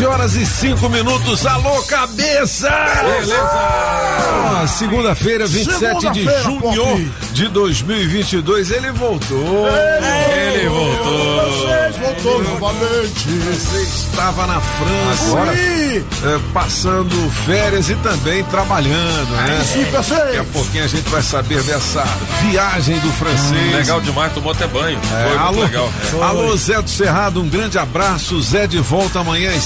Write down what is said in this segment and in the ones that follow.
Sete horas e cinco minutos. Alô, cabeça! Beleza! Segunda-feira, 27 de Segunda-feira, junho Pop. de 2022. Ele voltou. Ele voltou. Vocês voltou novamente. Você estava na França, Sim. eh, passando férias e também trabalhando, né? Sim, Daqui a pouquinho a gente vai saber dessa viagem do francês. Legal demais, tomou até banho. É, Foi muito alô, legal. alô, Zé do Cerrado, um grande abraço. Zé de volta amanhã às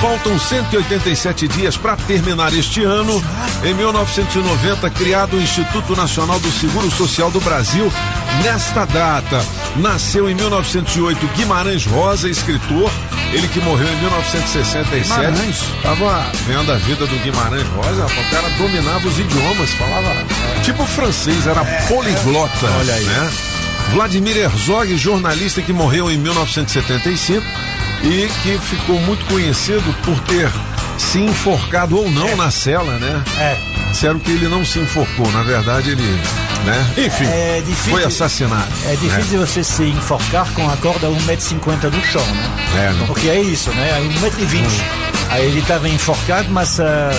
Faltam 187 dias para terminar este ano. Em 1990, criado o Instituto Nacional do Seguro Social do Brasil. Nesta data, nasceu em 1908 Guimarães Rosa, escritor. Ele que morreu em 1967. Guimarães. Tava vendo a vida do Guimarães Rosa, o cara dominava os idiomas, falava tipo francês, era poliglota. Olha aí. Né? Vladimir Herzog, jornalista que morreu em 1975 e que ficou muito conhecido por ter se enforcado ou não na cela, né? É. Disseram que ele não se enforcou, na verdade ele, né? Enfim, É difícil- foi assassinado. É difícil você se enforcar com a corda a 1,50m do chão, né? É, né? Porque é isso, né? Aí 1,20m. Aí ele estava enforcado, mas. ah,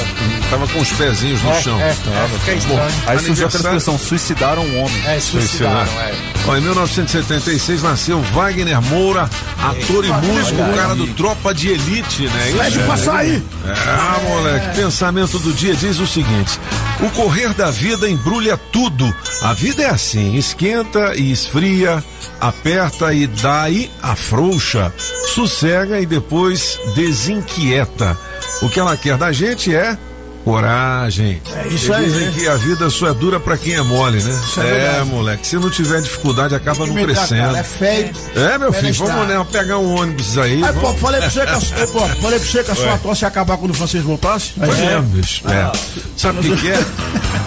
Tava com os pezinhos no é, chão. É, é, fica estranho. Aí surgiu Aniversário- expressão, suicidaram um homem. É, suicidaram, é. Ó, em 1976 nasceu Wagner Moura, ator e músico, o cara do Tropa de Elite, né? Isso, Pede pra sair. Ah, moleque, pensamento do dia diz o seguinte: o correr da vida embrulha tudo. A vida é assim, esquenta e esfria, aperta e daí afrouxa, sossega e depois desinquieta. O que ela quer da gente é coragem. É isso aí, Dizem que a vida só é dura pra quem é mole, né? é verdade. moleque, se não tiver dificuldade acaba não crescendo. É feio. É, meu filho, vamos né, pegar um ônibus aí. Aí, pô, falei pra você que a, pô, falei pra você que a sua tosse ia acabar quando o francês voltasse. Pois Aí, é, bicho. É. Sabe o que, que é?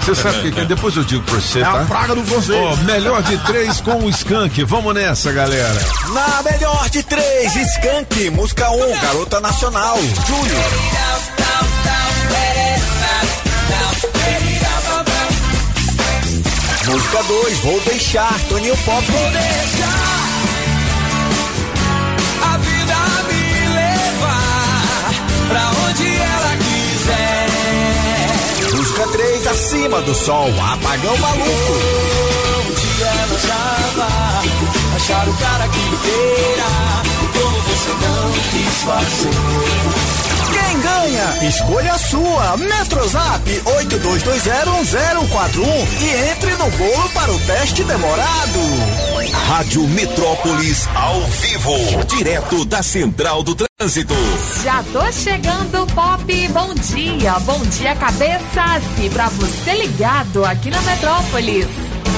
Você sabe o que, que é? Depois eu digo pra você, É tá? a praga do francês. Ó, melhor de três com o Skank. Vamos nessa, galera. Na melhor de três, Skank, música 1, um, Garota Nacional, Júlio. Música 2, Vou Deixar, Toninho Pop. Vou deixar A vida me levar pra onde ela quiser. Música 3, Acima do Sol, Apagão Maluco. Um dia ela achava, achar o cara que inteira, como você não quis fazer. Quem ganha? Escolha a sua. Metrozap 82201041 e entre no bolo para o teste demorado. Rádio Metrópolis ao vivo, direto da Central do Trânsito. Já tô chegando, Pop. Bom dia, bom dia, cabeças. E pra você ligado aqui na Metrópolis.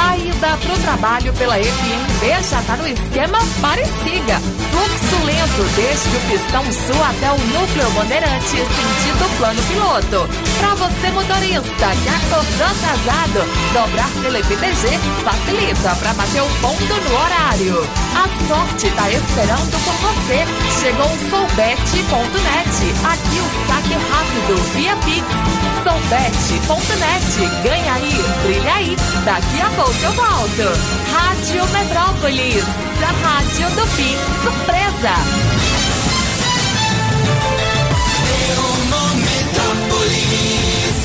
A ida pro trabalho pela FMB já tá no esquema pare siga. Fluxo lento desde o pistão sul até o núcleo Bandeirante, sentido plano piloto. Pra você motorista que acordou atrasado, dobrar pela EPTG facilita pra bater o ponto no horário. A sorte tá esperando por você. Chegou o soubet.net. Aqui o saque rápido via Pix. Soubet.net. Ganha aí, brilha aí. Daqui a pouco eu volto. Rádio Metrópolis. A rádio do Pix. Surpresa.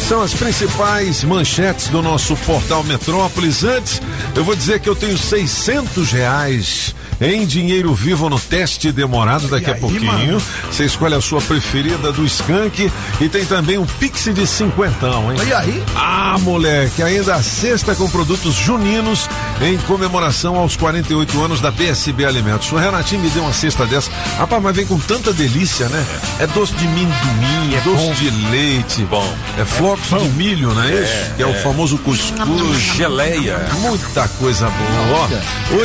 São as principais manchetes do nosso portal Metrópolis. Antes, eu vou dizer que eu tenho 600 reais em dinheiro vivo no teste demorado daqui a pouquinho. Você escolhe a sua preferida do Skank e tem também um Pix de cinquentão, hein? E aí? Ah, moleque, ainda a sexta com produtos juninos em comemoração aos 48 anos da BSB Alimentos. O Renatinho me deu uma cesta dessa. Rapaz, mas vem com tanta delícia, né? É doce de minduim, é doce de leite. Bom. É flocos de milho, não é isso? Que é o famoso cuscuz. Geleia. Muita coisa boa. Ó,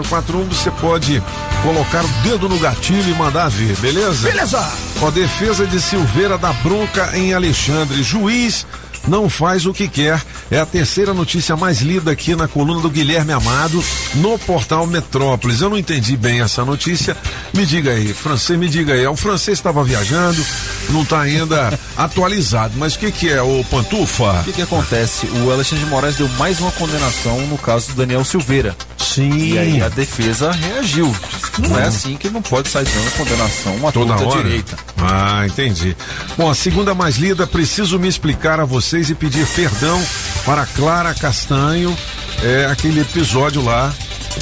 82201041, você pode colocar o dedo no gatilho e mandar ver, beleza? Beleza. Com a defesa de Silveira da bronca em Alexandre. Juiz não faz o que quer. É a terceira notícia mais lida aqui na coluna do Guilherme Amado no portal Metrópolis. Eu não entendi bem essa notícia. Me diga aí, francês, me diga aí. O francês estava viajando, não está ainda atualizado. Mas o que, que é, o Pantufa? O que, que acontece? O Alexandre de Moraes deu mais uma condenação no caso do Daniel Silveira. Sim. E aí a defesa reagiu. Não é assim que não pode sair dando condenação à Toda hora? direita. Ah, entendi. Bom, a segunda mais lida, preciso me explicar a vocês e pedir perdão para Clara Castanho, é aquele episódio lá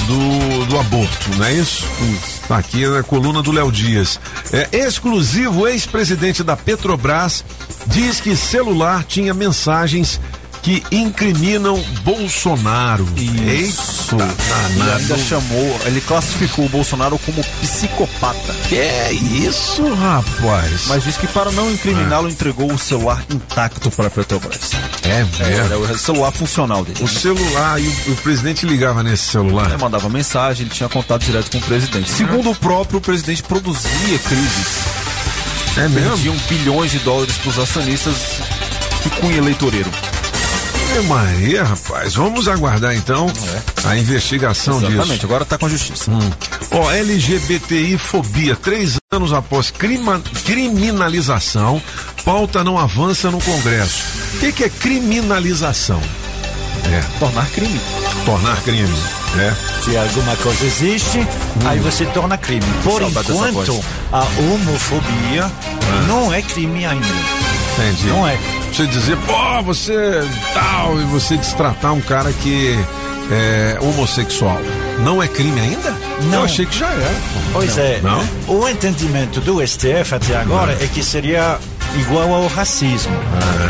do, do aborto, não é isso? Isso. Tá aqui na coluna do Léo Dias. É exclusivo, ex-presidente da Petrobras diz que celular tinha mensagens que incriminam Bolsonaro. Isso. Eita, E ainda chamou, ele classificou o Bolsonaro como psicopata. Que é isso, rapaz? Mas diz que para não incriminá-lo, entregou o celular intacto para a Petrobras. é Era mesmo. o celular funcional dele. O celular, e o, o presidente ligava nesse celular. Ele mandava mensagem, ele tinha contato direto com o presidente. Segundo o próprio, o presidente produzia crises. É mesmo? Vendiam bilhões de dólares para os acionistas que cunha eleitoreiro. É Maria, rapaz. Vamos aguardar então a investigação Exatamente, disso. agora está com a justiça. Hum. Ó, LGBTI fobia, três anos após crima- criminalização, pauta não avança no Congresso. O que, que é criminalização? É, Tornar crime. tornar crime. É. Se alguma coisa existe, aí você torna crime. Por Saudade dessa enquanto, a homofobia não é crime ainda. Entendi. Não é. Você dizer, pô, você tal, e você destratar um cara que é homossexual. Não é crime ainda? Não. Eu achei que já era. Pois é. Não? O entendimento do STF até agora é que seria igual ao racismo,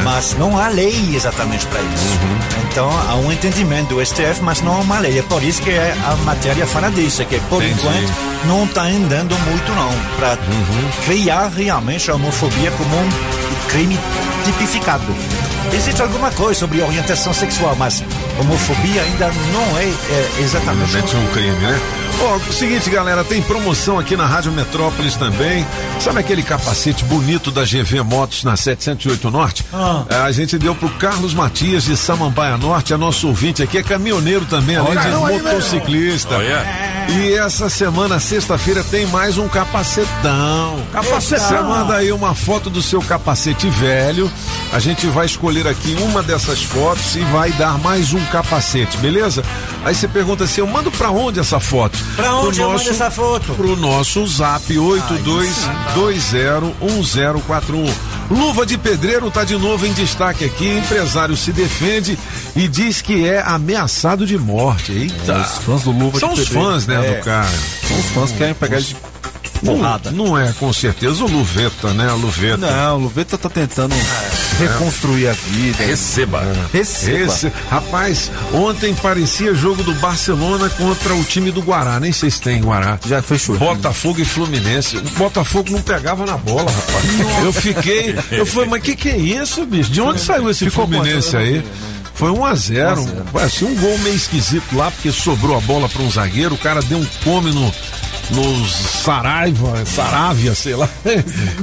mas não há lei exatamente para isso. Uhum. Então há um entendimento do STF, mas não há uma lei. É por isso que a matéria fala disso, que por Entendi. enquanto não está andando muito não para Uhum. criar realmente a homofobia como um crime tipificado. Existe alguma coisa sobre orientação sexual, mas homofobia ainda não é, é exatamente. Realmente um crime, né? Ó, o seguinte, galera, tem promoção aqui na Rádio Metrópolis também. Sabe aquele capacete bonito da GV Motos na 708 Norte? Ah. É, A gente deu pro Carlos Matias de Samambaia Norte, é nosso ouvinte aqui, é caminhoneiro também, além de aí, motociclista. E essa semana, sexta-feira, tem mais um capacetão. Capacetão. Você manda aí uma foto do seu capacete velho. A gente vai escolher aqui uma dessas fotos e vai dar mais um capacete, beleza? Aí você pergunta assim: eu mando pra onde essa foto? Pra onde Pro eu mando essa foto? Pro nosso zap 82201041. Luva de pedreiro tá de novo em destaque aqui. Empresário se defende e diz que é ameaçado de morte. Eita. Os fãs do Luva São de os Pedreiro. fãs, né, É, do cara. São os fãs que querem pegar ele de porrada. Não, não é, com certeza, o Luveta, né? A Luveta. Não, o Luveta tá tentando reconstruir a vida. Receba. Receba. Esse, rapaz, ontem parecia jogo do Barcelona contra o time do Guará. Nem sei se tem Guará. Já fechou. Botafogo e Fluminense. O Botafogo não pegava na bola, rapaz. Eu fiquei. Eu falei, mas que que é isso, bicho? De onde saiu esse Ficou Fluminense aí? Foi 1 a 0 Assim, um gol meio esquisito lá, porque sobrou a bola para um zagueiro, o cara deu um come no. No Saraiva, Saravia, sei lá.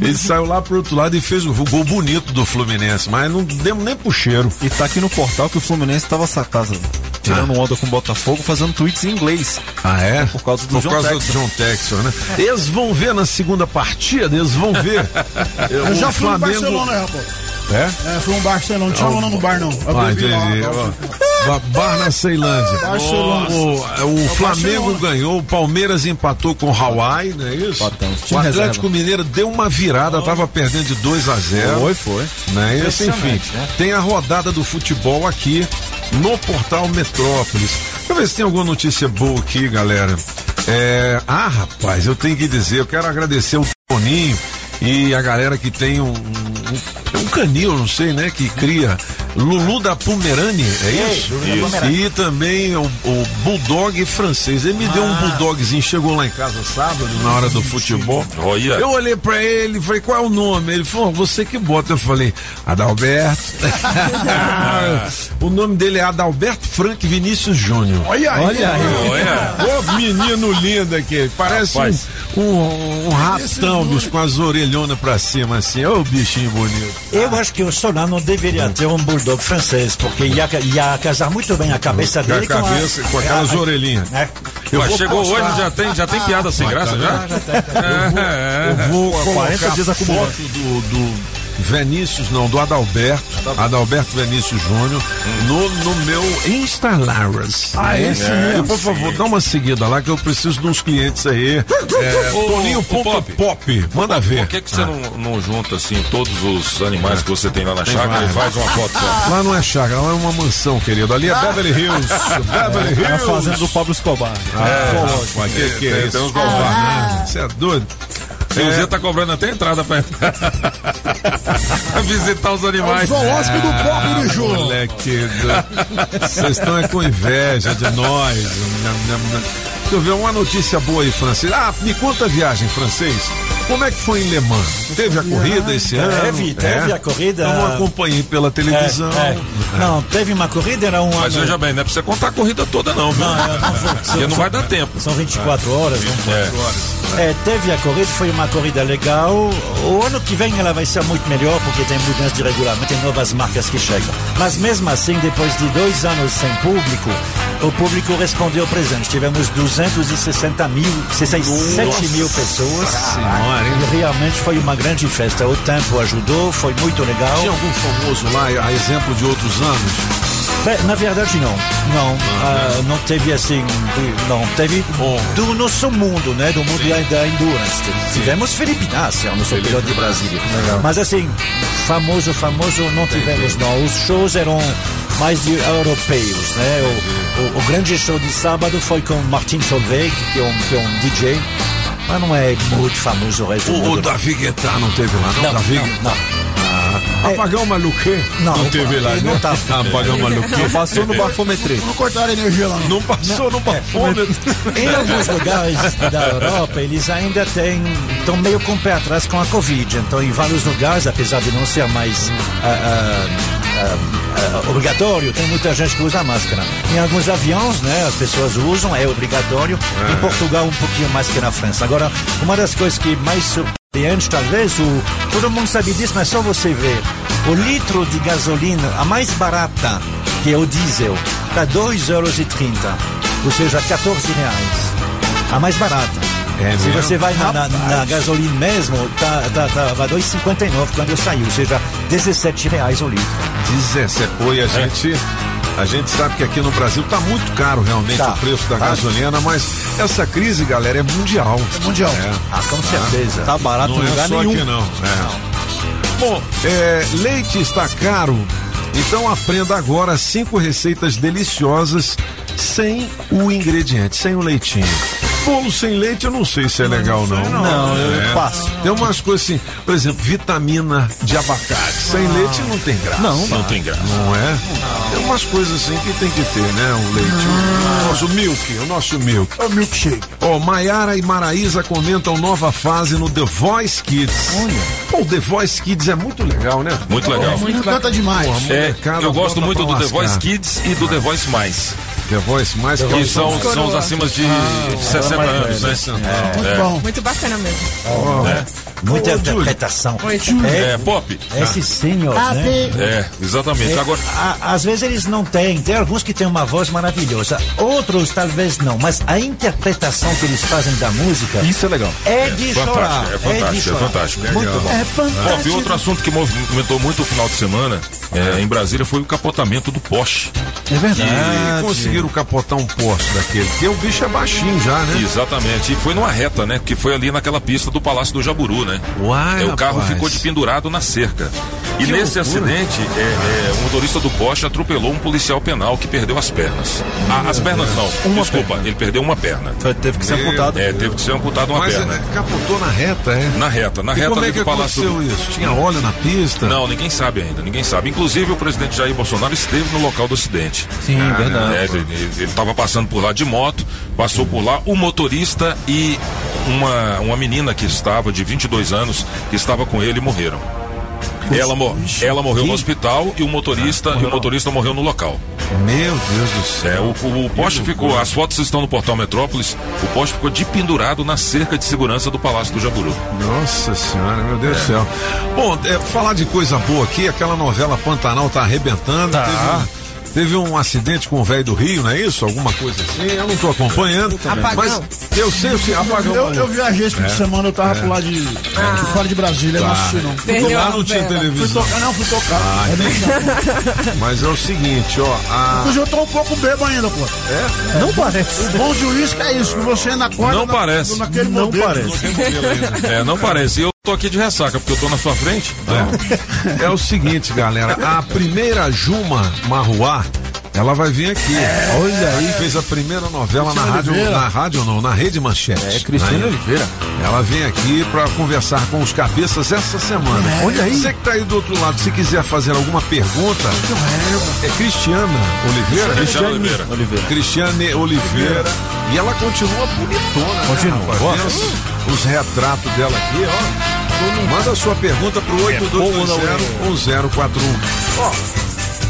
Ele saiu lá pro outro lado e fez o gol bonito do Fluminense, mas não demos nem pro cheiro. E tá aqui no portal que o Fluminense tava sacado, tirando onda com o Botafogo, fazendo tweets em inglês. Ah, é? Por causa do Por John causa do John Textor, né? Eles vão ver na segunda partida, eles vão ver. Eu o já fui no Flamengo- Barcelona, né, rapaz? É? É, fui no Barcelona, não tinha não no bar, não. Eu Ah, lá, entendi. agora Ó, Ba- Bar na Ceilândia. Barcelona. O, o Flamengo Barcelona. ganhou, o Palmeiras empatou com o Hawaii, não é isso? Empatamos. O Atlético Mineiro deu uma virada, tava perdendo de 2 a 0 Foi, foi. Né? Isso, enfim, né? tem a rodada do futebol aqui no portal Metrópolis. Deixa eu ver se tem alguma notícia boa aqui, galera. É, ah, rapaz, eu tenho que dizer, eu quero agradecer o Toninho e a galera que tem um, um, um canil, não sei, né, que cria Lulu da Pomerane, é isso? Pomerane. E também o, o Bulldog francês. Ele me deu um Bulldogzinho, chegou lá em casa sábado, na hora do futebol. Olha. Eu olhei pra ele e falei, qual é o nome? Ele falou, você que bota. Eu falei, Adalberto. o nome dele é Adalberto Frank Vinícius Júnior. Olha aí. Olha aí. Olha. Ô menino lindo aqui, parece um, um, um ratão, bicho, com as orelhonas pra cima, assim. Ô bichinho bonito. Eu acho que o Solano deveria ter um bulldog francês, porque ia, ia casar muito bem a cabeça Com a dele cabeça, com aquelas orelhinhas. É. Eu Mas vou chegou postar- hoje, já tem, já tem piada sem graça já? É, Eu vou colocar 40 dias acumulando. foto do, do Vinícius, não, do Adalberto, Adalberto Vinícius Júnior, no, no meu Instalaras. Ah, esse é, Por favor, dá uma seguida lá que eu preciso de uns clientes aí. É, ô, Toninho ponto Pop. pop, manda ver. Por que, que você não, não junta assim todos os animais que você tem lá na Tem chácara e faz uma foto só? Lá não é chácara, lá é uma mansão, querido. Ali é Beverly Hills. Beverly É a Hills. fazenda do Pablo Escobar. Ah, mas que, que é Tem- isso? tem uns galvanos. Você é doido? E o Zé tá cobrando até entrada pra entrar. Visitar os animais. Zoológico do Pop, bicho. Moleque, do- vocês estão é com inveja de nós. Deixa eu ver uma notícia boa aí, francês. Ah, me conta a viagem, francês. Como é que foi em Le Mans? Teve a corrida esse ano? Teve, teve a corrida. Eu não acompanhei pela televisão. É, é. Não, teve uma corrida, era um Mas ano. veja bem, não é pra você contar a corrida toda, não, viu? Não, eu não vou- Porque não vai dar tempo. São 24 horas, não É. É, teve a corrida, foi uma corrida legal. O ano que vem ela vai ser muito melhor porque tem mudança de regulamento, tem novas marcas que chegam. Mas mesmo assim, depois de dois anos sem público, o público respondeu presente. Tivemos 260 mil, 67 mil pessoas. Senhora, hein? E realmente foi uma grande festa. O tempo ajudou, foi muito legal. Tinha algum famoso lá, a exemplo de outros anos? Na verdade, não. Não, ah, não teve assim. Não, teve Oh. do nosso mundo, né? Do mundo da, da endurance. Tivemos Felipe Nasser, nosso piloto de Brasília. Mas assim, famoso, famoso não tivemos, não. Os shows eram mais de europeus, né? O, o, o grande show de sábado foi com Martin Solveig, que é um, que é um DJ. Mas não é muito famoso o resto O, o. Davi Guetta não teve lá, não? Não, Davi não, não. Apagão Maluquê? Não, teve lá, não né? tá. Apagão Maluquê. Passou no bafometrê. Não cortaram a energia lá, não. Não passou no bafômetro. Em alguns lugares da Europa, eles ainda têm, estão meio com o pé atrás com a Covid. Então, em vários lugares, apesar de não ser mais ah, ah, obrigatório, tem muita gente que usa máscara. Em alguns aviões, né, as pessoas usam, é obrigatório. Em Portugal, um pouquinho mais que na França. Agora, uma das coisas que mais surpreende, talvez, o, todo mundo sabe disso, mas só você ver. O litro de gasolina, a mais barata, que é o diesel, está 2,30 euros. Ou seja, 14 reais. A mais barata. É Se mesmo? você vai na, na, na gasolina mesmo, tá, tá, tá, vai 2,59 quando eu saí, ou seja, 17 reais o litro. 17. Pô, e a gente. A gente sabe que aqui no Brasil tá muito caro realmente Tá. o preço da Tá. gasolina, mas essa crise, galera, é mundial. É mundial. Ah, com certeza. Tá barato Não em é lugar só nenhum. aqui não. É. Bom, é, leite está caro, então aprenda agora cinco receitas deliciosas sem o ingrediente, sem o leitinho. Bolo sem leite eu não sei se é legal não. Não, eu É. passo. Tem umas coisas assim, por exemplo, vitamina de abacate. Sem leite não tem graça. Não, Não tem graça. Não é? Tem umas coisas assim que tem que ter, né? O leite. O nosso milk, o nosso milk. É o milkshake. Ó, Maiara e Maraísa comentam nova fase no The Voice Kids. Olha. Pô, o The Voice Kids é muito legal, né? Muito legal. Muito Canta demais. É, molecada eu gosto muito do The. Voice Kids e do The Voice Mais. The Voice mais que Que são, são os acima de 60 anos, né? Muito bom. Muito bacana mesmo. Muita Ô, Júlio. interpretação. É, É, pop. esses senhores, né? É, exatamente. Agora, A- às vezes eles não têm, tem alguns que têm uma voz maravilhosa, outros talvez não, mas a interpretação que eles fazem da música Isso é legal. é de fantástico, chorar. é de fantástico, é chorar. fantástico. Muito bom. É Pop, e fantástico. outro assunto que movimentou muito o final de semana é, em Brasília foi o capotamento do Porsche. É verdade. E conseguiram capotar um poste daquele. Porque o bicho é baixinho já, né? Exatamente. E foi numa reta, né? Que foi ali naquela pista do Palácio do Jaburu, né? Uai, É, o carro rapaz. ficou de pendurado na cerca. E nesse acidente, é, é, o motorista do Porsche atropelou um policial penal que perdeu as pernas. Ah, as pernas não. Desculpa, ele perdeu uma perna. Teve que ser amputado. É, teve que ser amputado uma Mas perna. é, capotou na reta, é? Na reta, na E reta como é que do Palácio. aconteceu isso? Tinha óleo na pista? Não, ninguém sabe ainda, ninguém sabe. Inclusive o presidente Jair Bolsonaro esteve no local do acidente. Sim, verdade. É, ele estava passando por lá de moto, passou por lá o motorista e uma, uma menina que estava de 22 anos que estava com ele morreram. Ela, mo- ela morreu no hospital e o motorista e o motorista morreu no local. Meu Deus do céu. É, o, o, o poste ficou, as fotos estão no portal Metrópolis. O poste ficou de pendurado na cerca de segurança do Palácio do Jaburu. Nossa senhora, meu Deus do céu. Bom, é, falar de coisa boa aqui, aquela novela Pantanal tá arrebentando. Tá. Teve, um, teve um acidente com o velho do Rio, não é isso? Alguma coisa assim. Eu não tô acompanhando. Apagão. Mas eu sei, eu sei, apagão. Eu, eu viajei esse fim de semana, eu tava por lá de, de fora de Brasília, não assisti não. Perdeu lá não tinha novela. Fui televisão. tocar, não, fui tocar. É bem- Mas é o seguinte, ó. A... Inclusive eu tô um pouco bebo ainda, pô. Não parece. O bom de uísque é isso, que você ainda acorda Não na- parece. naquele Não modelo. parece. É, não parece. Eu tô aqui de ressaca, porque eu tô na sua frente. É. É o seguinte, galera. A primeira Juma Marruá, ela vai vir aqui. Olha aí. Fez a primeira novela na Cristina rádio, Oliveira. na rádio não, na Rede Manchete. É Cristina Né? Oliveira. Ela vem aqui pra conversar com os cabeças essa semana. Olha aí. Você que tá aí do outro lado, se quiser fazer alguma pergunta, é Cristiana Oliveira? Cristiano Oliveira. Oliveira. Cristiane Oliveira. E ela continua bonitona. Continua. Né. Tem Os, os retratos dela aqui, ó. Manda a sua pergunta pro 82201041. Ó,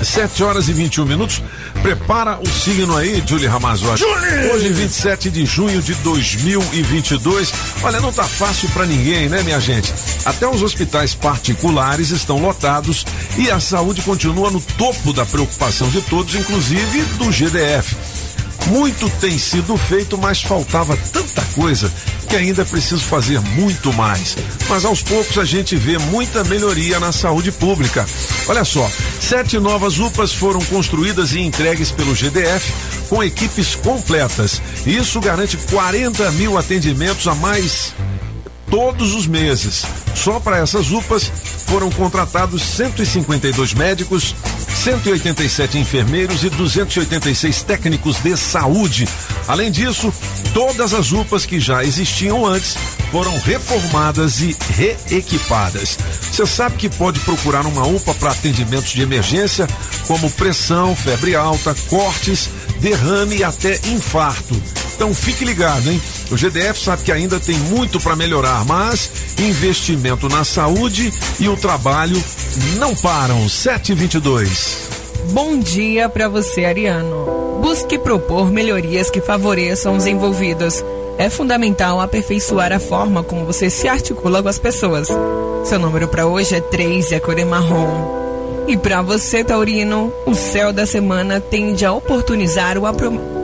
7 horas e 21 minutos. Prepara o signo aí, Julie Ramazotti. Hoje, 27 de junho de 2022. Olha, não tá fácil pra ninguém, né, minha gente? Até os hospitais particulares estão lotados e a saúde continua no topo da preocupação de todos, inclusive do GDF. Muito tem sido feito, mas faltava tanta coisa que ainda é preciso fazer muito mais. Mas aos poucos a gente vê muita melhoria na saúde pública. Olha só, sete novas UPAs foram construídas e entregues pelo GDF com equipes completas. Isso garante 40 mil atendimentos a mais todos os meses. Só para essas UPAs foram contratados 152 médicos, 187 enfermeiros e 286 técnicos de saúde. Além disso, todas as UPAs que já existiam antes foram reformadas e reequipadas. Você sabe que pode procurar uma UPA para atendimentos de emergência, como pressão, febre alta, cortes, derrame e até infarto. Então fique ligado, hein? O GDF sabe que ainda tem muito para melhorar, mas investimento na saúde e o trabalho não param. 722. Bom dia para você, Ariano. Busque propor melhorias que favoreçam os envolvidos. É fundamental aperfeiçoar a forma como você se articula com as pessoas. Seu número para hoje é 3 e a cor é marrom. E para você, Taurino, o céu da semana tende a oportunizar o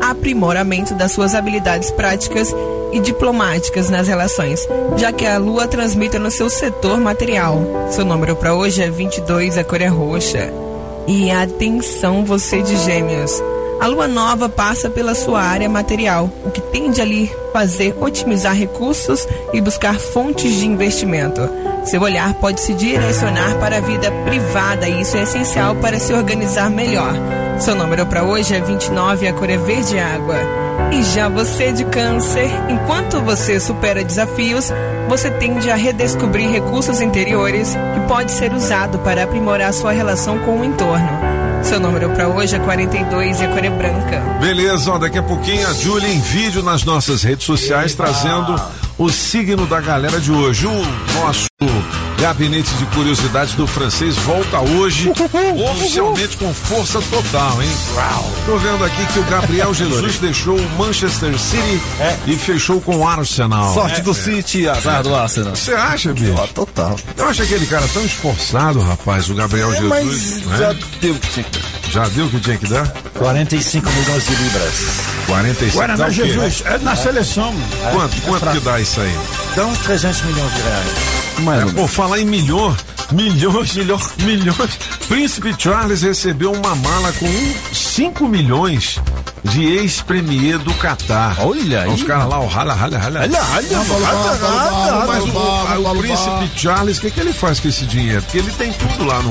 aprimoramento das suas habilidades práticas e diplomáticas nas relações, já que a lua transmite no seu setor material. Seu número para hoje é 22, a cor é roxa. E atenção, você de Gêmeos. A lua nova passa pela sua área material, o que tende a lhe fazer otimizar recursos e buscar fontes de investimento. Seu olhar pode se direcionar para a vida privada e isso é essencial para se organizar melhor. Seu número para hoje é 29 e a cor é verde água. E já você de câncer, enquanto você supera desafios, você tende a redescobrir recursos interiores que pode ser usado para aprimorar sua relação com o entorno. Seu número para hoje é 42 e a cor é branca. Beleza, ó, daqui a pouquinho a Julia em vídeo nas nossas redes sociais trazendo o signo da galera de hoje. O nosso gabinete de curiosidades do francês volta hoje, oficialmente com força total, hein? Tô vendo aqui que o Gabriel Jesus deixou o Manchester City e fechou com o Arsenal. Sorte do City, azar do Arsenal. Você acha, bicho? Total. Eu acho aquele cara tão esforçado, rapaz, o Gabriel É, Jesus. mas né? já deu que tinha que. Já deu o que tinha que dar? 45 milhões de libras. 45 Ué, dá mas o quê? Jesus, é na seleção. mano. Quanto, quanto que dá isso aí? Dá uns 300 milhões de reais. Menos. Pô, falar em milhão, milhões, milhões, milhões. Príncipe Charles recebeu uma mala com 5 milhões de ex-premier do Catar. Olha aí. Os caras lá, o rala, rala, rala. Olha, olha, fala, Mas o, o o no príncipe. Charles, o que, que ele faz com esse dinheiro? Porque ele tem tudo lá no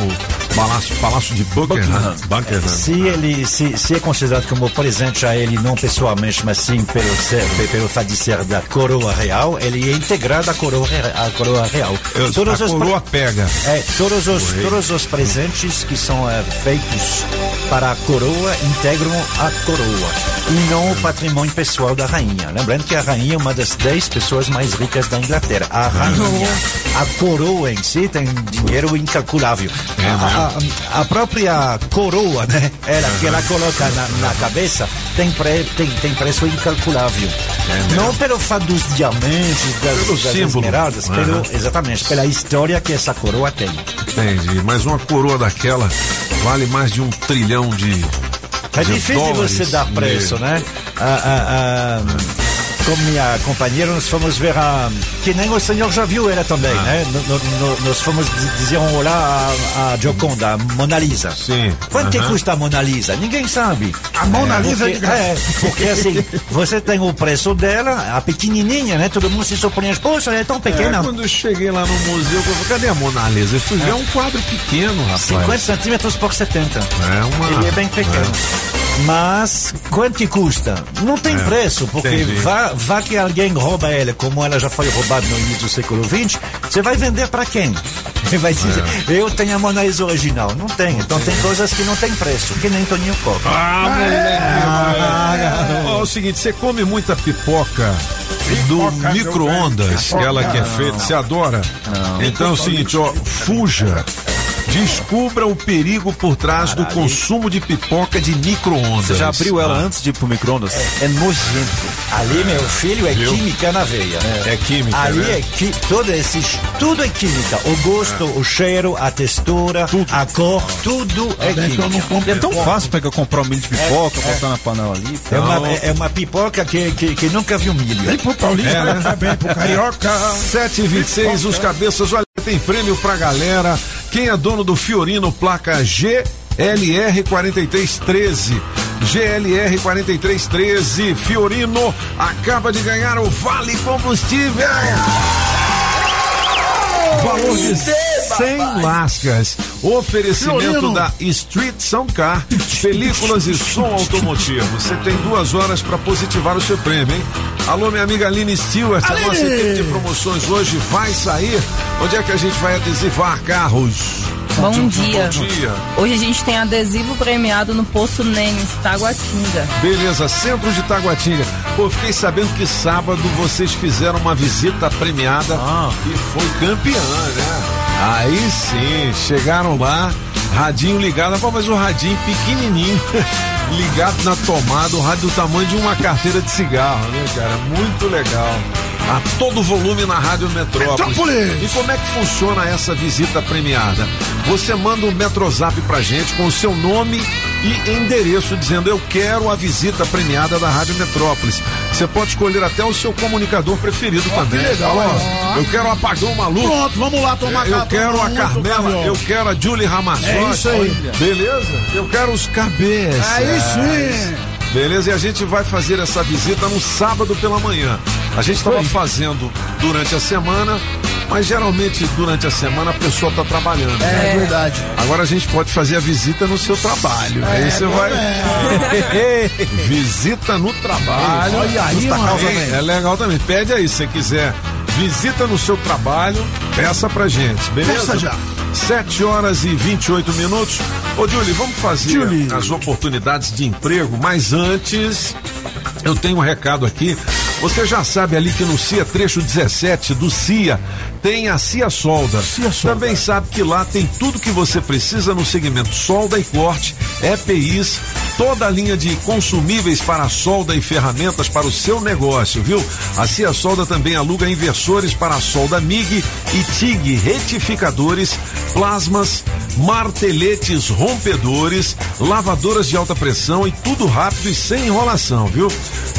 palácio, palácio de Buckingham. Buckingham. Se ele se, se é considerado como presente a ele, não pessoalmente, mas sim pelo, ser, pe- pelo fato de ser da coroa real, ele é integrado à coroa, à coroa real. Eu- Todos a os coroa pega. É, todos os, todos os presentes que são eh, feitos para a coroa integram a coroa e não o patrimônio pessoal da rainha. Lembrando que a rainha é uma das 10 pessoas mais ricas da Inglaterra. A rainha, a coroa em si tem dinheiro incalculável. a, a- a própria coroa, né? Ela que ela coloca na, na cabeça tem, pre, tem, tem preço incalculável. não pelo fato dos diamantes, das, Pelo das esmeraldas, Aham. pelo, exatamente, pela história que essa coroa tem. Entendi. Mas uma coroa daquela vale mais de um trilhão de. É de difícil dólares. você dar preço, né? Ah, ah, ah, com minha companheira, nós fomos ver a. Que nem o senhor já viu ela também, Ah. né? No- no- no- nós fomos di- dizer um olá à, à Gioconda, a Mona Lisa. Sim. Quanto que aham. custa a Mona Lisa? Ninguém sabe. A Mona Lisa é porque, de graça. é, porque assim, você tem o preço dela, a pequenininha, né? Todo mundo se surpreende. Poxa, ela é tão É, pequena. quando eu cheguei lá no museu, eu falei, cadê a Mona Lisa? Eu fui ver um quadro pequeno, rapaz. 50 centímetros por 70. É uma. Ele é bem pequeno. Mas quanto que custa? Não tem preço, porque É, entendi. vá, vá que alguém rouba ela, como ela já foi roubada no início do século XX, você vai vender para quem? Você vai dizer, É. eu tenho a Mona Lisa original. Não tem. Então tem coisas que não tem preço, que nem Toninho Coca. Ah, moleque! Ó, é o seguinte, você come muita pipoca do micro-ondas, aquela que é feita, você adora? Então é o seguinte, ó, fuja. Descubra o perigo por trás do consumo de pipoca de micro-ondas. Você já abriu ela Ah, antes de ir pro micro-ondas? É nojento. Ali, meu filho, é Viu? química na veia. É química, Ali né? é qui todo esses, tudo é química. O gosto, o cheiro, a textura, a cor, tudo é que eu não química. compro É tão fácil pegar comprar um milho de pipoca, botar na panela ali. É uma, é- é uma pipoca que, que, que nunca viu milho. Vem pro Paulista, É, né? bem pro Carioca. 726, os cabeças, olha, tem prêmio pra galera. Quem é dono do Fiorino, placa GLR 4313. GLR 4313, Fiorino acaba de ganhar o Vale Combustível. Valor de 100 lascas. Oferecimento Fiorino. da Street Sound Car, películas e som automotivo. Você tem duas horas para positivar o seu prêmio, hein? Alô, minha amiga Aline Stewart, a Aline! nossa equipe de promoções hoje vai sair. Onde é que a gente vai adesivar carros? Bom dia. Bom dia. Hoje a gente tem adesivo premiado no Poço Nenes, Taguatinga. Beleza, centro de Taguatinga. Pô, fiquei sabendo que sábado vocês fizeram uma visita premiada e foi campeã, né? Aí sim, chegaram lá, radinho ligado, pô, mas o radinho pequenininho, ligado na tomada, o rádio do tamanho de uma carteira de cigarro, né, cara? Muito legal. A todo volume na Rádio Metrópolis. Metrópolis. E como é que funciona essa visita premiada? Você manda um Metrozap pra gente com o seu nome e endereço dizendo eu quero a visita premiada da Rádio Metrópolis. Você pode escolher até o seu comunicador preferido também. que legal, Ó, eu quero apagão maluco. Pronto, vamos lá tomar Eu café, quero a Carmela, eu quero a Julie Ramazotti. É isso aí. Beleza? Eu quero os cabeças. Aí sim. Beleza? E a gente vai fazer essa visita no sábado pela manhã. A gente estava fazendo durante a semana, mas geralmente durante a semana a pessoa está trabalhando. É verdade. Agora a gente pode fazer a visita no seu trabalho. aí você vai. visita no trabalho. Olha aí, mano. também. É legal também. Pede aí, se você quiser. Visita no seu trabalho, peça pra gente, beleza? Peça já. 7 horas e 28 minutos. Ô, Julie, vamos fazer Julie. as oportunidades de emprego, mas antes eu tenho um recado aqui. Você já sabe ali que no CIA Trecho 17 do CIA tem a CIA Solda. CIA Solda. Também sabe que lá tem tudo que você precisa no segmento solda e corte, EPIs, toda a linha de consumíveis para solda e ferramentas para o seu negócio, viu? A CIA Solda também aluga inversores para a solda MIG e TIG, retificadores, plasmas, marteletes rompedores, lavadoras de alta pressão e tudo rápido e sem enrolação, viu?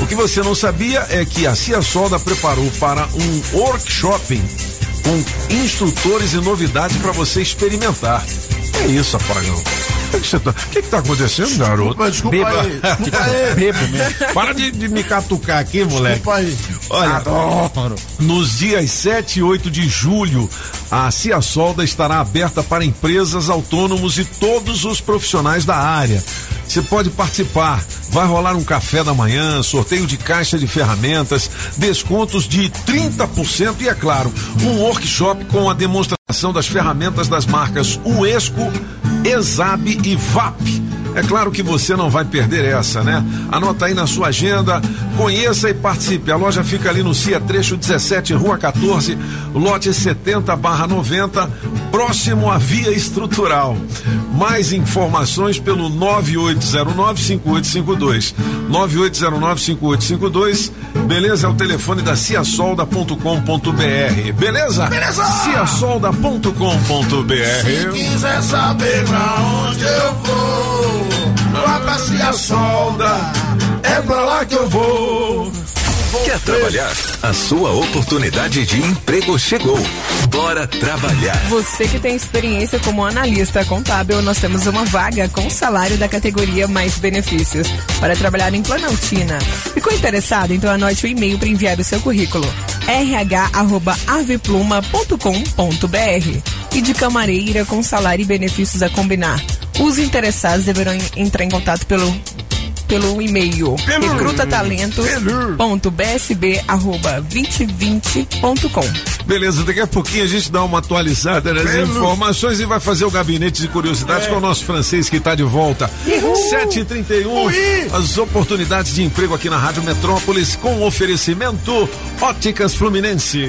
O que você não sabia é que a Cia Solda preparou para um workshop com instrutores e novidades para você experimentar. É isso, apagão. que que tá, o que que tá acontecendo, garoto? Mas desculpa Beba. aí, desculpa aí. Mesmo. Para de, de me catucar aqui, moleque. Desculpa aí. Olha, nos dias 7 e 8 de julho, a Cia Solda estará aberta para empresas, autônomos e todos os profissionais da área. Você pode participar. Vai rolar um café da manhã, sorteio de caixa de ferramentas, descontos de 30% e, é claro, um workshop com a demonstração das ferramentas das marcas Uesco, Exab e VAP. É claro que você não vai perder essa, né? Anota aí na sua agenda, conheça e participe. A loja fica ali no CIA Trecho 17, Rua 14, lote 70 barra 90, próximo à via estrutural. Mais informações pelo 9809-5852. 9809-5852. Beleza? É o telefone da ciasolda.com.br. Beleza? Beleza! ciasolda.com.br. Se quiser saber pra onde eu vou, lá pra Cia Solda, é pra lá que eu vou. Quer trabalhar? A sua oportunidade de emprego chegou. Bora trabalhar. Você que tem experiência como analista contábil, nós temos uma vaga com salário da categoria mais benefícios para trabalhar em Planaltina. Ficou interessado? Então anote o e-mail para enviar o seu currículo. rh@avepluma.com.br e de camareira com salário e benefícios a combinar. Os interessados deverão en- entrar em contato pelo pelo e-mail recrutatalento.bsb@2020.com. Beleza, daqui a pouquinho a gente dá uma atualizada nas informações e vai fazer o gabinete de curiosidades com o nosso francês que está de volta. 7h31, as oportunidades de emprego aqui na Rádio Metrópolis com oferecimento Óticas Fluminense.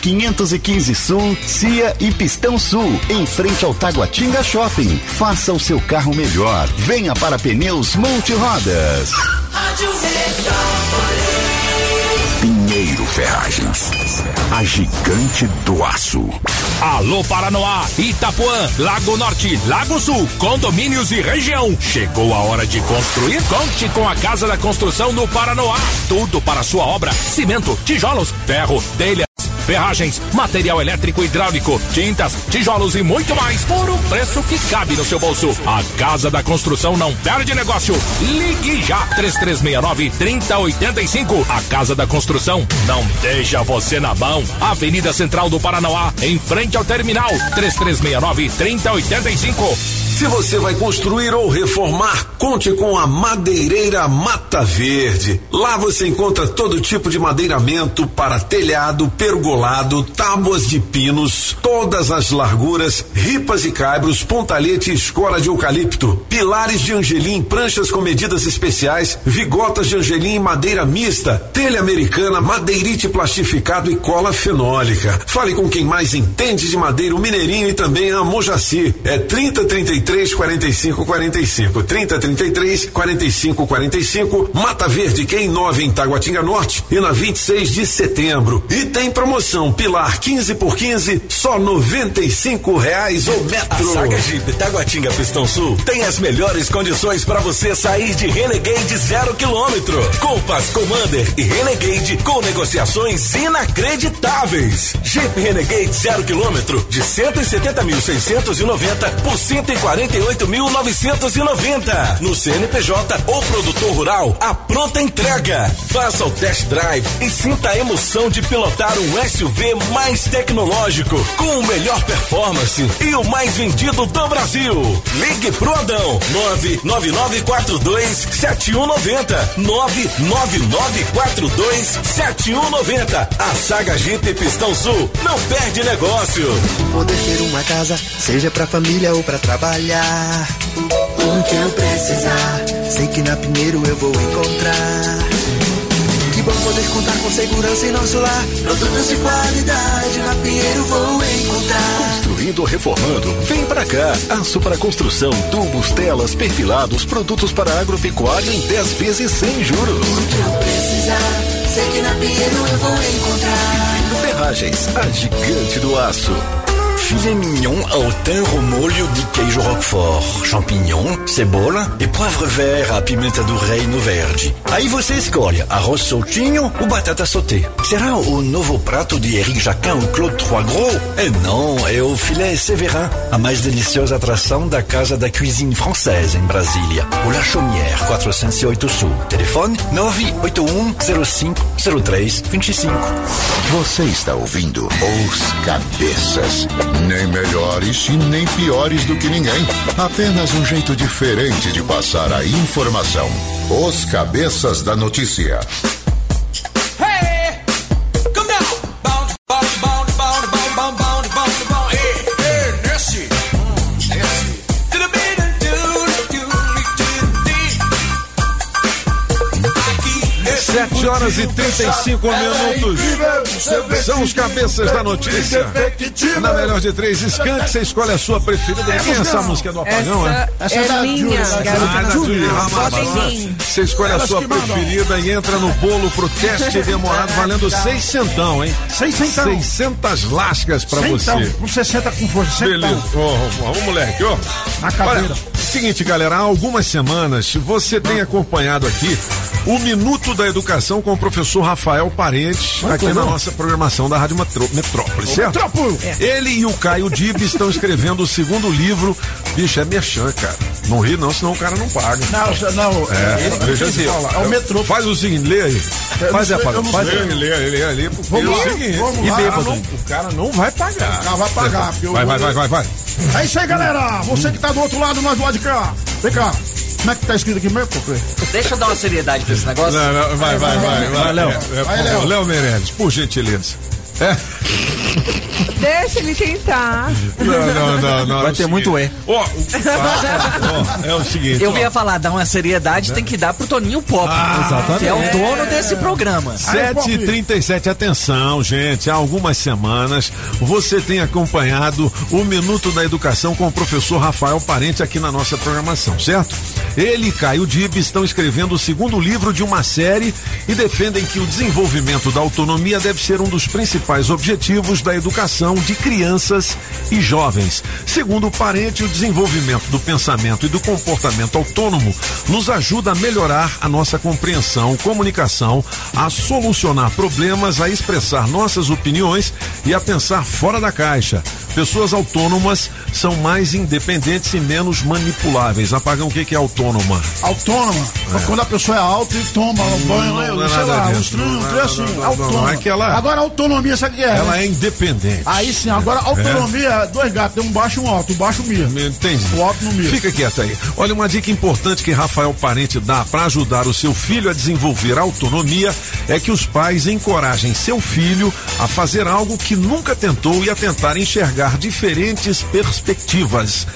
515 Sul, Cia e Pistão Sul, em frente ao Taguatinga Shopping. Faça o seu carro melhor. Venha para Pneus Multirodas. Rádio. Pinheiro Ferragens. A gigante do aço. Alô Paranoá, Itapuã, Lago Norte, Lago Sul, condomínios e região. Chegou a hora de construir? Conte com a Casa da Construção no Paranoá. Tudo para sua obra: cimento, tijolos, ferro, telhas. Ferragens, material elétrico e hidráulico, tintas, tijolos e muito mais por um preço que cabe no seu bolso. A Casa da Construção não perde negócio. Ligue já 3369 3085. A Casa da Construção não deixa você na mão. Avenida Central do Paranoá, em frente ao terminal 3369 3085. Se você vai construir ou reformar, conte com a Madeireira Mata Verde. Lá você encontra todo tipo de madeiramento para telhado, pergolado, tábuas de pinos, todas as larguras, ripas e caibros, pontalete e escora de eucalipto, pilares de angelim, pranchas com medidas especiais, vigotas de angelim em madeira mista, telha americana, madeirite plastificado e cola fenólica. Fale com quem mais entende de madeira, o Mineirinho e também a Mojaci. É 30 33 45 45. 30 33 45 45. Mata Verde, que é em 9 em Taguatinga Norte e na 26 de setembro. E tem promoção Pilar 15 por 15, só 95 reais o metro. A Saga Jeep Taguatinga Pistão Sul tem as melhores condições para você sair de Renegade zero quilômetro. Compass Commander e Renegade com negociações inacreditáveis. Jeep Renegade zero quilômetro de 170.690 por 140 48.990. No CNPJ ou produtor rural, a pronta entrega. Faça o test drive e sinta a emoção de pilotar um SUV mais tecnológico, com o melhor performance e o mais vendido do Brasil. Ligue pro Adão 999427190 999427190. A Saga Jeep Pistão Sul não perde negócio. Poder ter uma casa, seja pra família ou pra trabalhar. O que eu precisar, sei que na Pinheiro eu vou encontrar. Que bom poder contar com segurança em nosso lar. Produtos de qualidade na Pinheiro vou encontrar. Construindo ou reformando, vem pra cá. Aço para construção, tubos, telas, perfilados, produtos para agropecuária em 10 vezes sem juros. O que eu precisar, sei que na Pinheiro eu vou encontrar. Ferragens, a gigante do aço. Filet mignon ao thym ao molho de queijo roquefort, champignon, cebola e poivre vert à pimenta do reino verde. Aí você escolhe arroz soltinho ou batata sauté. Será o novo prato de Eric Jacquin ou Claude Trois Gros? É não, é o filé Séverin, a mais deliciosa atração da Casa da Cuisine Française em Brasília. O La Chaumière, 408 Sul. Telefone 981 05 03 25. Você está ouvindo Os Cabeças. Nem melhores e nem piores do que ninguém. Apenas um jeito diferente de passar a informação. Os Cabeças da Notícia. 11 horas e 35 minutos. São os cabeças da notícia. Na melhor de três, Skank, você escolhe a sua preferida. Quem é essa música do apagão, é? Essa é a ah, é minha, Você escolhe a sua preferida e entra no bolo pro teste demorado, valendo seis centão, hein? Seis centão. 600 lascas pra você. Com 60 com força, Beleza. Ô, moleque, ó. Na cadeira. Seguinte, galera, há algumas semanas você tem acompanhado aqui o Minuto da Educação com o professor Rafael Parente, aqui na nossa programação da Rádio Metrô- Metrópole, certo? Metrópole. Ele e o Caio Dib estão escrevendo o segundo livro. Bicho, é merchan, cara. Não ri não, senão o cara não paga. Não, não. É, ele que veja fez assim, fala, é o metrô. Faz o seguinte, lê aí. Eu Faz sei, eu não Faz sei. lê, lê ali, porque Vamos é lá, seguinte. vamos lá, bêbado, não- o cara não vai pagar. Não vai pagar, Vai, vai, vai, vai, vai. É isso aí, galera. Você que tá do outro lado, nós do lado de cá. Vem cá. Como é que tá escrito aqui mesmo, Cocre? Deixa eu dar uma seriedade pra esse negócio. Não, não, vai, vai, vai, vai, Léo. É, é, Vai, Léo. Léo Meirelles, por gentileza. É. Deixa ele tentar. Não, não, não, não. Vai ter muito é. E. Ó, o- ó, é o seguinte. Eu ó. ia falar, dar uma seriedade tem que dar pro Toninho Pop. Ah, que é o exatamente. dono desse programa. 7h37, atenção, gente. Há algumas semanas você tem acompanhado o Minuto da Educação com o professor Rafael Parente aqui na nossa programação, certo? Ele e Caio Dib estão escrevendo o segundo livro de uma série e defendem que o desenvolvimento da autonomia deve ser um dos principais objetivos da educação de crianças e jovens. Segundo o Parente, o desenvolvimento do pensamento e do comportamento autônomo nos ajuda a melhorar a nossa compreensão, comunicação, a solucionar problemas, a expressar nossas opiniões e a pensar fora da caixa. Pessoas autônomas são mais independentes e menos manipuláveis. Apagam o que que é autônoma? Autônoma. Quando a pessoa é alta e toma um banho, né? não é sei lá, disso. uns Não, um não, trem assim. não, não, não, autônoma. não, é Agora, autonomia, sabe o que é? Ela né? é independente. Aí sim, agora autonomia, é dois gatos, tem um baixo e um alto. O baixo mia. Entendi. O alto não mia. Fica quieto aí. Olha, uma dica importante que Rafael Parente dá para ajudar o seu filho a desenvolver autonomia é que os pais encorajem seu filho a fazer algo que nunca tentou e a tentar enxergar diferentes perspectivas.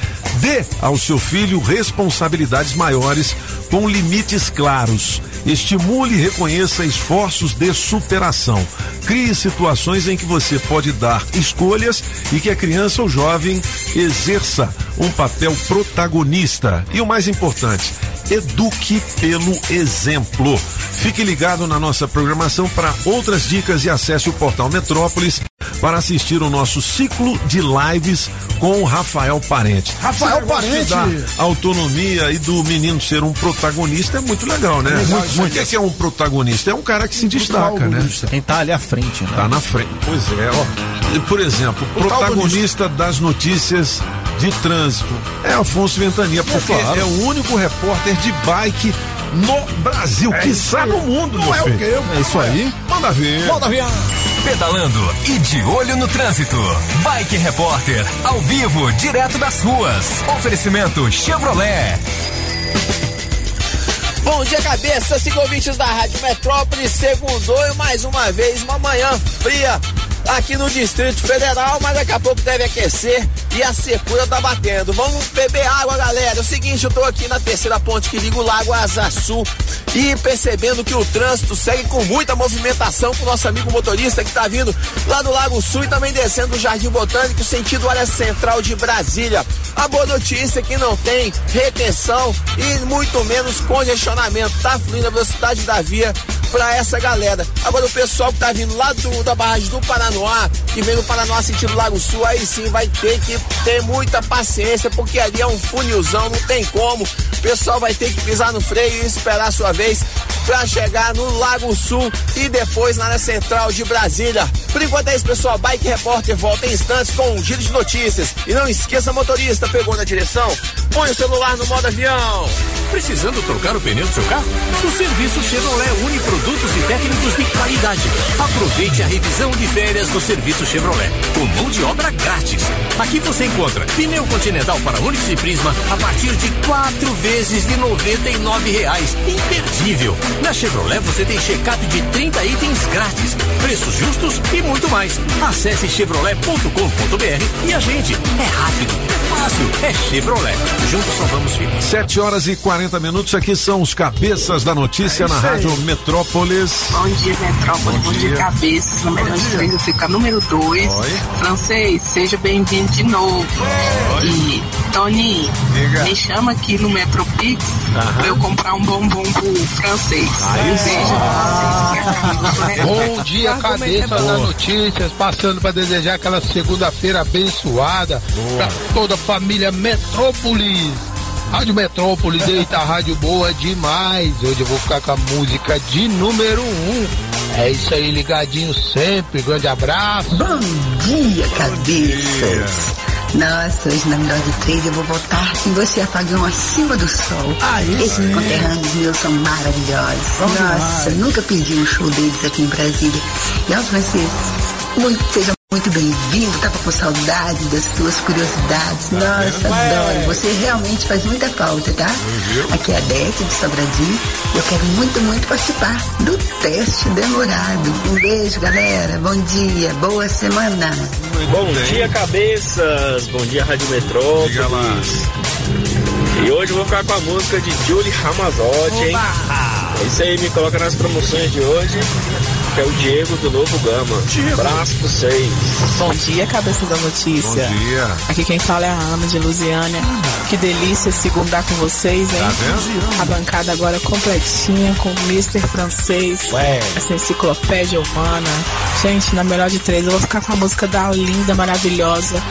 Dê ao seu filho responsabilidades maiores com limites claros. Estimule e reconheça esforços de superação. Crie situações em que você pode dar escolhas e que a criança ou jovem exerça um papel protagonista. E o mais importante, eduque pelo exemplo. Fique ligado na nossa programação para outras dicas e acesse o portal Metrópolis para assistir o nosso ciclo de lives com o Rafael Parente. Rafael Parente. dar autonomia e do menino ser um protagonista é muito legal, né? Legal, Muito, muito. O que é que é um protagonista? É um cara que se destaca, né? Quem tá ali à frente, né? Tá na frente. Pois é, ó. E, Por exemplo, protagonista das notícias de trânsito é Afonso Ventania, porque claro. é o único repórter de bike no Brasil, É que está aí. no mundo, Não meu é o filho. quê? É isso aí. Manda ver. Manda ver. Pedalando e de olho no trânsito. Bike Repórter, ao vivo, direto das ruas. Oferecimento Chevrolet. Bom dia, cabeça, cinco ouvintes da Rádio Metrópole, segundou e mais uma vez uma manhã fria aqui no Distrito Federal, mas daqui a pouco deve aquecer e a secura tá batendo. Vamos beber água, galera. É o seguinte, eu tô aqui na terceira ponte que liga o Lago Azaçu e percebendo que o trânsito segue com muita movimentação com o nosso amigo motorista que tá vindo lá do Lago Sul e também descendo do Jardim Botânico, sentido área central de Brasília. A boa notícia é que não tem retenção e muito menos congestionamento. Tá fluindo a velocidade da via pra essa galera. Agora o pessoal que tá vindo lá do, da barragem do Paranoá, que vem do Paranoá sentido Lago Sul, aí sim vai ter que ter muita paciência, porque ali é um funilzão, não tem como. O pessoal vai ter que pisar no freio e esperar a sua vez pra chegar no Lago Sul e depois na área central de Brasília. Por enquanto é isso, pessoal. Bike Repórter volta em instantes com um giro de notícias. E não esqueça, motorista, pegou na direção? Põe o celular no modo avião. Precisando trocar o pneu do seu carro? O serviço Chevrolet une produtos e técnicos de qualidade. Aproveite a revisão de férias do serviço Chevrolet, com mão de obra grátis. Aqui você encontra pneu continental para Onix e Prisma a partir de quatro vezes de 99 reais. Imperdível! Na Chevrolet você tem check-up de 30 itens grátis, preços justos e muito mais. Acesse chevrolet.com.br e a gente é rápido, é fácil, é Chevrolet. Juntos salvamos vidas. 7 horas e 40 minutos, aqui são os cabeças da notícia É na isso aí. Metrópolis. Bom dia, Metrópole. Bom, dia, cabeças. No melhor de três, eu fico a número dois. Oi. Francês, seja bem-vindo de novo. E, Tony, Diga. me chama aqui no Metropix pra eu comprar um bombom pro francês. Aí sim. Beijo. Bom dia, cabeça das notícias, passando para desejar aquela segunda-feira abençoada para toda a família Metrópolis. Rádio Metrópolis, eita, rádio boa demais. Hoje eu vou ficar com a música de número um. É isso aí, ligadinho sempre. Grande abraço. Bom dia, cabeças. Nossa, hoje na melhor de três eu vou voltar em você apagão acima do sol. Esses conterrâneos meus são maravilhosos. Nossa, nunca perdi um show deles aqui em Brasília. E ó, Francisco, muito, seja muito bem-vindo. Tava com saudade das suas curiosidades. Nossa, adoro. Você realmente faz muita falta, tá? Aqui é a Décia de Sobradinho. Eu quero muito, muito participar do teste demorado. Um beijo, galera. Bom dia, boa semana. Bom dia, cabeças. Bom dia, Rádio Metrópolis. E hoje eu vou ficar com a música de Julie Ramazotti, hein? É isso aí, me coloca nas promoções de hoje, que é o Diego do Novo Gama. Abraço pra vocês. Bom dia, cabeça da notícia. Bom dia. Aqui quem fala é a Ana de Lusiânia. Que delícia segundar com vocês, hein? Tá vendo? A bancada agora completinha com o Mr. Francês. Ué. Essa enciclopédia humana. Gente, na melhor de três, eu vou ficar com a música da linda, maravilhosa,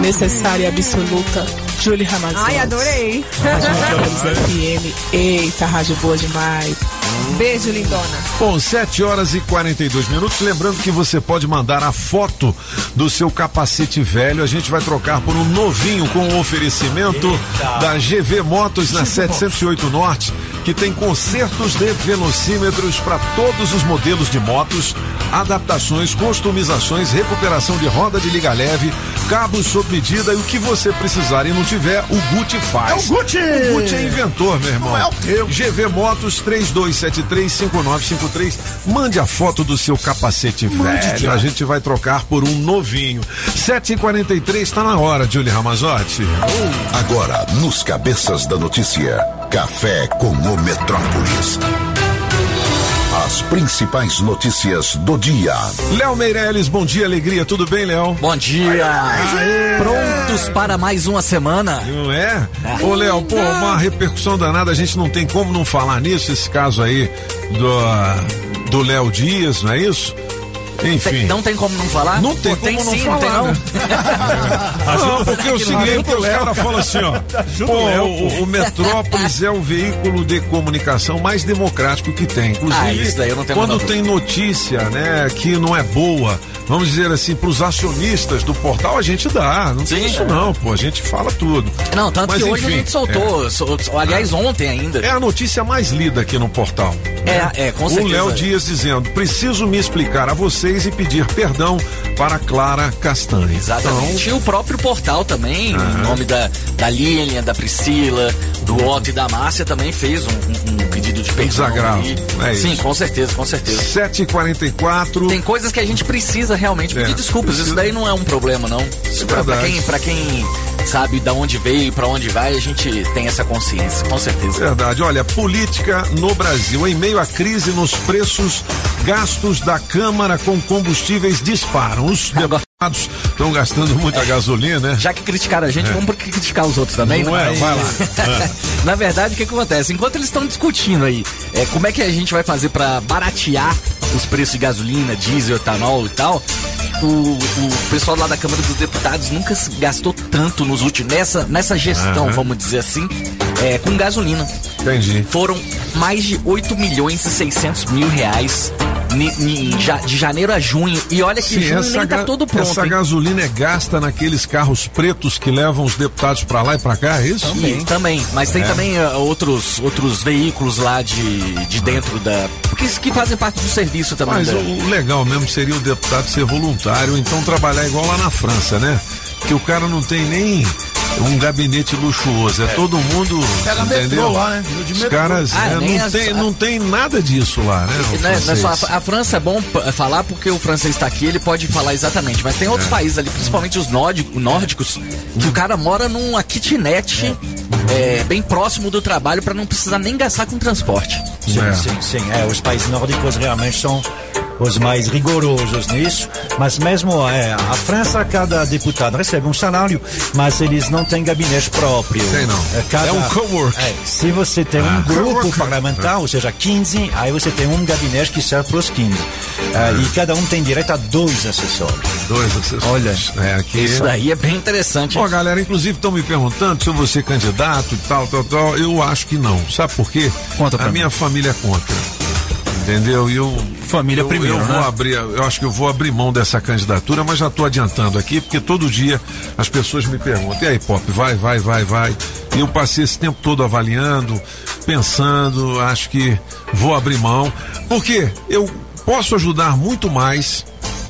necessária e absoluta, Julie Ramazotti. Ai, adorei. Rádio FM. Eita, rádio boa demais. Beijo, lindona. Bom, 7 horas e 42 minutos. Lembrando que você pode mandar a foto do seu capacete velho. A gente vai trocar por um novinho com um oferecimento da GV Motos na 708 Norte, que tem consertos de velocímetros para todos os modelos de motos, adaptações, customizações, recuperação de roda de liga leve, cabos sob medida e o que você precisar e não tiver, o Gucci faz. É o Gucci! O Gucci é inventor, meu irmão. Não é o quê? GV Motos 32735953. Mande a foto do seu capacete Mande, velho. Thiago. A gente vai trocar por um novinho. 7h43, tá na hora, Julie Ramazotti. Agora, nos cabeças da notícia, café com o Metrópolis. As principais notícias do dia. Léo Meirelles, bom dia, alegria, tudo bem, Léo? Bom dia. Prontos para mais uma semana? Não é? Ô, Léo, pô, uma repercussão danada, a gente não tem como não falar nisso, esse caso aí do do Léo Dias, não é isso? Enfim. Tem- não tem como não falar? Não tem Pô, como não sim, falar, não tem não? né? Não, porque é o seguinte, os caras falam assim, ó. Pô, o, o Metrópolis é o veículo de comunicação mais democrático que tem. Inclusive, Ah, isso daí eu não tenho quando tem notícia, né, que não é boa, vamos dizer assim, pros acionistas do portal, a gente dá. Não tem isso não, pô. A gente fala tudo. Não, tanto Mas, que hoje enfim, a gente soltou, é. sol- aliás, ontem ainda. É a notícia mais lida aqui no portal. É, é, com O certeza. Léo Dias dizendo: preciso me explicar a vocês e pedir perdão para Clara Castanha. Exatamente. E o próprio portal também, em nome da, da Lilian, da Priscila, do Otto e da Márcia, também fez um, um- um pedido de perdão. desagravo. É Sim, isso. com certeza, com certeza. 7h44. Tem coisas que a gente precisa realmente pedir É. desculpas. Isso daí não é um problema, não. Isso pra, pra verdade. quem, pra quem sabe da onde veio e pra onde vai, a gente tem essa consciência, com certeza. Verdade. Olha, política no Brasil. Em meio à crise nos preços, gastos da Câmara com combustíveis disparam. Os deputados estão gastando muita gasolina, né? Já que criticaram a gente, É. vamos criticar os outros também, Não né? é? Vai lá. Na verdade, o que, que acontece? Enquanto eles estão discutindo aí é, como é que a gente vai fazer pra baratear os preços de gasolina, diesel, etanol e tal, o, o pessoal lá da Câmara dos Deputados nunca se gastou tanto nos últimos, nessa, nessa gestão, Aham. vamos dizer assim, é, com gasolina. Entendi. Foram mais de 8 milhões e 600 mil reais de janeiro a junho. E olha que Sim, junho essa, nem tá todo pronto. essa hein? gasolina é gasta naqueles carros pretos que levam os deputados pra lá e pra cá, é isso? Também. também, mas tem É. também ah, outros, outros veículos lá de, de dentro da. Que, que fazem parte do serviço também. Mas da- o legal mesmo seria o deputado ser voluntário, então trabalhar igual lá na França, né? Que o cara não tem nem um gabinete luxuoso, é, todo mundo. Pega entendeu? metrô lá, né? De Os caras Ah, é, não, as- tem, não tem nada disso lá, né? o Não é- não é só a, a França é bom p- falar porque o francês está aqui, ele pode falar exatamente. Mas tem outros É. países ali, principalmente os nórdicos, nórdicos que o cara mora numa kitnet é, bem próximo do trabalho para não precisar nem gastar com transporte. Sim, sim, sim. É, os países nórdicos realmente são os mais rigorosos nisso, mas mesmo é, a França, cada deputado recebe um salário, mas eles não têm gabinete próprio. Tem não. É, cada- É um cowork. é, se você tem Ah. um grupo parlamentar, ou seja, 15, aí você tem um gabinete que serve para os 15. É, e cada um tem direito a dois assessores. Dois assessores. Olha, é, aqui. Isso daí é bem interessante. Ó, galera, inclusive estão me perguntando se eu vou ser candidato e tal, tal, tal. Eu acho que não. Sabe por quê? Conta pra A mim. minha família é contra. Entendeu? E eu. Família eu, primeiro, Eu vou né? abrir, eu acho que eu vou abrir mão dessa candidatura, mas já estou adiantando aqui, porque todo dia as pessoas me perguntam: e aí, Pop, vai, vai, vai, vai. E eu passei esse tempo todo avaliando, pensando, acho que vou abrir mão, porque eu posso ajudar muito mais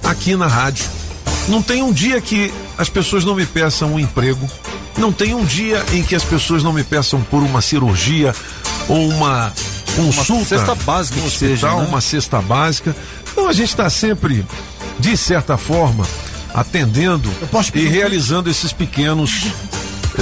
aqui na rádio. Não tem um dia que as pessoas não me peçam um emprego. Não tem um dia em que as pessoas não me peçam por uma cirurgia ou uma consulta. cesta básica no que hospital, seja, né? uma cesta básica. Então a gente está sempre, de certa forma, atendendo e realizando esses pequenos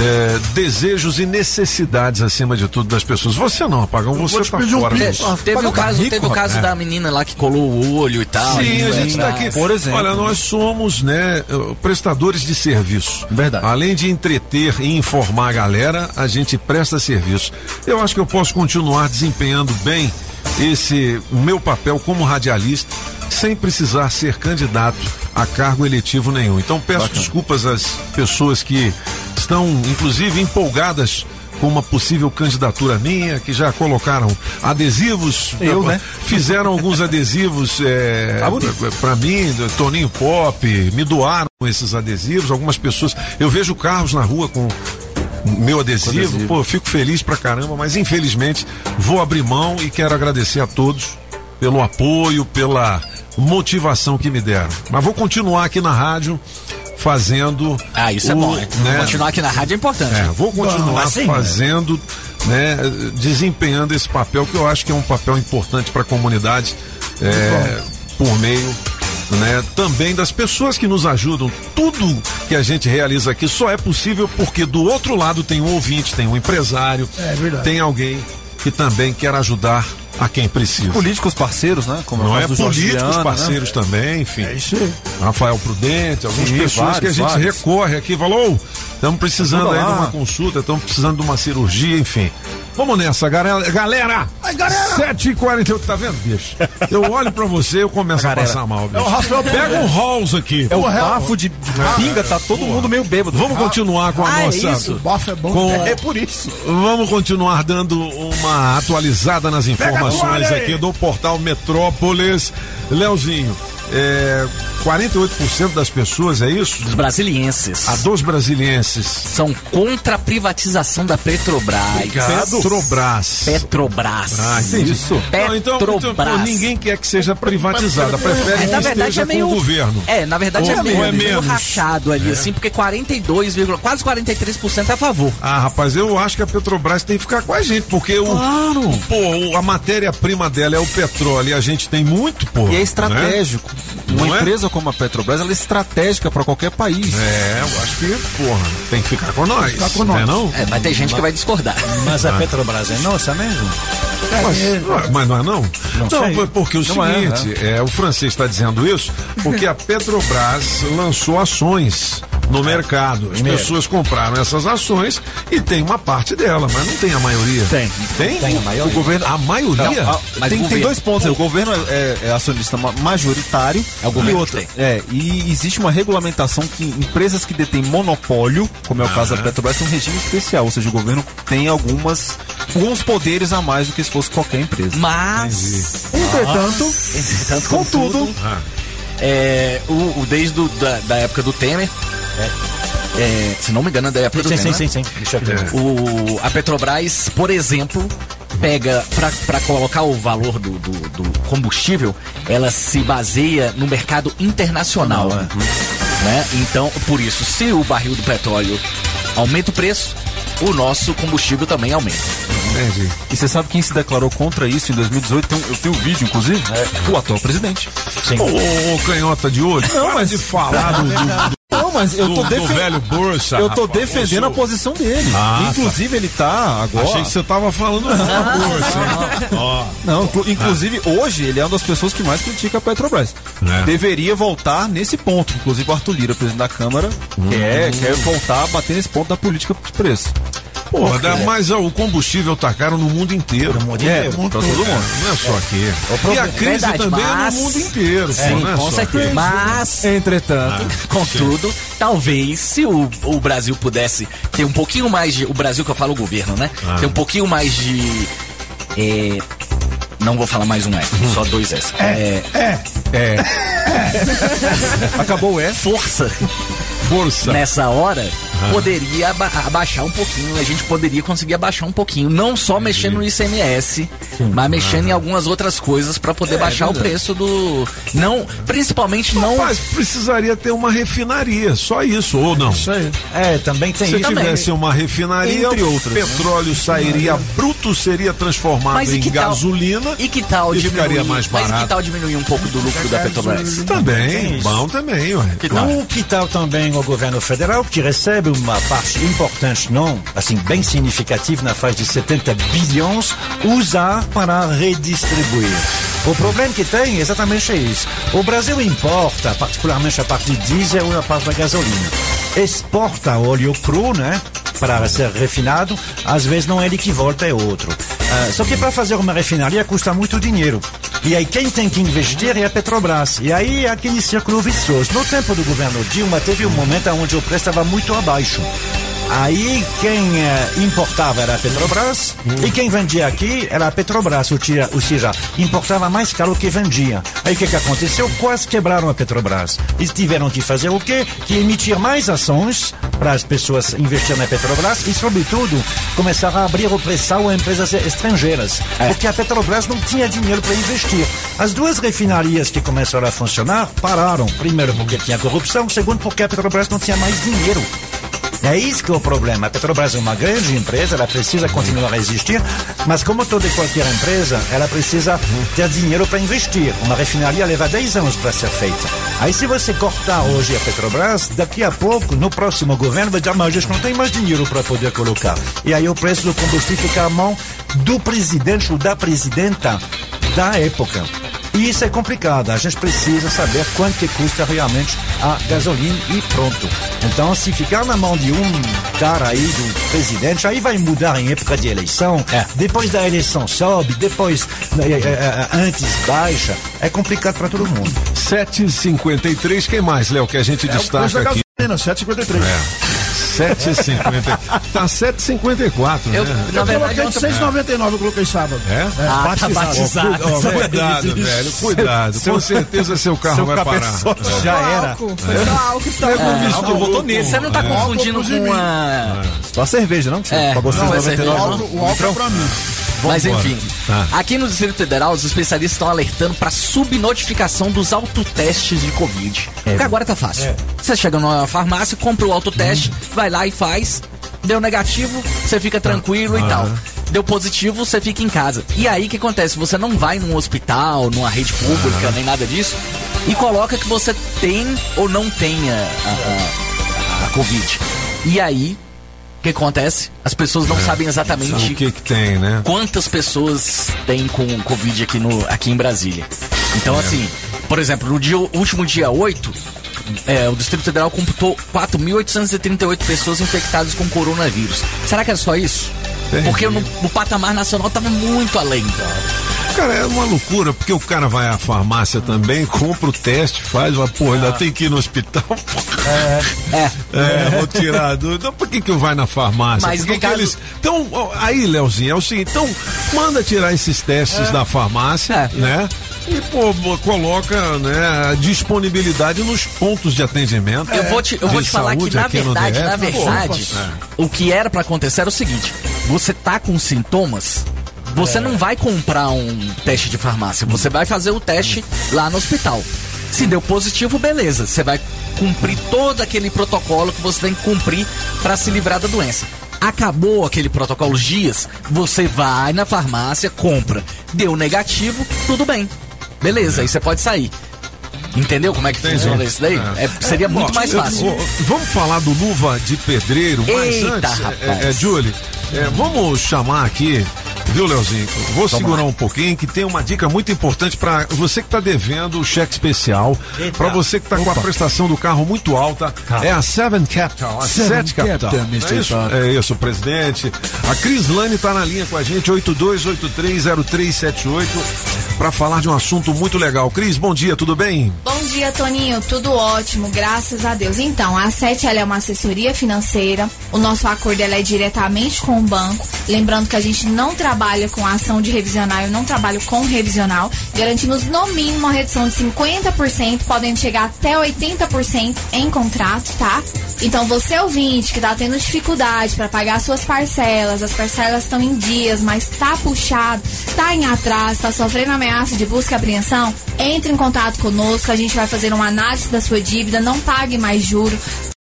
eh, desejos e necessidades acima de tudo das pessoas. Você não, Apagão, você um está fora Te- disso. teve o caso, teve o caso da menina lá que colou o olho e tal. Sim, e a gente está pra- aqui. por exemplo. Olha, nós somos, né, eh, prestadores de serviço. Verdade. Além de entreter e informar a galera, a gente presta serviço. Eu acho que eu posso continuar desempenhando bem esse meu papel como radialista, sem precisar ser candidato a cargo eletivo nenhum. Então peço desculpas às pessoas que estão, inclusive, empolgadas com uma possível candidatura minha, que já colocaram adesivos, Eu, né? fizeram alguns adesivos é, Tá para mim, Toninho Pop, me doaram esses adesivos, algumas pessoas, eu vejo carros na rua com meu adesivo, adesivo. pô, fico feliz pra caramba, mas infelizmente vou abrir mão e quero agradecer a todos pelo apoio, pela motivação que me deram. Mas vou continuar aqui na rádio fazendo Ah, isso é o, bom. né? Continuar aqui na rádio é importante. é, vou continuar assim, fazendo, né, desempenhando esse papel que eu acho que é um papel importante para a comunidade, é, por meio, né, também das pessoas que nos ajudam. Tudo que a gente realiza aqui só é possível porque do outro lado tem um ouvinte, tem um empresário, É tem alguém que também quer ajudar a quem precisa. Políticos parceiros, né? Como Não é do Jorge políticos Viana, parceiros né? também, enfim. É isso aí. Rafael Prudente, algumas Sim, pessoas que a vários, gente vários. recorre aqui, falou, estamos precisando aí de uma consulta, estamos precisando de uma cirurgia, enfim. Vamos nessa, galera. Galera! Ai, galera! 7h48, tá vendo, bicho? Eu olho pra você eu começo a Galera. passar mal, bicho. É o Rafael Pega um Halls aqui. É o Porra, bafo de pinga, tá todo mundo meio bêbado. Vamos continuar com a Ah, é nossa. isso? O bafo é bom. Com- É por isso. Vamos continuar dando uma atualizada nas a informações aqui do portal Metrópolis. Leozinho, é, 48% das pessoas, é isso? Dos brasilienses. A dos brasilienses. São contra a privatização da Petrobras. Petrobras. Petrobras. Ah. Isso. Não, então, então, Petrobras. ninguém quer que seja privatizada, prefere É, que na verdade esteja é meio com o governo. É, na verdade Ou é meio, é meio rachado ali, É. assim, porque 42, quase 43% é a favor. Ah, rapaz, eu acho que a Petrobras tem que ficar com a gente, porque o, pô, a matéria-prima dela é o petróleo e a gente tem muito, pô. E é estratégico. Uma Não é? empresa como a Petrobras, ela é estratégica para qualquer país. É, eu acho que, porra, tem que ficar com nós. Ficar com Não nós. é não? É, vai ter gente que vai discordar. Mas a Ah. Petrobras é nossa mesmo? Mas, não- mas não é não? Não sei. foi porque o Não é, seguinte, é, o francês está dizendo isso porque a Petrobras lançou ações no mercado. As Primeiro. pessoas compraram essas ações e tem uma parte dela, mas não tem a maioria. Tem. Tem? Tem a maioria. O governo, a maioria? Não, a- tem, tem dois pontos aí. O governo é, é- é acionista ma- majoritário. É o governo e que outra, é, e existe uma regulamentação que empresas que detêm monopólio, como é o caso da Petrobras, tem um regime especial. Ou seja, o governo tem algumas alguns poderes a mais do que se fosse qualquer empresa. Mas, Entretanto, entretanto, contudo, é, o, o desde o, da, da época do Temer, é, se não me engano, é da época do Sim, Temer. sim, né? sim, sim. Deixa eu ver. O, a Petrobras, por exemplo, pega para colocar o valor do, do, do combustível, ela se baseia no mercado internacional. Né? Então, por isso, se o barril do petróleo aumenta o preço, o nosso combustível também aumenta. Entendi. E você sabe quem se declarou contra isso em 2018? Tem um- eu tenho um vídeo, inclusive. O atual presidente. Sim. Ô, ô, canhota de olho, Não, mas- de falar do, do- Não, mas eu tô do- do defendendo. velho Bursa. Eu tô rapaz. defendendo Ô, a posição dele. Ah, Inclusive, ele tá agora. Achei que você tava falando do Bursa. Não, inclu- inclusive hoje ele é uma das pessoas que mais critica a Petrobras. É. Deveria voltar nesse ponto. Inclusive o Arthur Lira, presidente da Câmara, quer, quer voltar a bater nesse ponto da política de preço. Porra, dá- mas ó, o combustível tá caro no mundo inteiro. No mundo É, inteiro. pra todo mundo. Não é só aqui. O E a crise Verdade, também é mas- no mundo inteiro. Sim, pô, não é com só certeza. Mas, Entretanto, contudo, talvez se o, o Brasil pudesse ter um pouquinho mais de. O Brasil que eu falo o governo, né? Ah. Ter um pouquinho mais de. é, não vou falar mais um E, só dois S. É, É. acabou o E. força Força. nessa hora poderia aba- abaixar um pouquinho, a gente poderia conseguir abaixar um pouquinho, não só mexendo no ICMS, mas mexendo em algumas outras coisas para poder baixar o verdade. preço do não, principalmente não Mas precisaria ter uma refinaria, só isso, ou não? Isso aí. É, também tem Se isso. tivesse uma refinaria, Entre o outras, né? petróleo sairia bruto, seria transformado Mas em gasolina e que tal e diminuir, ficaria mais mas e que barato. tal diminuir um pouco do lucro da Petrobras? Também, bom também, ué. Que tal? O que tal também o governo federal, que recebe uma parte importante, não, assim, bem significativa, na faixa de 70 bilhões, usar para redistribuir. O problema que tem é exatamente isso. O Brasil importa, particularmente a parte de diesel e a parte da gasolina. Exporta óleo cru, né? Para ser refinado, às vezes não é ele que volta, é outro. Ah, só que para fazer uma refinaria custa muito dinheiro. E aí quem tem que investir é a Petrobras. E aí é aquele círculo vicioso. No tempo do governo Dilma teve um momento onde o preço estava muito abaixo. Aí quem eh, importava era a Petrobras e quem vendia aqui era a Petrobras, ou seja, ou seja, importava mais caro que vendia. Aí o que, que aconteceu? Quase quebraram a Petrobras. Eles tiveram que fazer o quê? Que emitir mais ações para as pessoas investir na Petrobras e, sobretudo, começar a abrir o pressão a empresas estrangeiras. Porque a Petrobras não tinha dinheiro para investir. As duas refinarias que começaram a funcionar pararam. Primeiro porque tinha corrupção, segundo porque a Petrobras não tinha mais dinheiro. É isso que é o problema. A Petrobras é uma grande empresa, ela precisa continuar a existir, mas como toda e qualquer empresa, ela precisa ter dinheiro para investir. Uma refinaria leva 10 anos para ser feita. Aí se você cortar hoje a Petrobras, daqui a pouco, no próximo governo, vai dizer, mas a gente não tem mais dinheiro para poder colocar. E aí o preço do combustível fica à mão do presidente ou da presidenta da época. E isso é complicado. A gente precisa saber quanto que custa realmente a gasolina e pronto. Então, se ficar na mão de um cara aí, do presidente, aí vai mudar em época de eleição. Depois da eleição sobe, depois eh, eh, eh, antes baixa. É complicado para todo mundo. 7h53, quem mais, Léo, que a gente É destaca aqui? gasolina, 7,53. É. 7,50. Tá 7,54, né? Eu- Eu coloquei de 6,99, eu coloquei sábado. É? Ah, tá batizado. Ó, Cuidado, velho, cuidado. Com certeza seu carro seu vai parar. É. já era. Foi álcool É, botou nele. Você não tá É. confundindo com uma. Só a cerveja, não? É, pagou não, é 6,99. cerveja, não. O álcool é pra mim. Mas enfim, Tá. aqui no Distrito Federal, os especialistas estão alertando para subnotificação dos autotestes de Covid. Porque agora tá fácil. Você chega numa farmácia, compra o autoteste, vai lá e faz. Deu negativo, você fica tranquilo e tal. Deu positivo, você fica em casa. E aí o que acontece? Você não vai num hospital, numa rede pública, nem nada disso, e coloca que você tem ou não tenha a, a- a Covid. E aí, o que acontece? As pessoas não sabem exatamente O que que tem, né? quantas pessoas tem com Covid aqui, no, aqui em Brasília. Então, É. assim, por exemplo, no dia, último dia 8, é, o Distrito Federal computou 4.838 pessoas infectadas com coronavírus. Será que era só isso? Porque no, no patamar nacional estava muito além. Cara, é uma loucura, porque o cara vai à farmácia também, compra o teste, faz, mas, pô, ainda tem que ir no hospital. É. É, vou tirar a dúvida. Por que que vai na farmácia? Mas Por que no que caso- eles... Então, aí, Leozinho, é o seguinte, então, manda tirar esses testes da farmácia, É. né? E, pô, coloca, né, a disponibilidade nos pontos de atendimento. Eu vou te, eu vou te falar que, na verdade, DF. na verdade, Pô, o que era pra acontecer era o seguinte: você tá com sintomas, você É. não vai comprar um teste de farmácia, você vai fazer o teste lá no hospital. Se deu positivo, beleza, você vai cumprir todo aquele protocolo que você tem que cumprir pra se livrar da doença. Acabou aquele protocolo os dias, você vai na farmácia, compra. Deu negativo, tudo bem. Beleza, aí você pode sair. Entendeu como é que funciona isso daí? É, seria É, muito mais eu- fácil. ó, vamos falar do luva de pedreiro, mas Eita, antes, rapaz. é, é, Julie, é, vamos chamar aqui, viu, Leozinho? Vou segurar um pouquinho, que tem uma dica muito importante para você que está devendo o cheque especial, para você que está com a prestação do carro muito alta, é a Seven Capital, a Seven Sete Capital. Capital. É isso, é isso, presidente. A Cris Lane está na linha com a gente, 82830378, para falar de um assunto muito legal. Cris, bom dia, tudo bem? Bom dia, Toninho. Tudo ótimo, graças a Deus. Então, a Sete ela é uma assessoria financeira. O nosso acordo ela é diretamente com o banco. Lembrando que a gente não trabalha com ação de revisional, eu não trabalho com revisional. Garantimos no mínimo uma redução de 50%, podem chegar até 80% em contrato, tá? Então, você ouvinte que tá tendo dificuldade para pagar suas parcelas, as parcelas estão em dias, mas tá puxado, tá em atraso, tá sofrendo ameaça de busca e apreensão, entre em contato conosco, a gente vai fazer uma análise da sua dívida, não pague mais juro,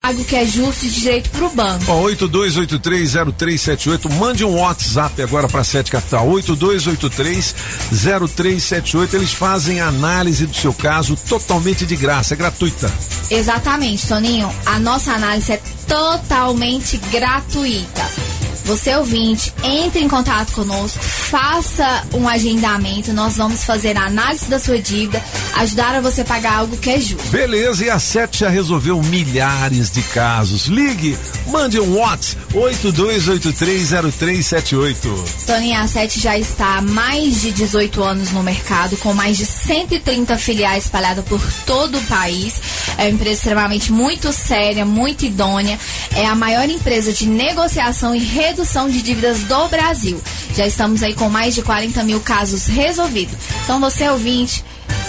pague o que é justo e direito pro banco. Ó, 82830378, mande um WhatsApp agora para Sete Capital, 82830378, eles fazem a análise do seu caso totalmente de graça, é gratuita. Exatamente, Toninho. A nossa análise é totalmente gratuita. Você ouvinte, entre em contato conosco, faça um agendamento, nós vamos fazer a análise da sua dívida, ajudar a você pagar algo que é justo. Beleza, e a Sete já resolveu milhares de casos. Ligue, mande um WhatsApp, 82830378. Toninho, a Sete já está há mais de 18 anos no mercado, com mais de 130 filiais espalhadas por todo o país. É uma empresa extremamente muito séria, muito idônea. É a maior empresa de negociação e redução de dívidas do Brasil. Já estamos aí com mais de 40 mil casos resolvidos. Então, você ouvinte,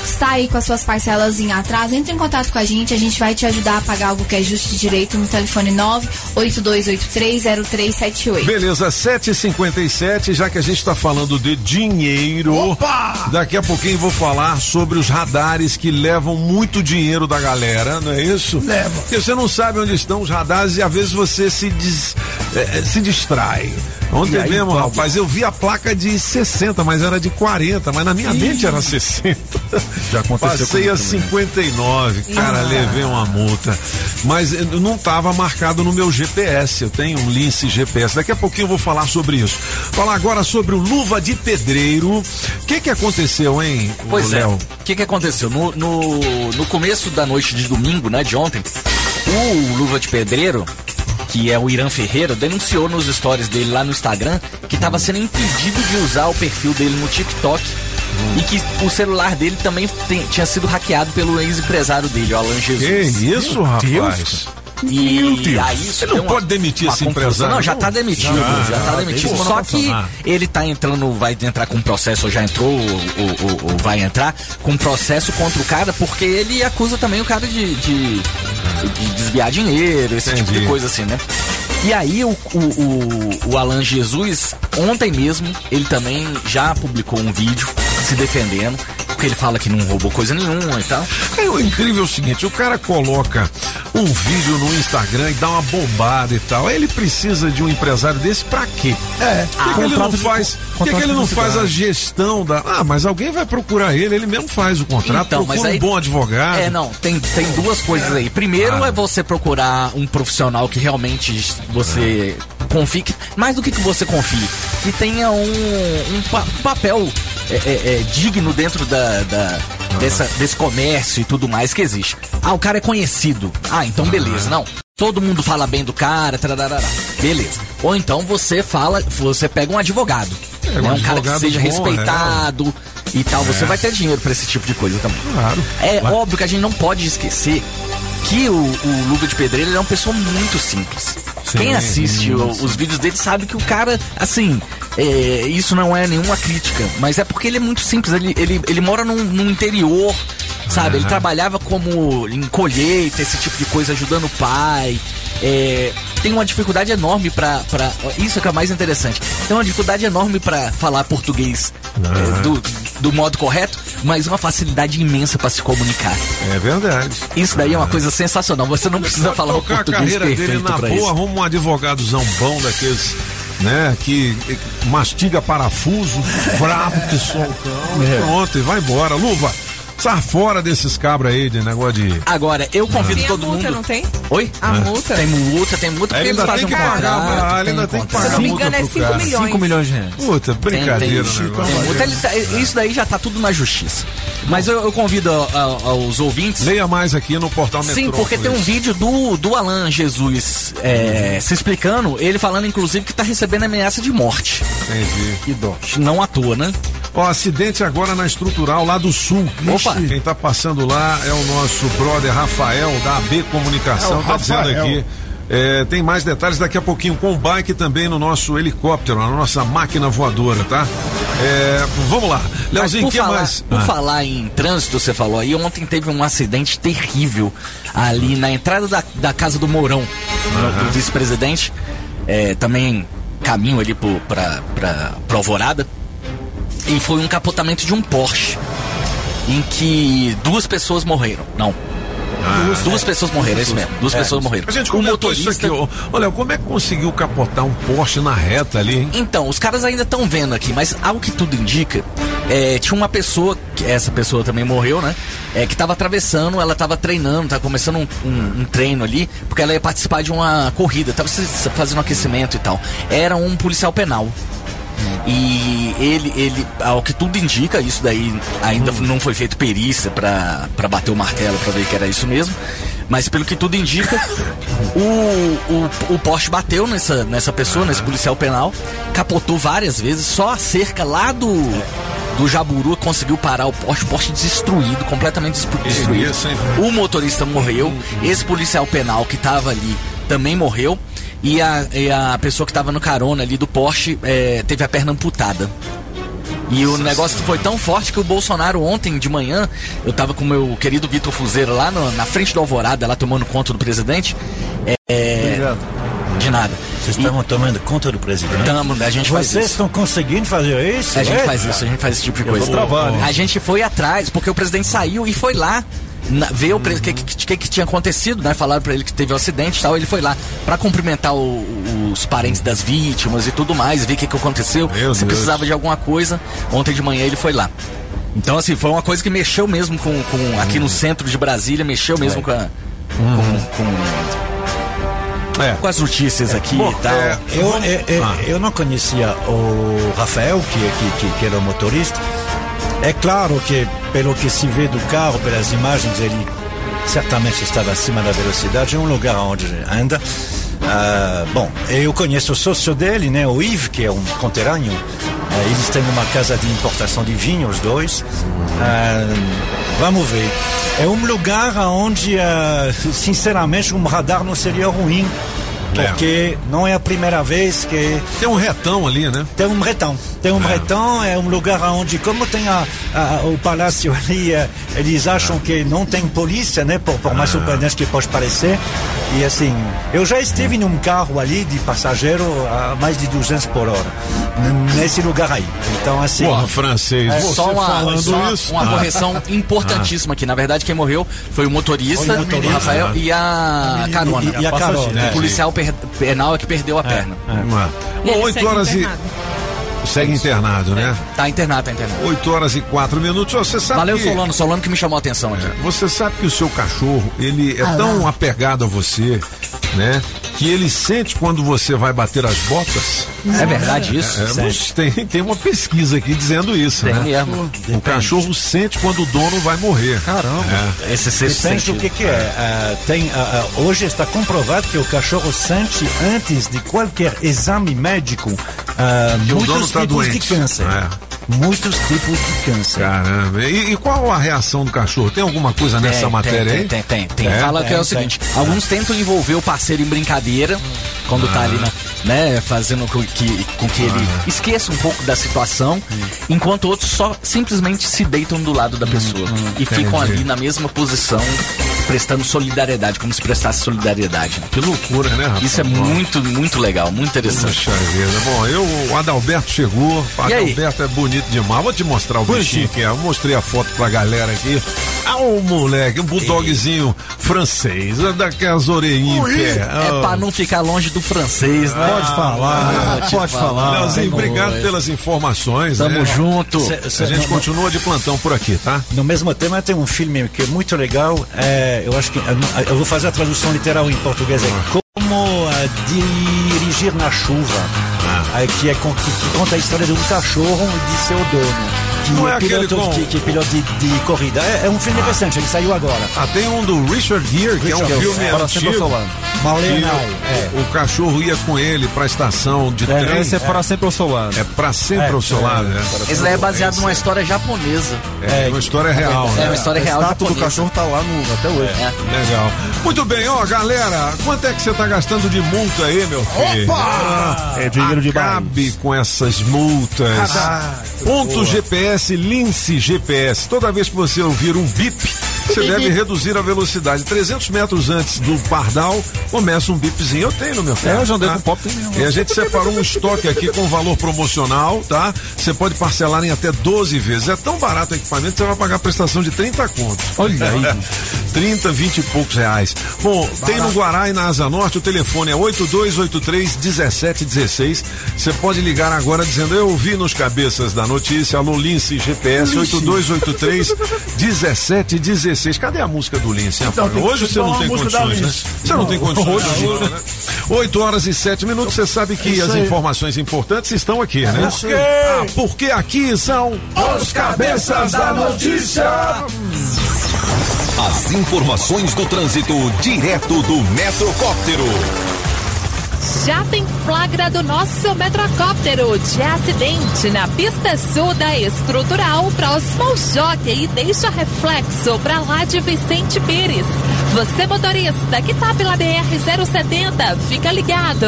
está aí com as suas parcelas em atraso, entre em contato com a gente, a gente vai te ajudar a pagar algo que é justo de direito no telefone 982830378. Beleza, 7h57, já que a gente está falando de dinheiro. Opa! Daqui a pouquinho vou falar sobre os radares que levam muito dinheiro da galera, não é isso? Leva. Porque você não sabe onde estão os radares e às vezes você se, dis- eh, se distrai. Ontem aí, mesmo, Paulo? rapaz, eu vi a placa de 60, mas era de 40, mas na minha mente era 60. Já aconteceu Passei a comigo também. 59, cara, levei uma multa. Mas eh, não estava marcado no meu GPS. Eu tenho um Lince GPS. Daqui a pouquinho eu vou falar sobre isso. Falar agora sobre o luva de pedreiro. O que que aconteceu, hein, Pois é. Léo? O que que aconteceu? No, no, no começo da noite de domingo, né, de ontem, o Luva de Pedreiro, que é o Irã Ferreira, denunciou nos stories dele lá no Instagram que estava sendo impedido de usar o perfil dele no TikTok e que o celular dele também tem- tinha sido hackeado pelo ex-empresário dele, o Alan Jesus. Que isso, Meu rapaz? Deus, Meu E Deus. aí Você não uma- pode demitir esse confusão. empresário, Não, já não? tá demitido, Já, já, tá já, demitido. Só que ele tá entrando, vai entrar com processo, ou já entrou, ou, ou- ou vai entrar com processo contra o cara, porque ele acusa também o cara de, de, de desviar dinheiro, esse tipo de Entendi. coisa assim, né? E aí o, o, o, o Alan Jesus, ontem mesmo, ele também já publicou um vídeo se defendendo, porque ele fala que não roubou coisa nenhuma e tal. É, o incrível é o seguinte, o cara coloca um vídeo no Instagram e dá uma bombada e tal. Ele precisa de um empresário desse pra quê? É. Por que, que ele não faz? Por que, ele não faz a gestão da. Ah, mas alguém vai procurar ele, ele mesmo faz o contrato, Então, procura mas aí- um bom advogado. É, não, tem, tem duas coisas aí. Primeiro Ah. é você procurar um profissional que realmente você confie, que- mais do que que você confie, que tenha um, um pa- papel é, é, é, digno dentro da, da- dessa, desse comércio e tudo mais que existe. Ah, o cara é conhecido. Ah, então beleza. Não. Todo mundo fala bem do cara, tararara. beleza. Ou então você fala, você pega um advogado. É, um né? um cara que seja bom, respeitado e tal. Você É. vai ter dinheiro pra esse tipo de coisa também. Claro. É óbvio que a gente não pode esquecer que o, o Luva de Pedreiro é uma pessoa muito simples. Sim, Quem assiste sim, sim. os vídeos dele sabe que o cara, assim, é, isso não é nenhuma crítica, mas é porque ele é muito simples. Ele, ele, ele mora num, num interior, sabe? Ele Aham. trabalhava como em colheita, esse tipo de coisa, ajudando o pai. É, tem uma dificuldade enorme pra. Isso é que é o mais interessante. Tem uma dificuldade enorme pra falar português é, do, do modo correto, mas uma facilidade imensa pra se comunicar. É verdade. Isso daí é uma coisa sensacional. Você não precisa falar o tocar a português carreira dele perfeito na pra boa, isso. arruma um advogadozão bom daqueles, né, que mastiga parafuso, brabo que soltão, É. e pronto, e vai embora. Luva, sai fora desses cabras aí de negócio de... Agora, eu convido Tem a todo multa, mundo. não tem? Oi? A multa? Tem multa, tem multa, porque Ele eles ainda fazem tem um que pagar, contrato. ah, ele ainda tem que pagar Se não me multa engano, é pro 5 cara. milhões. 5 milhões de reais. Puta, brincadeira, Tem, né? tem, negócio. tem multa, ele tá- isso daí já tá tudo na justiça. Mas eu, eu convido a- a- aos ouvintes. Leia mais aqui no portal Sim, porque tem um vídeo do, do Alan Jesus é, se explicando, ele falando inclusive que tá recebendo ameaça de morte. Entendi. Que dó. Não à toa, né? Ó, acidente agora na estrutural lá do sul. Opa. Quem tá passando lá é o nosso brother Rafael, da AB Comunicação, É tá dizendo Rafael. aqui. É, tem mais detalhes daqui a pouquinho com o bike também no nosso helicóptero, na nossa máquina voadora, tá? É, vamos lá. Leozinho, o que falar, mais? Por Ah. falar em trânsito, você falou aí, ontem teve um acidente terrível ali na entrada da, da casa do Mourão, do, do vice-presidente, é, também caminho ali pro, pra, pra, pra Alvorada, e foi um capotamento de um Porsche, em que duas pessoas morreram. Não. duas, duas pessoas morreram, é isso mesmo. Duas É. pessoas morreram. A gente o isso motorista. aqui, ó. Olha, como é que conseguiu capotar um Porsche na reta ali, hein? Então, os caras ainda estão vendo aqui, mas ao que tudo indica, é, tinha uma pessoa, que essa pessoa também morreu, né? É, que tava atravessando, ela tava treinando, tava começando um, um- um treino ali, porque ela ia participar de uma corrida, tava fazendo aquecimento e tal. Era um policial penal. E ele, ele, ao que tudo indica, isso daí ainda não foi feito perícia pra, pra bater o martelo pra ver que era isso mesmo. Mas pelo que tudo indica, o, o, o Porsche bateu nessa, nessa pessoa, nesse policial penal, capotou várias vezes, só a cerca lá do, do Jaburu conseguiu parar o Porsche, o Porsche destruído, completamente destru- destruído. O motorista morreu, esse policial penal que tava ali também morreu. E a, e a pessoa que tava no carona ali do Porsche eh, teve a perna amputada. E o negócio foi tão forte que o Bolsonaro ontem de manhã, eu tava com o meu querido Vitor Fuzeiro lá no- na frente do Alvorada, lá tomando conta do presidente. É, Obrigado. De nada. Vocês estão tomando conta do presidente? Tamo, a gente faz Vocês isso. estão conseguindo fazer isso? A gente é? faz isso, a gente faz esse tipo de Eu coisa. vou trabalho. A gente foi atrás, porque o presidente saiu e foi lá na- ver o que, que, que, tinha acontecido, né? Falaram pra ele que teve um acidente e tal. Ele foi lá pra cumprimentar o- os parentes das vítimas e tudo mais, ver o que, que aconteceu. Meu Se Deus. precisava de alguma coisa, ontem de manhã ele foi lá. Então, assim, foi uma coisa que mexeu mesmo com, com aqui no centro de Brasília, mexeu mesmo com, a- com, com, com as notícias aqui Bom, e tal. é, eu, é, é, Ah. eu não conhecia o Rafael, que, que, que, que era o motorista. É claro que, pelo que se vê do carro, pelas imagens, ele certamente estava acima da velocidade. É um lugar onde anda. Ah, bom, eu conheço o sócio dele, né, o Yves, que é um conterrâneo. Eh, eles têm uma casa de importação de vinho, os dois. Ah, vamos ver. É um lugar onde, ah, sinceramente, um radar não seria ruim. Porque não é a primeira vez que. Tem um retão ali, né? Tem um retão. Tem um retão, é um lugar onde, como tem a, a- o palácio ali, eh, eles acham que não tem polícia, né? Por, por mais surpreendente que pode parecer. E assim, eu já estive num carro ali de passageiro a mais de 200 por hora. Nesse lugar aí. Então, assim. Porra, francês, É, você só uma, falando só isso. uma Ah. correção importantíssima aqui. Na verdade, quem morreu foi o motorista, Foi o motorista. o Rafael, e a carona. E- e a carona, O é. policial per- penal é que perdeu a perna. É. Bom, 8 horas e. Segue internado, né? Tá internado, tá internado. 8 horas e 4 minutos. Você sabe Valeu, que... Solano, Solano que me chamou a atenção aqui. Você sabe que o seu cachorro, ele é Ah, tão apegado a você, né? Que ele sente quando você vai bater as botas. É verdade isso? É, é, mas tem, tem uma pesquisa aqui dizendo isso, Tem né? mesmo. O cachorro sente quando o dono vai morrer. Caramba. É. Esse sexto do sentido. que, que é. Ah, tem, ah, ah, hoje está comprovado que o cachorro sente antes de qualquer exame médico Que o muitos dono tá tipos doente. de câncer. É. Muitos tipos de câncer. Caramba. E, e qual a reação do cachorro? Tem alguma coisa nessa Tem, matéria tem, aí? Tem, tem, tem. É? Fala que é o seguinte: alguns tentam envolver o parceiro em brincadeira quando tá ali, na, né, fazendo com que, com que ele esqueça um pouco da situação, enquanto outros só simplesmente se deitam do lado da pessoa e ficam entendi. ali na mesma posição, prestando solidariedade, como se prestasse solidariedade. Que loucura, né, rapaz? Isso é muito, muito legal, muito interessante. Puxa vida. Bom, eu, o Adalberto chegou. O E? Adalberto é bonito demais. Vou te mostrar o Bonitinho. bichinho que é. Eu mostrei a foto pra galera aqui. Ah, um moleque, um bulldogzinho francês, daquelas orelhinhas pé. É pra não ficar longe do francês, né? Pode falar, pode falar. Leozinho, obrigado pelas informações. Tamo né? junto. Cê- cê- A gente não- continua de plantão por aqui, tá? No mesmo tema tem um filme que é muito legal. é, eu acho que eu, vou fazer a tradução literal em português. É como ah, dirigir na chuva, é, que, é, que conta a história de um cachorro e de seu dono. Não é aquele piloto, com- que, que é piloto de, de corrida. É, é um filme recente, ele saiu agora. Ah, tem um do Richard Gere, que é um Richard filme Para ao antigo. É. o, o cachorro ia com ele pra estação de trem. Esse é para sempre ao seu lado. É pra sempre É, ao seu é, lado, né? Esse daí é baseado numa história japonesa. É, uma história real, É né? uma história A real estátua do japonesa. cachorro tá lá no, até hoje. É. Legal. Muito bem, ó, galera, quanto é que você tá gastando de multa aí, meu filho? Opa! É dinheiro demais. Acabe com essas multas. Ponto GPS, Lince GPS. Toda vez que você ouvir um bip, você deve reduzir a velocidade. 300 metros antes do pardal, começa um bipzinho. Eu tenho no meu carro. É, eu já andei tá? com pop, tem mesmo. E a gente separou um estoque aqui com valor promocional, tá? Você pode parcelar em até 12 vezes. É tão barato o equipamento que você vai pagar a prestação de 30 contos. Olha aí. 30, 20 e poucos reais. Bom, tem no Guará e na Asa Norte, o telefone é 8283 1716. Você pode ligar agora dizendo: Eu ouvi nos cabeças da notícia, alô Lince GPS 8283 1716. Cadê a música do Lince? hein, Então, tem Hoje você botar não tem condições, né? Você não tem Não, condições hoje hoje, né? 8 horas e 7 minutos, você sabe que Isso as informações importantes estão aqui, né? Isso aí. Ah, porque aqui são Os cabeças da notícia. As informações do trânsito direto do Metrocóptero. Já tem flagra do nosso metrocóptero de acidente na pista sul da estrutural próximo ao jockey e deixa reflexo para lá de Vicente Pires. Você motorista que tá pela BR-070, fica ligado.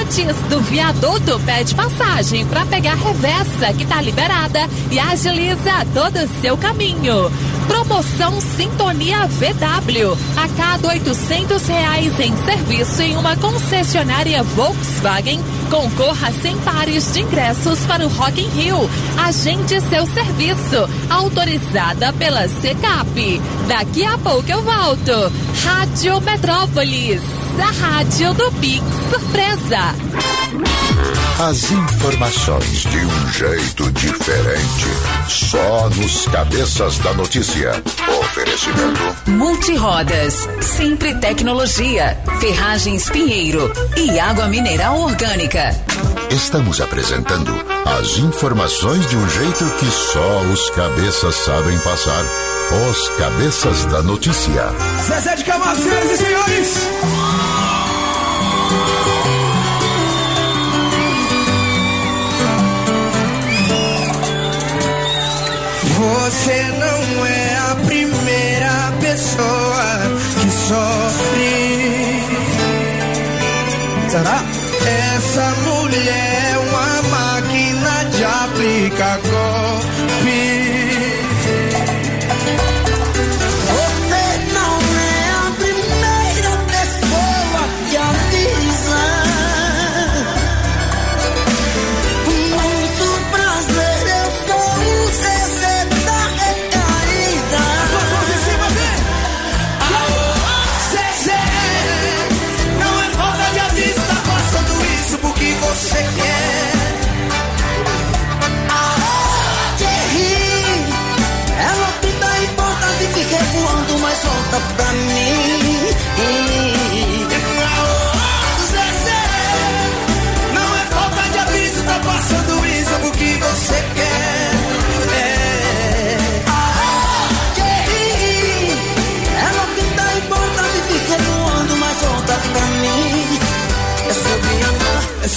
Antes do viaduto, pede passagem para pegar reversa que tá liberada e agiliza todo o seu caminho. Promoção Sintonia VW. A cada 800 reais em serviço em uma concessionária Volkswagen, concorra a 100 pares de ingressos para o Rock in Rio. Agende seu serviço. Autorizada pela SECAP. Daqui a pouco eu volto. Rádio Metrópolis. A rádio do Big Surpresa. As informações de um jeito diferente. Só nos cabeças da notícia. Oferecimento. Multirodas, Sempre Tecnologia, Ferragens Pinheiro e Água Mineral Orgânica. Estamos apresentando as informações de um jeito que só os cabeças sabem passar. Os Cabeças da Notícia. Zezé de Camargo, senhoras e senhores! Você não é a primeira pessoa que sofre. Será? Mulher é uma máquina de aplicar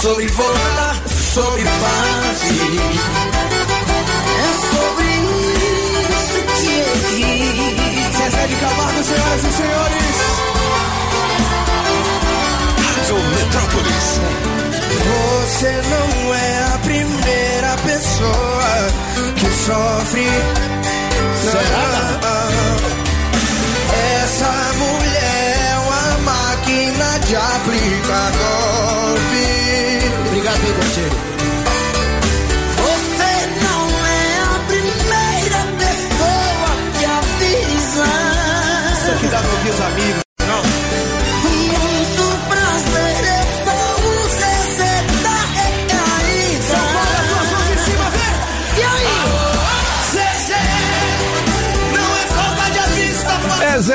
sobre voltar, é sobre partir. É sobre isso, Thierry. Zezé de Camargo, senhoras e senhores. Rádio Metrópolis. Você não é a primeira pessoa que sofre.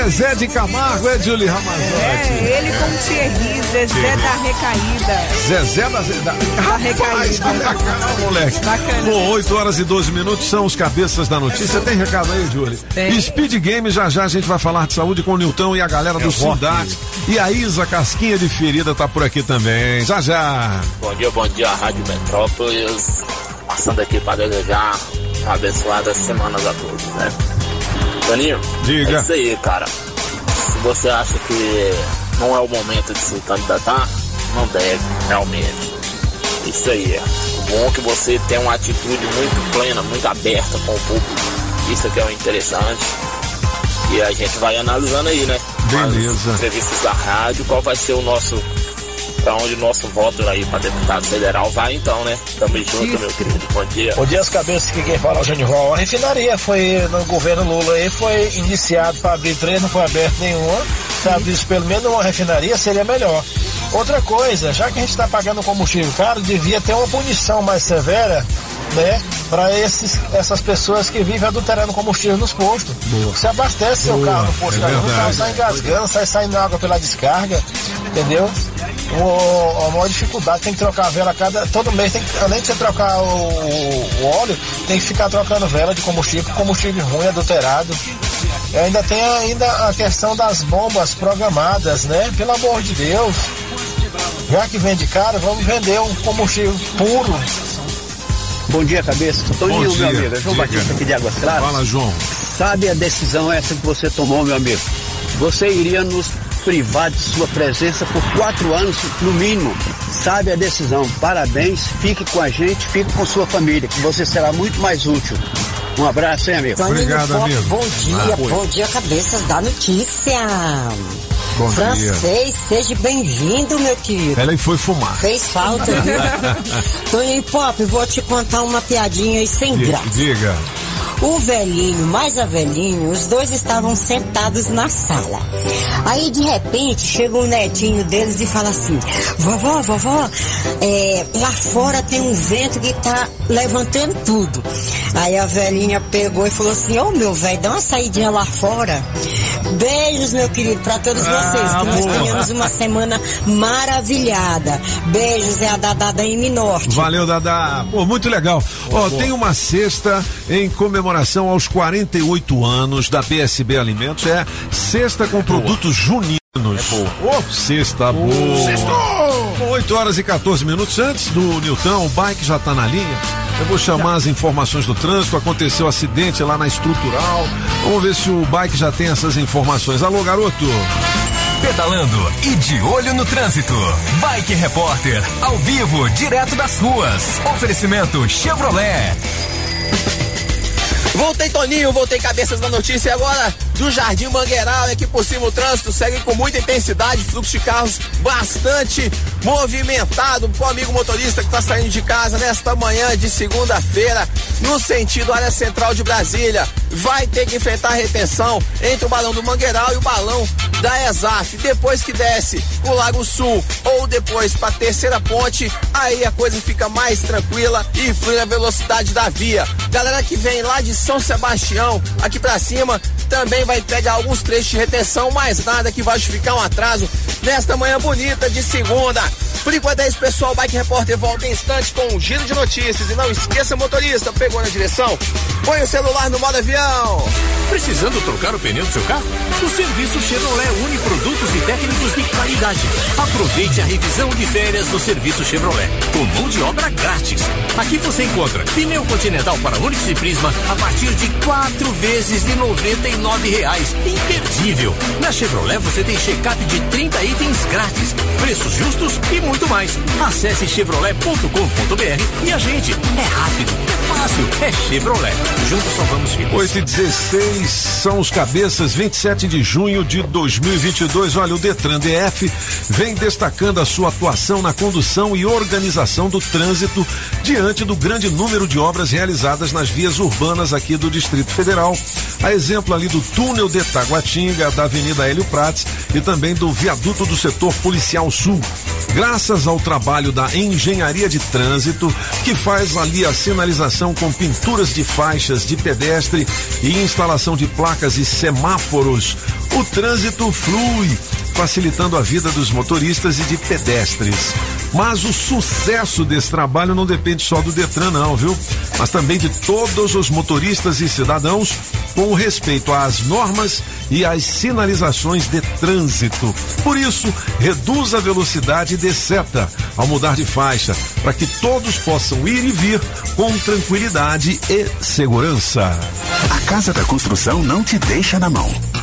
Zezé de Camargo, é Julie Ramazotti. É, ele com o Thierry, Zezé Thierry. da recaída. Zezé da, da... Da recaída. Ah, moleque. Bacana. Bom, 8 horas e 12 minutos são os cabeças da notícia. Tem recado aí, Julie? Tem. Speed Game, já já a gente vai falar de saúde com o Nilton e a galera do rock. Sindac. E a Isa Casquinha de Ferida tá por aqui também. Já já. Bom dia, bom dia, Rádio Metrópolis. Passando aqui para desejar uma abençoada semana a todos, né? Toninho, Diga. é isso aí, cara. Se você acha que não é o momento de se candidatar, não deve, realmente. Isso aí. O bom é que você tem uma atitude muito plena, muito aberta com o público. Isso que é o interessante. E a gente vai analisando aí, né? Beleza. As entrevistas da rádio, qual vai ser o nosso onde o nosso voto aí pra deputado federal vai então, né? Tamo junto, meu querido. Bom dia. Bom dia, as cabeças que quem fala é o Júnior Val. A refinaria foi no governo Lula aí, foi iniciado para abrir três, não foi aberto nenhuma. Se abrisse pelo menos uma refinaria, seria melhor. Outra coisa, já que a gente está pagando combustível caro, devia ter uma punição mais severa, né, para essas pessoas que vivem adulterando combustível nos postos. Você abastece seu Boa, carro no posto, é o carro sai engasgando, sai saindo água pela descarga, entendeu? O, a maior dificuldade tem que trocar a vela cada. Todo mês tem além de você trocar o, o óleo, tem que ficar trocando vela de combustível, combustível ruim, adulterado. E ainda tem ainda a questão das bombas programadas, né? Pelo amor de Deus. Já que vende caro, vamos vender um combustível puro. Bom dia, cabeça. Toninho, Bom dia, meu amigo. É João diga. Batista aqui de Águas Claras. Fala, João. Sabe a decisão essa que você tomou, meu amigo? Você iria nos privar de sua presença por quatro anos, no mínimo. Sabe a decisão. Parabéns. Fique com a gente, fique com sua família, que você será muito mais útil. Um abraço, hein, amigo? Toninho Pop, Bom dia, Ah, bom dia, cabeças da notícia. Bom dia. Francês, seja bem-vindo, meu querido. Ela foi fumar. Fez falta, viu? Toninho Pop, vou te contar uma piadinha aí sem Di- graça. Diga. O velhinho, mais a velhinho, os dois estavam sentados na sala. Aí de repente chega o netinho deles e fala assim: Vovó, vovó, é, lá fora tem um vento que tá levantando tudo. Aí a velhinha pegou e falou assim: Ô meu velho, dá uma saidinha lá fora. Beijos, meu querido, pra todos Ah, vocês. Que nós boa. tenhamos uma semana maravilhada. Beijos, é a Dadá da M Norte. Valeu, Dada. Pô, muito legal. Ó, tem uma cesta em comemoração aos 48 anos da PSB Alimentos. É cesta com produtos juninos. É boa. Ô, cesta boa. Sextou! 8 horas e 14 minutos antes do Nilton, o bike já tá na linha. Eu vou chamar as informações do trânsito. Aconteceu acidente lá na estrutural. Vamos ver se o bike já tem essas informações. Alô, garoto. Pedalando e de olho no trânsito. Bike Repórter, ao vivo, direto das ruas. Oferecimento Chevrolet. Voltei Toninho, voltei cabeças da notícia agora do Jardim Mangueiral, aqui por cima o trânsito segue com muita intensidade, fluxo de carros bastante movimentado. Pro amigo motorista que está saindo de casa nesta manhã de segunda-feira, no sentido área central de Brasília, vai ter que enfrentar a retenção entre o balão do Mangueiral e o balão da ESAF. Depois que desce o Lago Sul ou depois para terceira ponte, aí a coisa fica mais tranquila e flui na velocidade da via. Galera que vem lá de São Sebastião, aqui para cima, também vai pegar alguns trechos de retenção, mas nada que vai justificar um atraso nesta manhã bonita de segunda. Por enquanto é isso, pessoal. Bike Repórter volta em instantes com um giro de notícias. E não esqueça, motorista, pegou na direção? Põe o celular no modo avião. Precisando trocar o pneu do seu carro? O serviço Chevrolet une produtos e técnicos de qualidade. Aproveite a revisão de férias do serviço Chevrolet, com mão de obra grátis. Aqui você encontra pneu continental para Onix e Prisma a partir de quatro vezes de 99 reais. Imperdível! Na Chevrolet você tem check-up de 30 itens grátis, preços justos e muito mais. Acesse chevrolet.com.br e a gente é rápido, é fácil, é Chevrolet. Juntos salvamos vidas. 8 e 16 são os cabeças, 27 de junho de 2022. Olha, o Detran DF vem destacando a sua atuação na condução e organização do trânsito diante do grande número de obras realizadas nas vias urbanas aqui do Distrito Federal. A exemplo ali do túnel de Taguatinga, da Avenida Hélio Prates e também do viaduto do setor policial sul. Graças ao trabalho da engenharia de trânsito, que faz ali a sinalização com pinturas de faixas de pedestre e instalação de placas e semáforos, o trânsito flui, facilitando a vida dos motoristas e de pedestres. Mas o sucesso desse trabalho não depende só do Detran, não, viu? Mas também de todos os motoristas e cidadãos com respeito às normas e às sinalizações de trânsito. Por isso, reduz a velocidade e dê seta ao mudar de faixa, para que todos possam ir e vir com tranquilidade e segurança. A Casa da Construção não te deixa na mão.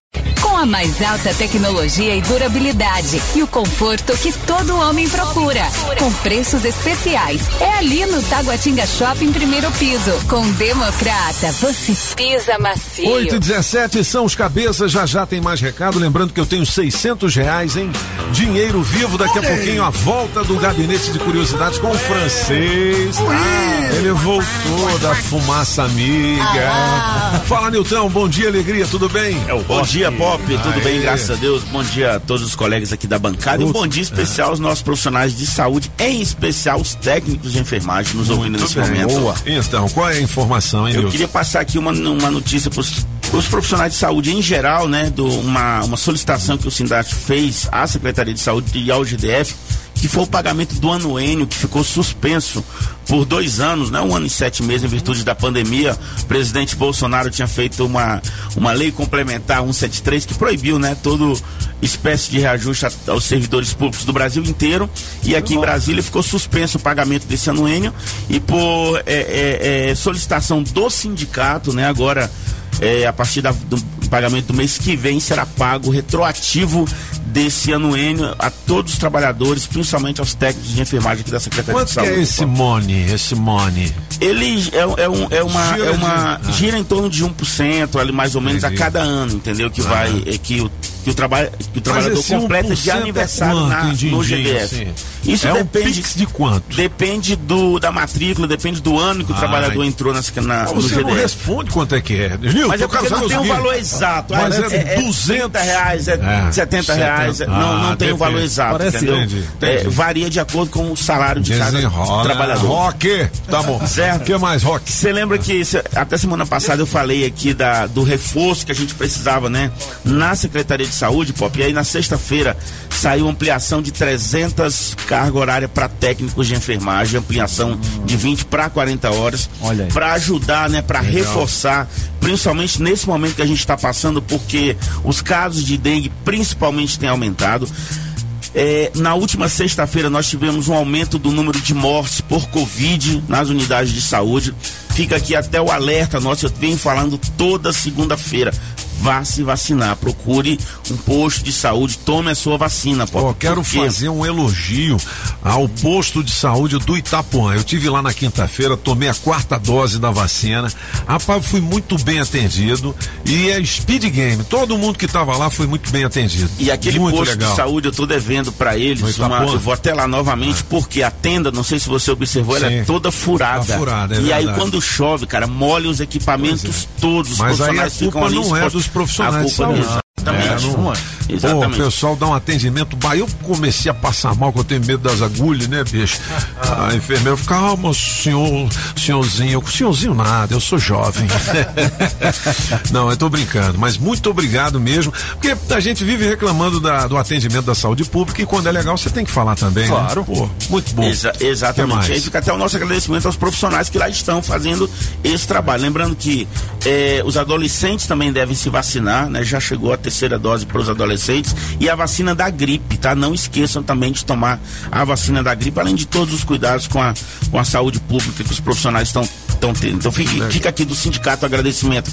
A mais alta tecnologia e durabilidade e o conforto que todo homem procura. Com preços especiais. É ali no Taguatinga Shopping, primeiro piso. Com Democrata, você pisa macio. 8 e 17 são os cabeças, já já tem mais recado. Lembrando que eu tenho 600 reais em dinheiro vivo. Daqui a pouquinho a volta do gabinete de curiosidades com o francês. Ah, ele voltou da fumaça amiga. Fala, Nilton, bom dia, alegria, tudo bem? É o Bom dia, Pop. Tudo bem, graças a Deus. Bom dia a todos os colegas aqui da bancada. E um bom dia especial aos nossos profissionais de saúde, em especial os técnicos de enfermagem nos ouvindo nesse bem. momento. Boa. Então, qual é a informação, hein, Eu Nilton? queria passar aqui uma, uma notícia para os profissionais de saúde em geral, né? Do, uma, uma solicitação que o Sindat fez à Secretaria de Saúde e ao GDF, que foi o pagamento do anuênio que ficou suspenso por dois anos, né? Um ano e sete meses em virtude da pandemia. O presidente Bolsonaro tinha feito uma, uma lei complementar 173 que proibiu, né? Todo espécie de reajuste aos servidores públicos do Brasil inteiro. E aqui em Brasília ficou suspenso o pagamento desse anuênio e por é, é, é, solicitação do sindicato, né? Agora é, a partir da- do pagamento do mês que vem será pago retroativo desse anuênio a todos os trabalhadores, principalmente aos técnicos de enfermagem aqui da Secretaria Quanto de que Saúde. é esse money, esse money? Ele é, é, um, é uma. Gira é uma de- ah. gira em torno de 1% ali, mais ou menos, Entendi. a cada ano, entendeu? Que vai. É, que, o, que, o trabalho, que o trabalhador completa 1% de é aniversário quanto na, em no GDF. assim? Isso É um depende. pix de quanto? Depende do, da matrícula, depende do ano que o Ai. trabalhador entrou nas, na, Mas no você não GDF. responde quanto é que é. Nilton, Mas é porque não tem o um valor exato. Mas Ah, é, 200 30 reais, é, É, 70 reais. 70. não, não Ah, tem o valor exato, Parece- entendeu? Entendi, É, entendi. varia de acordo com o salário de cada trabalhador. Rock, tá bom. Certo? O que mais, Rock? Você lembra que cê- até semana passada eu falei aqui da, do reforço que a gente precisava, né? Na Secretaria de Saúde, Pop. E aí na sexta-feira saiu ampliação de 300 carga horária para técnicos de enfermagem, ampliação de 20 para 40 horas, para ajudar, né, para reforçar, principalmente nesse momento que a gente está passando, porque os casos de dengue principalmente têm aumentado. É, na última sexta-feira nós tivemos um aumento do número de mortes por Covid nas unidades de saúde. Fica aqui até o alerta nosso, eu venho falando toda segunda-feira. Vá se vacinar, procure um posto de saúde, tome a sua vacina. Pô, Pô, quero Porque- fazer um elogio ao posto de saúde do Itapuã. Eu tive lá na quinta-feira, tomei a quarta dose da vacina. Rapaz, fui muito bem atendido. E é speed game. Todo mundo que estava lá foi muito bem atendido. E aquele muito posto legal. de saúde eu tô devendo para eles uma, eu vou até lá novamente porque a tenda, não sei se você observou, ela é Sim. toda furada. Tá furada, é e aí verdade. quando chove, cara, molha os equipamentos todos, os Mas aí a profissionais ficam culpa ali não é dos profissionais de saúde. Exatamente. É, não- Exatamente. Pô, o pessoal dá um atendimento. Bah, eu comecei a passar mal, que eu tenho medo das agulhas, né, bicho? A enfermeira falou, calma, senhor, senhorzinho. Senhorzinho nada, eu sou jovem. não, eu tô brincando, mas muito obrigado mesmo, porque a gente vive reclamando da- do atendimento da saúde pública e quando é legal você tem que falar também. né? Claro. Pô, muito bom. Exa- exatamente. Aí fica até o nosso agradecimento aos profissionais que lá estão fazendo esse trabalho. Lembrando que eh, os adolescentes também devem se vacinar, né? Já chegou a terceira dose para os adolescentes e a vacina da gripe, tá? Não esqueçam também de tomar a vacina da gripe, além de todos os cuidados com a, com a saúde pública que os profissionais estão tendo. Então fica, fica aqui do sindicato agradecimento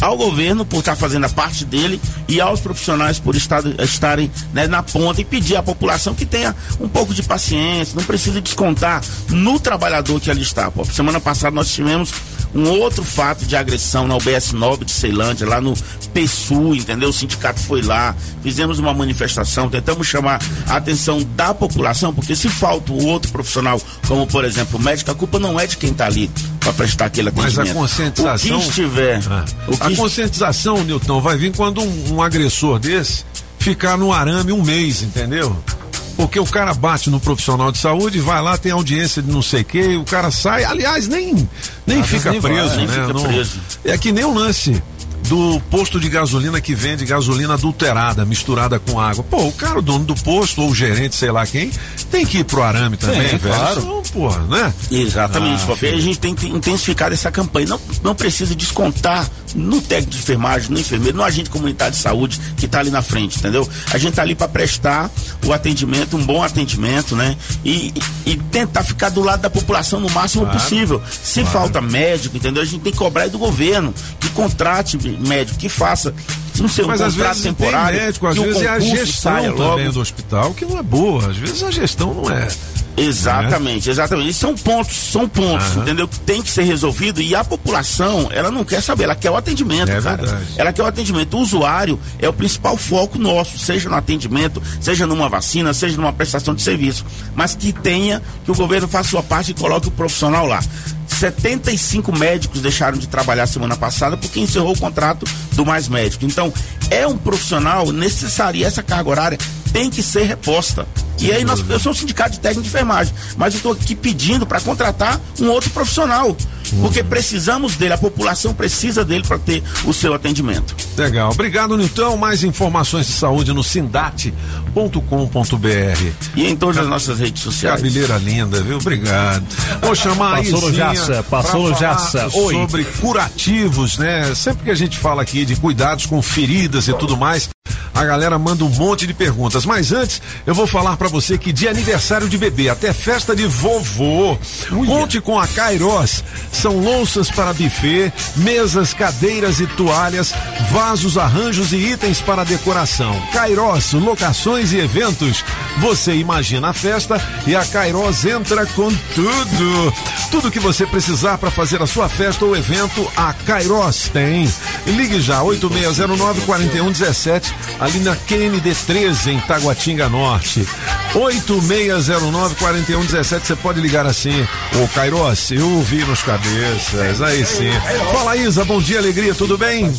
ao governo por estar fazendo a parte dele e aos profissionais por estar, estarem né, na ponta e pedir à população que tenha um pouco de paciência, não precisa descontar no trabalhador que ali está. Pô. Semana passada nós tivemos um outro fato de agressão na UBS 9 de Ceilândia, lá no PSU, entendeu? O sindicato foi lá, fizemos uma manifestação, tentamos chamar a atenção da população, porque se falta o outro profissional, como por exemplo o médico, a culpa não é de quem está ali para prestar aquele Mas atendimento. a conscientização. O que estiver. Ah. o que A conscientização, Nilton, vai vir quando um, um agressor desse ficar no arame um mês, entendeu? Porque o cara bate no profissional de saúde, vai lá, tem audiência de não sei o quê, o cara sai, aliás, nem, nem Às fica nem vai, preso, nem né? fica Não- preso. É que nem o lance do posto de gasolina que vende gasolina adulterada, misturada com água. Pô, o cara, o dono do posto, ou o gerente, sei lá quem, tem que ir pro arame também, Tem, velho. claro. Senão, porra, né? Exatamente, Ah, a gente tem que intensificar essa campanha. Não, não precisa descontar no técnico de enfermagem, no enfermeiro, no agente comunitário de saúde que está ali na frente, entendeu? A gente está ali para prestar o atendimento, um bom atendimento, né? E, e- e tentar ficar do lado da população no máximo Claro, possível. Se falta médico, entendeu? A gente tem que cobrar aí do governo que contrate médico, que faça. Se não ser um Mas às vezes temporário, tem médico, às vezes é a gestão também do hospital que não é boa. Às vezes a gestão não é. Exatamente, exatamente. São pontos, são pontos, Aham. entendeu? Que tem que ser resolvido e a população, ela não quer saber, ela quer o atendimento, É cara. verdade. Ela quer o atendimento. O usuário é o principal foco nosso, seja no atendimento, seja numa vacina, seja numa prestação de serviço. Mas que tenha, que o governo faça sua parte e coloque o profissional lá. 75 médicos deixaram de trabalhar semana passada porque encerrou o contrato do Mais Médico. Então, é um profissional necessário e essa carga horária tem que ser reposta. E aí nós, eu sou um sindicato de técnico de enfermagem, mas eu estou aqui pedindo para contratar um outro profissional, porque precisamos dele, a população precisa dele para ter o seu atendimento. Legal. Obrigado, Nilton. Mais informações de saúde no sindate.com.br. E em todas as nossas redes sociais. Cabeleira linda, viu? Obrigado. Vou chamar a Passou no Jaça, passou no Jaça. Oi. Sobre curativos, né? Sempre que a gente fala aqui de cuidados com feridas e tudo mais, a galera manda um monte de perguntas. Mas antes, eu vou falar pra você que de aniversário de bebê até festa de vovô, conte com a Kairos. São louças para buffet, mesas, cadeiras e toalhas, vasos, arranjos e itens para decoração. Kairos, locações e eventos. Você imagina a festa e a Kairos entra com tudo. Tudo que você precisar para fazer a sua festa ou evento, a Kairos tem. Ligue já, 8609-4117, ali na QND 13, em Taguatinga Norte. 8609-4117, você pode ligar assim. Ô Kairos, eu ouvi nos cabeças, aí sim. Fala Isa, bom dia, alegria, tudo bem?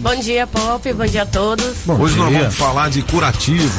Bom dia, Pop. Bom dia a todos. Hoje nós vamos falar de curativos,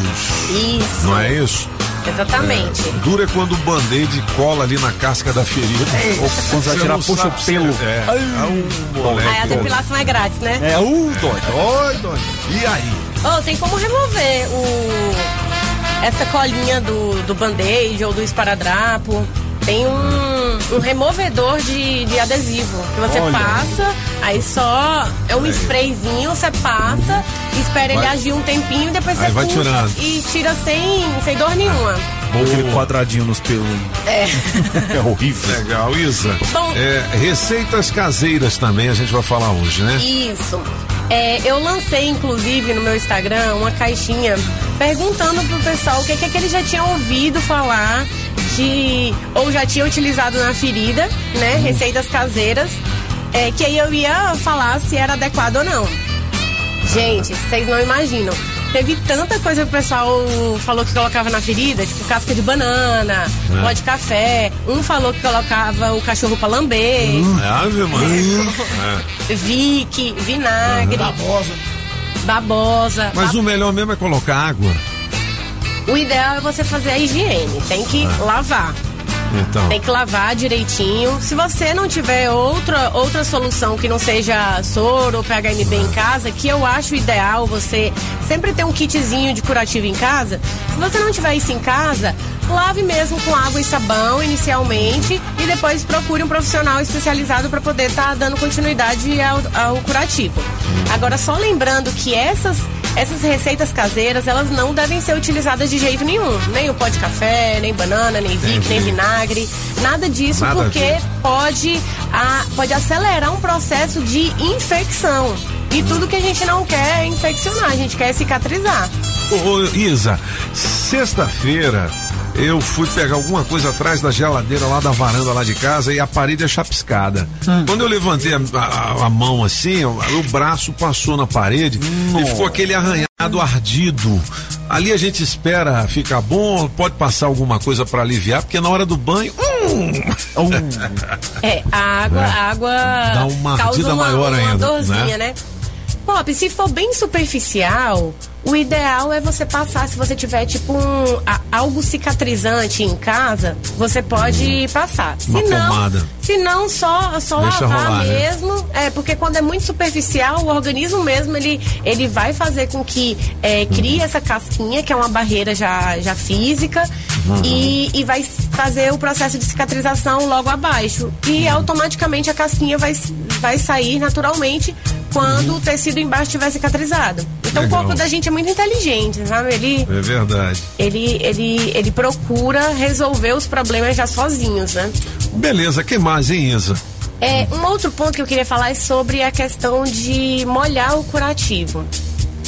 Isso, não é isso? exatamente. Dura é quando o band-aid cola ali na casca da ferida. Ou quando você tirar, puxa o pelo. É. Ah, um moleque. Aí a depilação é grátis, né? É, uh, doido. Oi, doido. E aí? Oh, tem como remover o. essa colinha do, do band-aid ou do esparadrapo. Tem um, um removedor de, de adesivo que você Olha. passa, aí só é um sprayzinho, você passa, espera ele Vai- agir um tempinho, depois Aí você vai puxa tirando. e tira sem, sem dor nenhuma. Ou aquele quadradinho nos pelos. É. É horrível. Legal, Isa. Bom- É, receitas caseiras também a gente vai falar hoje, né? Isso. É, eu lancei, inclusive, no meu Instagram, uma caixinha perguntando pro pessoal o que, que, é que eles já tinham ouvido falar de. ou já tinham utilizado na ferida, né? Receitas caseiras. É, que aí eu ia falar se era adequado ou não. Gente, vocês não imaginam. Teve tanta coisa que o pessoal falou que colocava na ferida, tipo casca de banana, É. pó de café. Um falou que colocava o cachorro pra lamber. É, Ave, mano. É. Vick, vinagre. Babosa. Babosa. Mas o melhor mesmo é colocar água. O ideal é você fazer a higiene. Tem que Ah. lavar. Então. Tem que lavar direitinho. Se você não tiver outra, outra solução que não seja soro ou PHMB em casa, que eu acho ideal você sempre ter um kitzinho de curativo em casa. Se você não tiver isso em casa, lave mesmo com água e sabão inicialmente e depois procure um profissional especializado para poder estar dando continuidade ao, ao curativo. Agora, só lembrando que essas essas receitas caseiras, elas não devem ser utilizadas de jeito nenhum. Nem o pó de café, nem banana, nem Entendi. nem vinagre. Nada disso, Nada porque disso. pode, a- pode acelerar um processo de infecção. E tudo que a gente não quer é infeccionar, a gente quer cicatrizar. Ô, ô, Isa, sexta-feira eu fui pegar alguma coisa atrás da geladeira lá da varanda lá de casa e a parede é chapiscada. Quando eu levantei a, a- a mão assim, o, o braço passou na parede e ficou aquele arranhado ardido. Ali a gente espera ficar bom, pode passar alguma coisa para aliviar, porque na hora do banho. hum, É, a água, É. a água Dá uma causa ardida uma, maior uma ainda, dorzinha, né? né? Pop, se for bem superficial, o ideal é você passar, se você tiver tipo um, a- algo cicatrizante em casa, você pode passar. Se não, pomada. se não só, só Deixa lavar rolar, né? mesmo. É, porque quando é muito superficial, o organismo mesmo, ele, ele vai fazer com que é, crie essa casquinha, que é uma barreira já, já física, Uhum. e, e vai fazer o processo de cicatrização logo abaixo. E automaticamente a casquinha vai, vai sair naturalmente quando o tecido embaixo estiver cicatrizado. Então Legal. o corpo da gente é muito inteligente, sabe? Ele, É verdade. ele, ele, ele procura resolver os problemas já sozinhos, né? Beleza, que mais, hein, Isa? É, um outro ponto que eu queria falar é sobre a questão de molhar o curativo.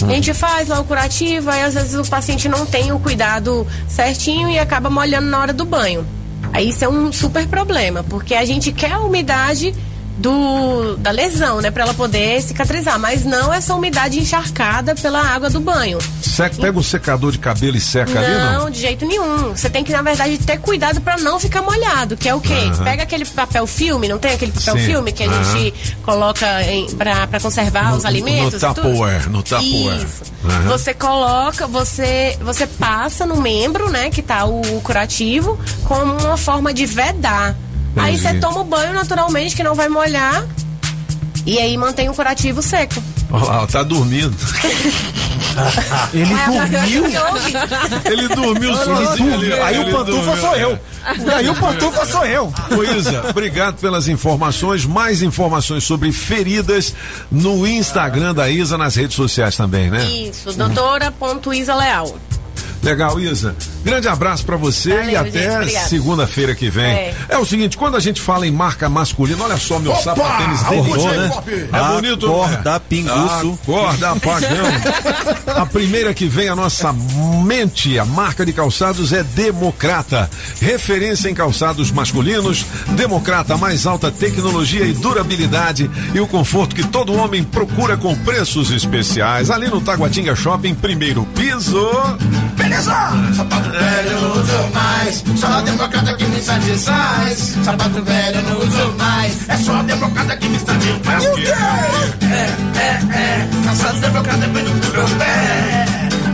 A gente faz lá o curativo, aí às vezes o paciente não tem o cuidado certinho e acaba molhando na hora do banho. Aí isso é um super problema, porque a gente quer a umidade do, da lesão, né, para ela poder cicatrizar, mas não essa umidade encharcada pela água do banho. Seca, pega o secador de cabelo e seca ali, não? Não, de jeito nenhum. Você tem que, na verdade, ter cuidado pra não ficar molhado, que é o quê? Pega aquele papel filme, não tem aquele papel Sim. filme que a gente coloca em, pra, pra conservar os alimentos? No? Tupperware, no Tupperware. Aham. Você coloca, você, você passa no membro, né, que tá o, curativo, como uma forma de vedar. Aí Entendi. você toma o banho naturalmente, que não vai molhar, e aí mantém o curativo seco. Olha lá, tá dormindo. Ele dormiu? Ele dormiu Ele sozinho. dormiu. ali, Aí o ele pantufa sou eu. E aí o pantufa sou eu. Ô Isa, obrigado pelas informações. Mais informações sobre feridas no Instagram da Isa, nas redes sociais também, né? Isso, doutora.isa Leal. Legal, Isa. Grande abraço pra você Valeu, e até segunda-feira que vem. É. É. o seguinte, quando a gente fala em marca masculina, olha só meu Opa! sapatênis Acordou, dele, né? né? É bonito, Acorda, pinguço. Acorda, apagão. a primeira que vem à nossa mente, a marca de calçados é Democrata. Referência em calçados masculinos, Democrata, mais alta tecnologia e durabilidade e o conforto que todo homem procura com preços especiais. Ali no Taguatinga Shopping, primeiro piso. Beleza! Sapato velho eu não uso mais. Só a democrata que me satisfaz. Sapato velho eu não uso mais. É só a democrata que me satisfaz. E o quê? É, é, é. Calçado democrata é feito pro meu pé.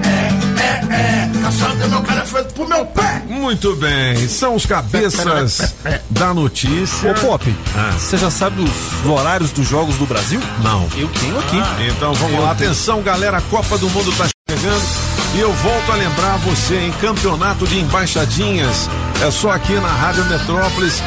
É, é, é. Calçado democrata é feito pro meu pé. Muito bem, são os cabeças da notícia. Ô Pop, Ah. você já sabe os horários dos jogos do Brasil? Não. Eu tenho aqui. Então vamos Eu lá, tenho. atenção galera, a Copa do Mundo tá chegando. E eu volto a lembrar você em campeonato de embaixadinhas. É só aqui na Rádio Metrópolis.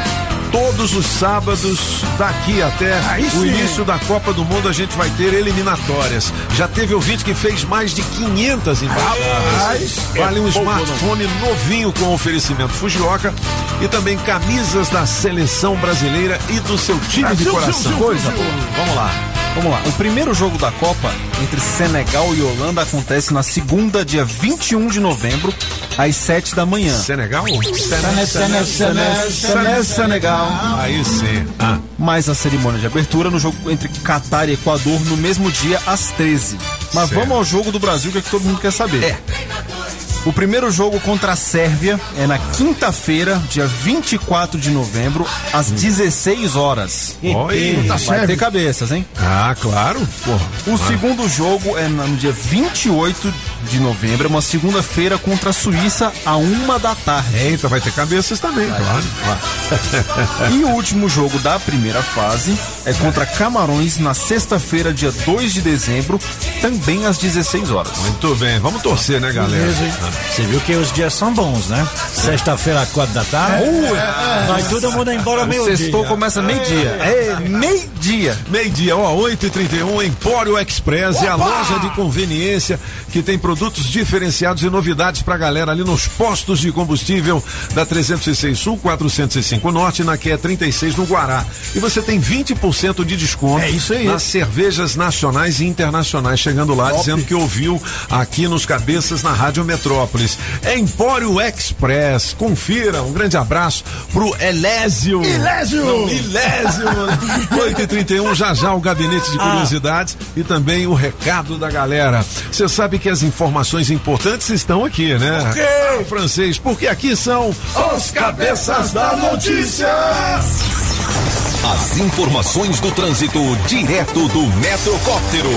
Todos os sábados, daqui até o sim. início da Copa do Mundo, a gente vai ter eliminatórias. Já teve ouvinte que fez mais de 500 embaixadas. Vale um É pouco, não. smartphone novinho com oferecimento Fujioka e também camisas da seleção brasileira e do seu time de Brasil, coração. Brasil, Coisa Brasil. boa. Vamos lá. Vamos lá. O primeiro jogo da Copa entre Senegal e Holanda acontece na segunda, dia 21 de novembro, às 7 da manhã. Senegal? Sene- Sene- Sene- Sene- Senegal. Aí sim. Ah. Mais a cerimônia de abertura no jogo entre Catar e Equador no mesmo dia, às 13. Mas Certo. vamos ao jogo do Brasil, que é que todo mundo quer saber. É. O primeiro jogo contra a Sérvia é na quinta-feira, dia 24 de novembro, às 16 horas. Oi. Vai Sérvia. ter cabeças, hein? Ah, claro. Porra. O segundo jogo é no dia 28 de novembro, é uma segunda-feira contra a Suíça, a uma da tarde. Eita, vai ter cabeças também, claro. E o último jogo da primeira fase é contra Camarões na sexta-feira, dia 2 de dezembro, também às 16 horas. Muito bem, vamos torcer, né, galera? Beleza, hein? Você viu que os dias são bons, né? Sexta-feira, às quatro da tarde. Uh, vai todo mundo embora O meio-dia. sextou começa meio-dia. É, meio-dia. Meio-dia, ó, 8h31, Empório Express é a loja de conveniência que tem produtos diferenciados e novidades pra galera ali nos postos de combustível da 306 Sul, 405 Norte, na QE 36 no Guará. E você tem 20% de desconto É isso aí. nas cervejas nacionais e internacionais, chegando lá dizendo que ouviu aqui nos cabeças na Rádio Metrópolis. É Empório Express. Confira, um grande abraço pro Elésio. Não, Ilésio, mano. 8h31, já já o gabinete de curiosidades e também o recado da galera. Você sabe que as informações importantes estão aqui, né? Ah, francês, porque aqui são os cabeças da notícia. As informações do trânsito direto do Metrocóptero.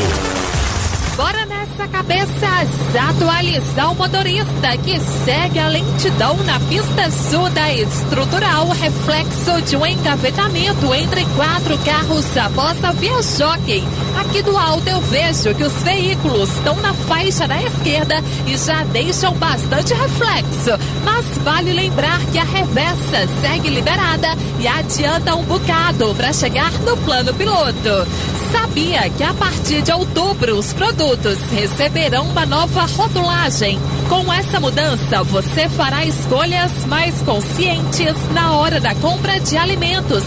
Bora nessa cabeça atualizar o motorista que segue a lentidão na pista sul da estrutural, reflexo de um engavetamento entre quatro carros após a via jockey. Aqui do alto eu vejo que os veículos estão na faixa da esquerda e já deixam bastante reflexo. Mas vale lembrar que a reversa segue liberada e adianta um bocado para chegar no plano piloto. Sabia que a partir de outubro os produtos receberão uma nova rotulagem? Com essa mudança, você fará escolhas mais conscientes na hora da compra de alimentos.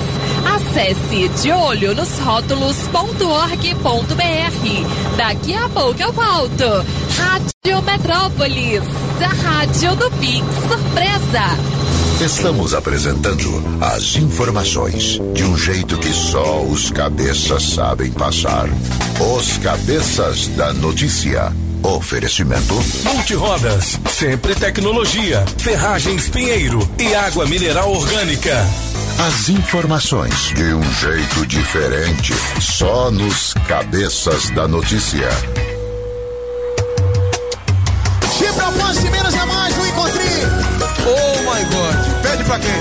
Acesse de olho nos rótulos.org.br. Daqui a pouco eu volto. Rádio Metrópolis, a rádio do Pix Surpresa. Estamos apresentando as informações de um jeito que só os cabeças sabem passar. Os cabeças da notícia. Oferecimento. Multirodas, sempre tecnologia, ferragens Pinheiro e água mineral orgânica. As informações de um jeito diferente, só nos cabeças da notícia. Se de menos é mais, não encontrei. Oh my God. Pede pra quem?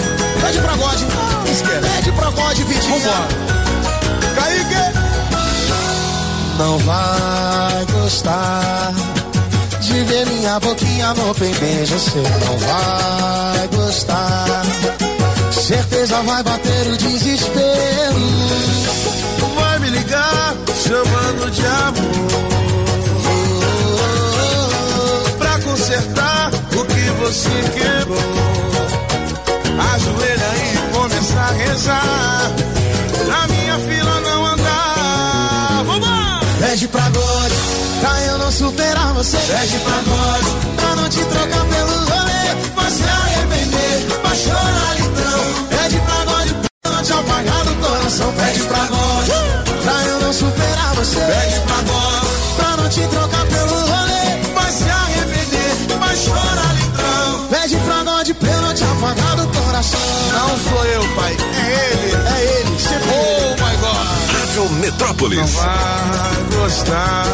Pede pra God. Esquece. Pede pra God, Vitinho. Vambora. Kaique. Não vai gostar de ver minha boquinha no beijo. Você não vai gostar. Certeza vai bater o desespero. Vai me ligar chamando de amor. Pra consertar o que você quebrou. Ajoelha e começa a rezar. Pra minha fila não andar. Vambora! Pede pra God, pra eu não superar você. Pede pra God, pra não te trocar pelo rolê. Vai se arrepender, vai chorar litrão. Pede pra God, pra não te apagar do coração. Pede pra God, pra eu não superar você. Pede pra God, pra não te trocar pelo rolê. vai se arrepender, vai chorar litrão. Pede pra God, pra eu não te apagar do coração. Não sou eu, pai, é ele. É ele, sempre Oh my God. Rádio Metrópolis. Não vai gostar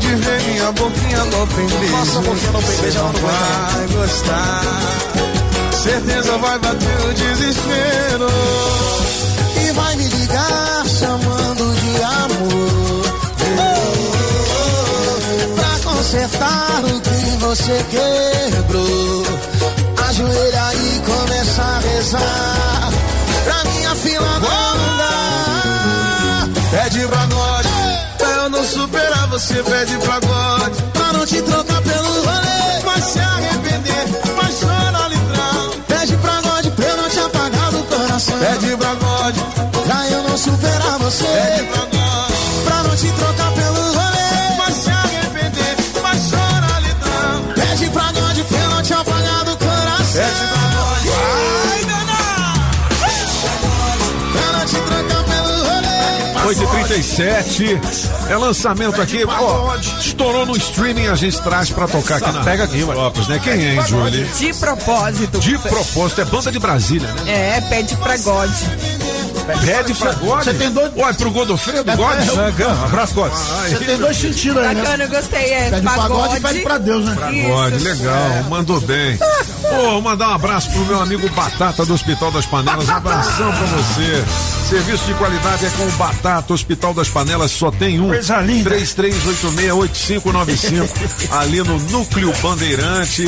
de ver minha boquinha no pendejo. Nossa boquinha no pendejo, ela Não não vai gostar. Certeza vai bater o desespero. E vai me ligar chamando de amor. Pra consertar o que você quebrou. Ajoelha e começa a rezar. Pra minha fila não dá. Pede pra God. Pra eu não superar, você pede pra God. Pra não te trocar pelo rolê. Vai se arrepender, vai chorar litrão. Pede pra God pra eu não te apagar do coração. Pede pra God. Pra eu não superar você. Pede pra God. Pra não te trocar Pede pra God. Vai, Pra não te trocar pelo rolê. 8h37. É lançamento aqui. Ó, estourou no streaming, a gente traz pra tocar aqui na Pega aqui. Lopes, né? Quem é, hein, Julie? De propósito. De propósito, é banda de Brasília, né? É, pede pra God. Pede pra. Você tem dois. Olha, pro Godofredo, God. Um abraço, God. Você tem dois sentidos aí, né? Bacana, eu gostei. É Pede pagode. e pede pra Deus, né? Pra. God, legal, mandou bem. Pô, mandar um abraço pro meu amigo Batata do Hospital das Panelas. Um abração pra você. Serviço de qualidade é com o Batata, Hospital das Panelas, só tem um. Coisa linda. 3386-8595, ali no Núcleo Bandeirante.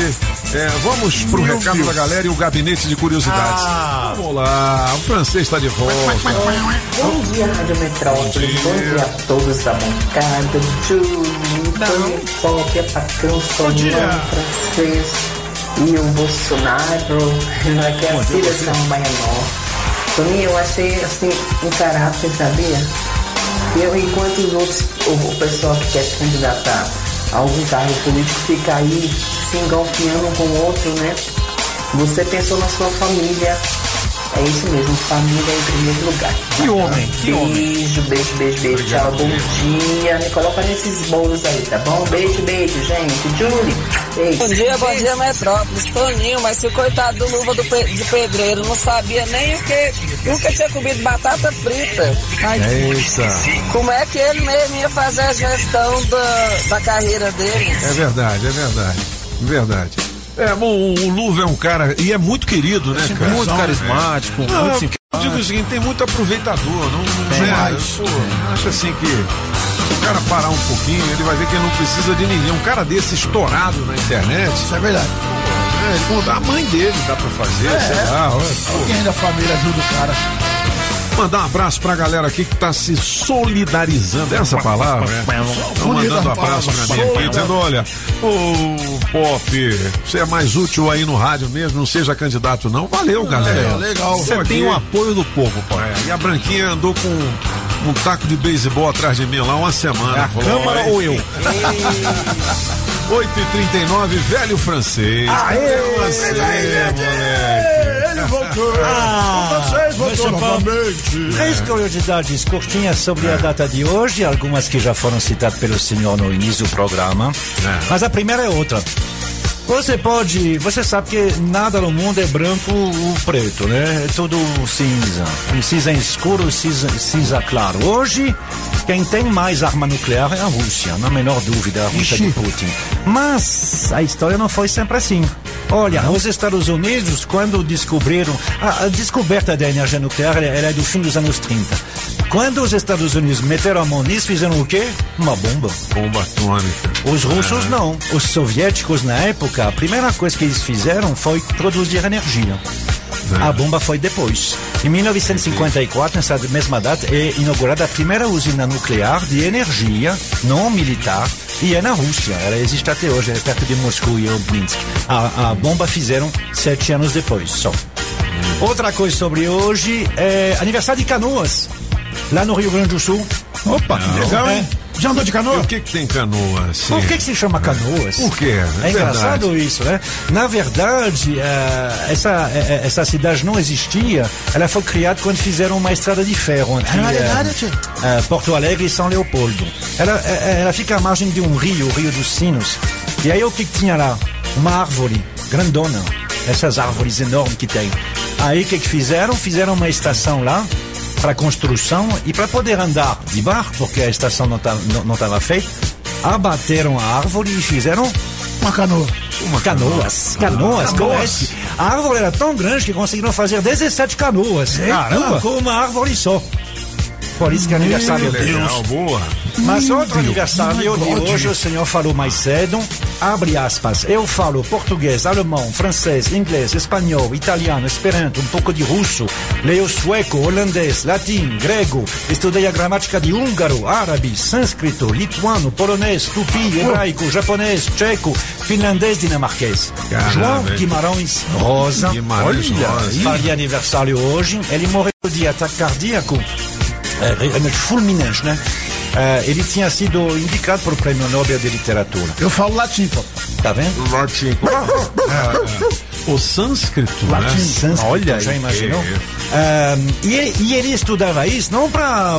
É, vamos pro recado da galera e o gabinete de curiosidades. Ah. Vamos lá, o francês está de volta. Bom dia, Rádio Metrópolis. Bom dia a todos da bancada. Que é patrão, Soninho, francês e o Bolsonaro, que é a filha de São Baianó. Toninho, eu achei assim um caráter, sabia? Eu, enquanto os outros, o, pessoal que quer se candidatar a algum cargo político fica aí se engalfinhando um com o outro, né? Você pensou na sua família. É isso mesmo, família em primeiro lugar. Que homem, que homem. Beijo, beijo, beijo, beijo. Tchau, bom dia. Me coloca nesses bolos aí, tá bom? Beijo, beijo, gente. Julie, beijo. Bom dia, bom dia, Metrópolis. Toninho, mas se o coitado do luva do pe- de pedreiro não sabia nem o que. Nunca tinha comido batata frita. Ai, Eita. Como é que ele mesmo ia fazer a gestão da, da carreira dele? É verdade, é verdade. Verdade. É, bom, o Luva é um cara, e é muito querido, né, cara? Muito carismático, Não, muito eu digo o seguinte, tem muito aproveitador, não, não né? mais. Pô, acho assim que se o cara parar um pouquinho, ele vai ver que ele não precisa de ninguém. Um cara desse estourado na internet. Isso é verdade. É, a mãe dele dá pra fazer, É, sei é. lá. olha. Alguém da família ajuda o cara. Mandar um abraço pra galera aqui que tá se solidarizando. É essa palavra? É? Estão mandando um abraço pra mim aqui, dizendo: olha, ô Pop, você é mais útil aí no rádio mesmo, não seja candidato, não. Valeu, galera. É, legal. Você tem o apoio do povo, pô. e a Branquinha andou com um taco de beisebol atrás de mim lá uma semana. É a Câmara "Olha, ou eu?" 8h39, velho francês. Aê, Cadê você, moleque? Ele voltou. Ah, voltou novamente. Três curiosidades curtinhas sobre a data de hoje, algumas que já foram citadas pelo senhor no início do programa. Mas a primeira é outra. Você pode. Você sabe que nada no mundo é branco ou preto, né? É tudo cinza. Cinza escuro, cinza, cinza claro. Hoje, quem tem mais arma nuclear é a Rússia, na menor dúvida, a Rússia de Putin. Mas a história não foi sempre assim. Olha, os Estados Unidos, quando descobriram. A, a descoberta da energia nuclear ela ela é do fim dos anos 30. Quando os Estados Unidos meteram a mão nisso, fizeram o quê? Uma bomba. Bomba atômica. Os russos Ah. não. Os soviéticos, na época, a primeira coisa que eles fizeram foi produzir energia. A bomba foi depois. Em 1954, nessa mesma data, é inaugurada a primeira usina nuclear de energia não militar e é na Rússia. Ela existe até hoje, é perto de Moscou e Minsk. A, a bomba fizeram sete anos depois, só. Outra coisa sobre hoje é aniversário de Canoas, lá no Rio Grande do Sul. Opa, que legal, hein? Já andou de canoa? O que que tem canoa? assim? Por que, que se chama canoas? Por quê? É, engraçado isso, né? Na verdade, eh, essa, eh, essa cidade não existia. Ela foi criada quando fizeram uma estrada de ferro entre Ah, é tio. eh, Porto Alegre e São Leopoldo. Ela, ela fica à margem de um rio, o Rio dos Sinos. E aí o que, que tinha lá? Uma árvore grandona. Essas árvores enormes que tem. Aí o que, que fizeram? Fizeram uma estação lá para construção e para poder andar de barco, porque a estação não estava tava feita, abateram a árvore e fizeram uma canoa. Uma canoas. Canoas, Canoas. A árvore era tão grande que conseguiram fazer 17 canoas. Caramba. Com uma árvore só. Por isso que é aniversário dele. legal, boa. Mas outro aniversário de hoje, o senhor falou mais cedo, abre aspas, eu falo português, alemão, francês, inglês, espanhol, italiano, esperanto, um pouco de russo, leio sueco, holandês, latim, grego, estudei a gramática de húngaro, árabe, sânscrito, lituano, polonês, tupi, hebraico, japonês, tcheco, finlandês, dinamarquês. Caramba, João? Guimarães Rosa, Guimarães olha, Rosa. faz aniversário hoje, ele morreu de ataque cardíaco é, realmente fulminante, né? É, ele tinha sido indicado para o Prêmio Nobel de Literatura. Eu falo latim, pô. Tá vendo? Latim. É, é. O sânscrito, Latim, né? sânscrito, Olha já aí. imaginou? É. É, e, ele- e ele estudava isso não para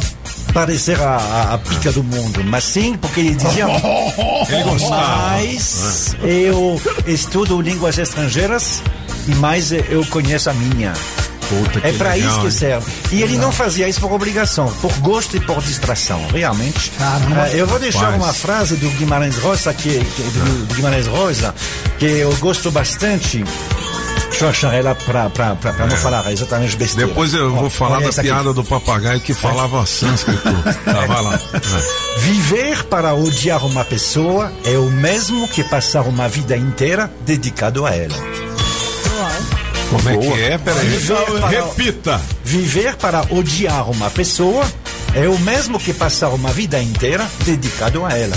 parecer a, a- a pica do mundo, mas sim porque ele dizia. Ele gostava. Mas eu estudo línguas estrangeiras e mais eu conheço a minha. Puta, É para legal, isso que serve. E ele não fazia isso por obrigação, por gosto e por distração, realmente. Ah, eu vou deixar Rapaz. uma frase do Guimarães Rosa, que, que- do, Guimarães Rosa, que eu gosto bastante. Deixa eu achar ela para não falar exatamente besteira. Depois eu Ó, vou falar olha da essa aqui. piada do papagaio que falava sânscrito. Tá, vai lá. É. Viver para odiar uma pessoa é o mesmo que passar uma vida inteira dedicado a ela. Como é que é? Peraí. Para- Repita. Viver para odiar uma pessoa é o mesmo que passar uma vida inteira dedicado a ela.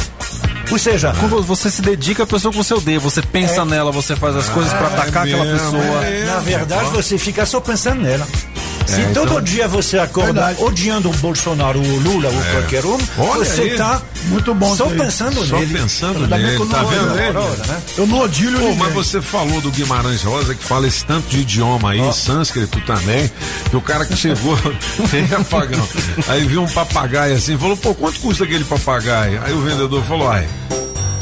Ou seja, Quando você se dedica à pessoa que você odeia, você pensa É. nela, você faz as coisas pra atacar aquela mesmo, pessoa. é. na verdade você fica só pensando nela. Se É, todo então- dia você acorda Verdade. odiando o Bolsonaro, o Lula ou qualquer um, Olha você aí. está Muito bom só pensando Só nele. pensando Da nele, tá vendo ele? hora, né? Eu não odio Pô, ninguém. mas você falou do Guimarães Rosa, que fala esse tanto de idioma aí, sânscrito também, que o cara que chegou, tem apagão, aí viu um papagaio assim, falou, pô, quanto custa aquele papagaio? Aí o vendedor falou, ai,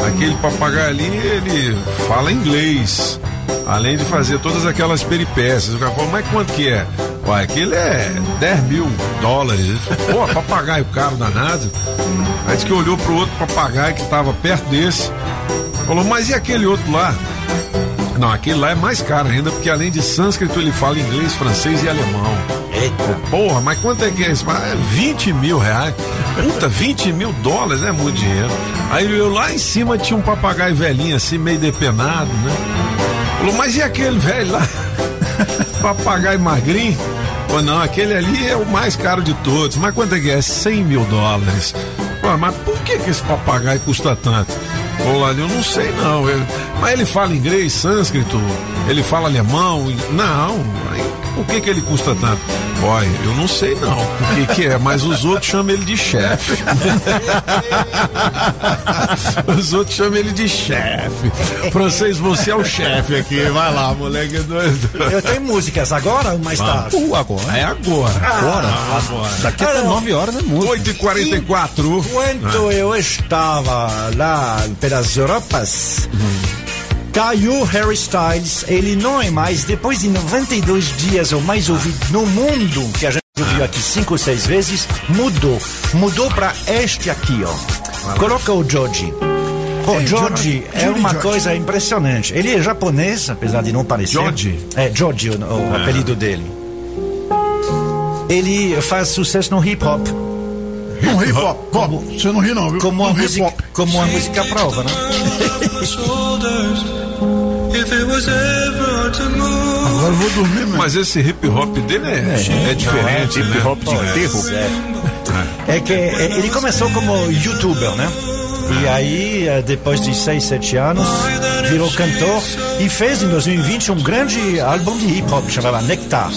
aquele papagaio ali, ele fala inglês, além de fazer todas aquelas peripécias. O cara falou, mas quanto que é? Aquele é 10 mil dólares. Pô, papagaio caro danado. Aí disse que olhou pro outro papagaio que tava perto desse, falou, mas e aquele outro lá? Não, aquele lá é mais caro ainda, porque além de sânscrito ele fala inglês, francês e alemão. Eita. Porra, mas quanto é que é isso? Mas É 20 mil reais. Puta, 20 mil dólares é muito dinheiro. Aí eu lá em cima tinha um papagaio velhinho assim, meio depenado, né? Falou, mas e aquele velho lá? papagaio magrinho? Pô, não, aquele ali é o mais caro de todos. Mas quanto é que é? 100 mil dólares. Mas por que, que esse papagaio custa tanto? Pô, lá, eu não sei não. Mas ele fala inglês, sânscrito, ele fala alemão. Não, por que, que ele custa tanto? Olha, eu não sei não por que, que é, mas os outros chamam ele de chefe. os outros chamam ele de chefe. Francês, você é o chefe aqui. Vai lá, moleque doido. Eu tenho músicas agora ou mais tarde? Uh, agora. É agora. Agora? Ah, agora. Daqui até 9 horas é música. 8h44. Quando eu estava lá pelas Europas, caiu Harry Styles. Ele não é mais, depois de 92 dias ou mais ouvido no mundo, que a gente ouviu aqui cinco ou seis vezes, mudou. Mudou para este aqui, ó. Coloca o Georgie. O É, George- é uma George. coisa impressionante. Ele é japonês, apesar de não parecer. Georgie? É, Georgie, o, o Ah. apelido dele. Ele faz sucesso no hip hop. Não ri, pô. Pô, você não ri não, viu? Como ri, música, pô. Como a música prova, né? Agora eu vou dormir, mesmo. Mas esse hip hop dele é, é, diferente, né? Hip hop de enterro. É que é, ele começou como youtuber, né? E aí, eh, depois de 6, 7 anos, virou cantor e fez em 2020 um grande álbum de hip hop, chamava Nectar.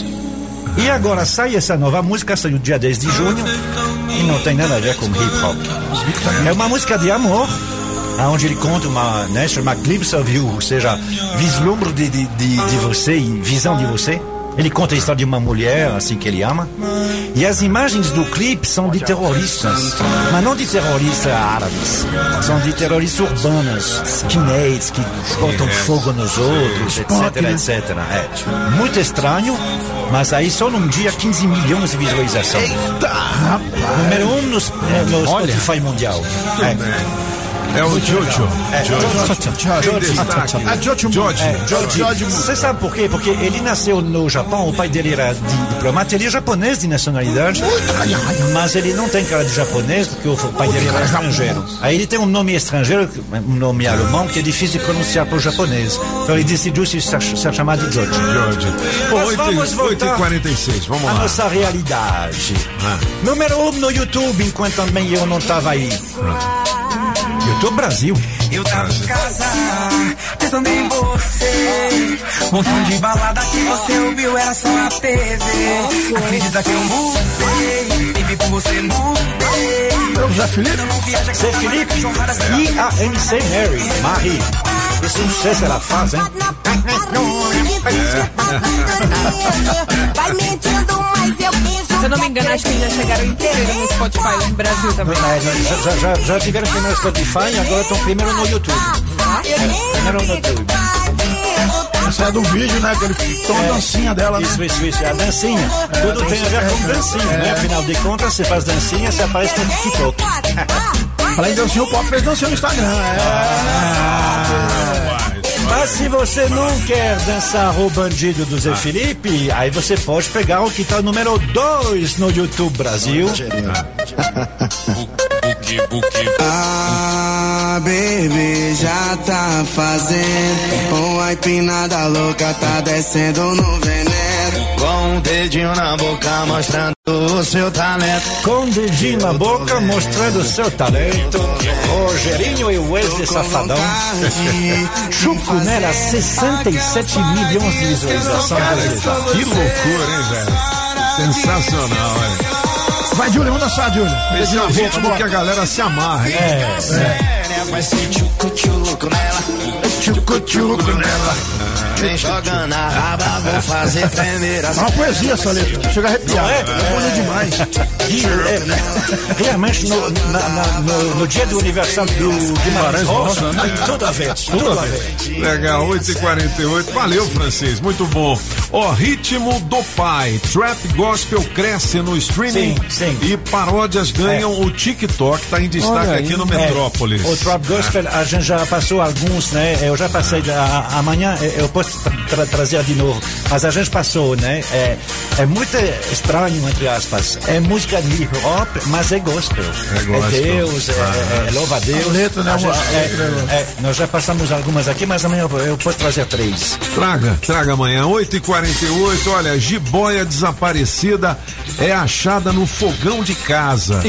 E agora sai essa nova música, saiu dia 10 de junho, e não tem nada a ver com hip hop. É uma música de amor, onde ele conta uma, né, chama Glimpse of You, ou seja, vislumbre de, de, de, de você e visão de você. Ele conta a história de uma mulher, assim, que ele ama. E as imagens do clipe são de terroristas, mas não de terroristas árabes. São de terroristas urbanos, skinheads, que botam fogo nos outros, etc, etc. É, muito estranho, mas aí só num dia 15 milhões de visualizações. Número um no, é, no Spotify mundial. É. É o Jojo. É, Jojo. Jojo. Ah. É. Você sabe por quê? Porque ele nasceu no Japão, o pai dele era di- diplomata, ele é japonês de nacionalidade, mas ele não tem cara de japonês, porque o pai dele era estrangeiro. Aí ele tem um nome estrangeiro, um nome alemão, que é difícil de pronunciar para o japonês. Então ele decidiu se ser, chamado de Jojo. Jojo. Mas vamos voltar 8 e 46 vamos à lá. nossa realidade. Número 1 um no YouTube, enquanto também eu não estava aí. YouTube Brasil. Eu tava em casa, pensando em você. Um som de balada que você ouviu era só a TV. Acredita que eu mudei, e vi por você mudei. Zé Felipe? Zé Felipe e a MC Mary, Marie. Que sucesso ela faz, hein? Vai mentindo, mas eu penso Se eu não me engano, acho que já chegaram inteiro no Spotify no Brasil também. É, já, já, já tiveram primeiro no Spotify e agora estão primeiro no YouTube. É, primeiro no YouTube. Essa é do vídeo, né? Aquele tom É, dancinha dela, né? Isso, isso, isso. É a dancinha. Tudo tem a ver com dancinha, né? Afinal de contas, você faz dancinha, você aparece no TikTok. Falei em dancinha, o Pop fez dancinha no Instagram. É. Mas se você não quer dançar o bandido do Zé Felipe, aí você pode pegar o que tá número 2 no YouTube Brasil. Ah, bebê, já tá fazendo uma empinada louca, tá descendo no veneno. Com o dedinho na boca, mostrando o seu talento. Com o dedinho na boca, mostrando o seu talento. Rogerinho e o Wesley Safadão. Chuco Nera, 67 milhões de visualizações. Que loucura, hein, velho? Sensacional, hein? Vai, Júlia, vamos dançar, Júlia. Esse é o ritmo que a galera se amarra, hein? É, vai ser tchucu-tchuco nela. Tchucu-tchuco nela. Vem jogando a raba, vou fazer tremer É uma poesia essa letra. Chega a arrepiar. É? É bonito demais. E, é, realmente, no, na- na- no- no dia do aniversário do Guimarães Rosa, tem tudo a ver, tudo a ver. Legal, 8h48. Valeu, francês, muito bom. Ó, ritmo do pai. Trap gospel cresce no streaming Sim, sim. e paródias ganham o TikTok. Tá em destaque aqui no É, Metrópolis. o Trap Gospel, a gente já passou alguns, né? Eu já passei, a- amanhã eu posso tra- trazer de novo, mas a gente passou, né? É, é muito estranho, entre aspas. É música de hip hop, mas é gospel. É gospel. Deus, é, é- é louva a Deus. A letra, né? A gente- é, é- é, nós já passamos algumas aqui, mas amanhã eu, eu posso trazer três. Traga, traga amanhã, 8h48. Olha, jiboia desaparecida é achada no fogão de casa.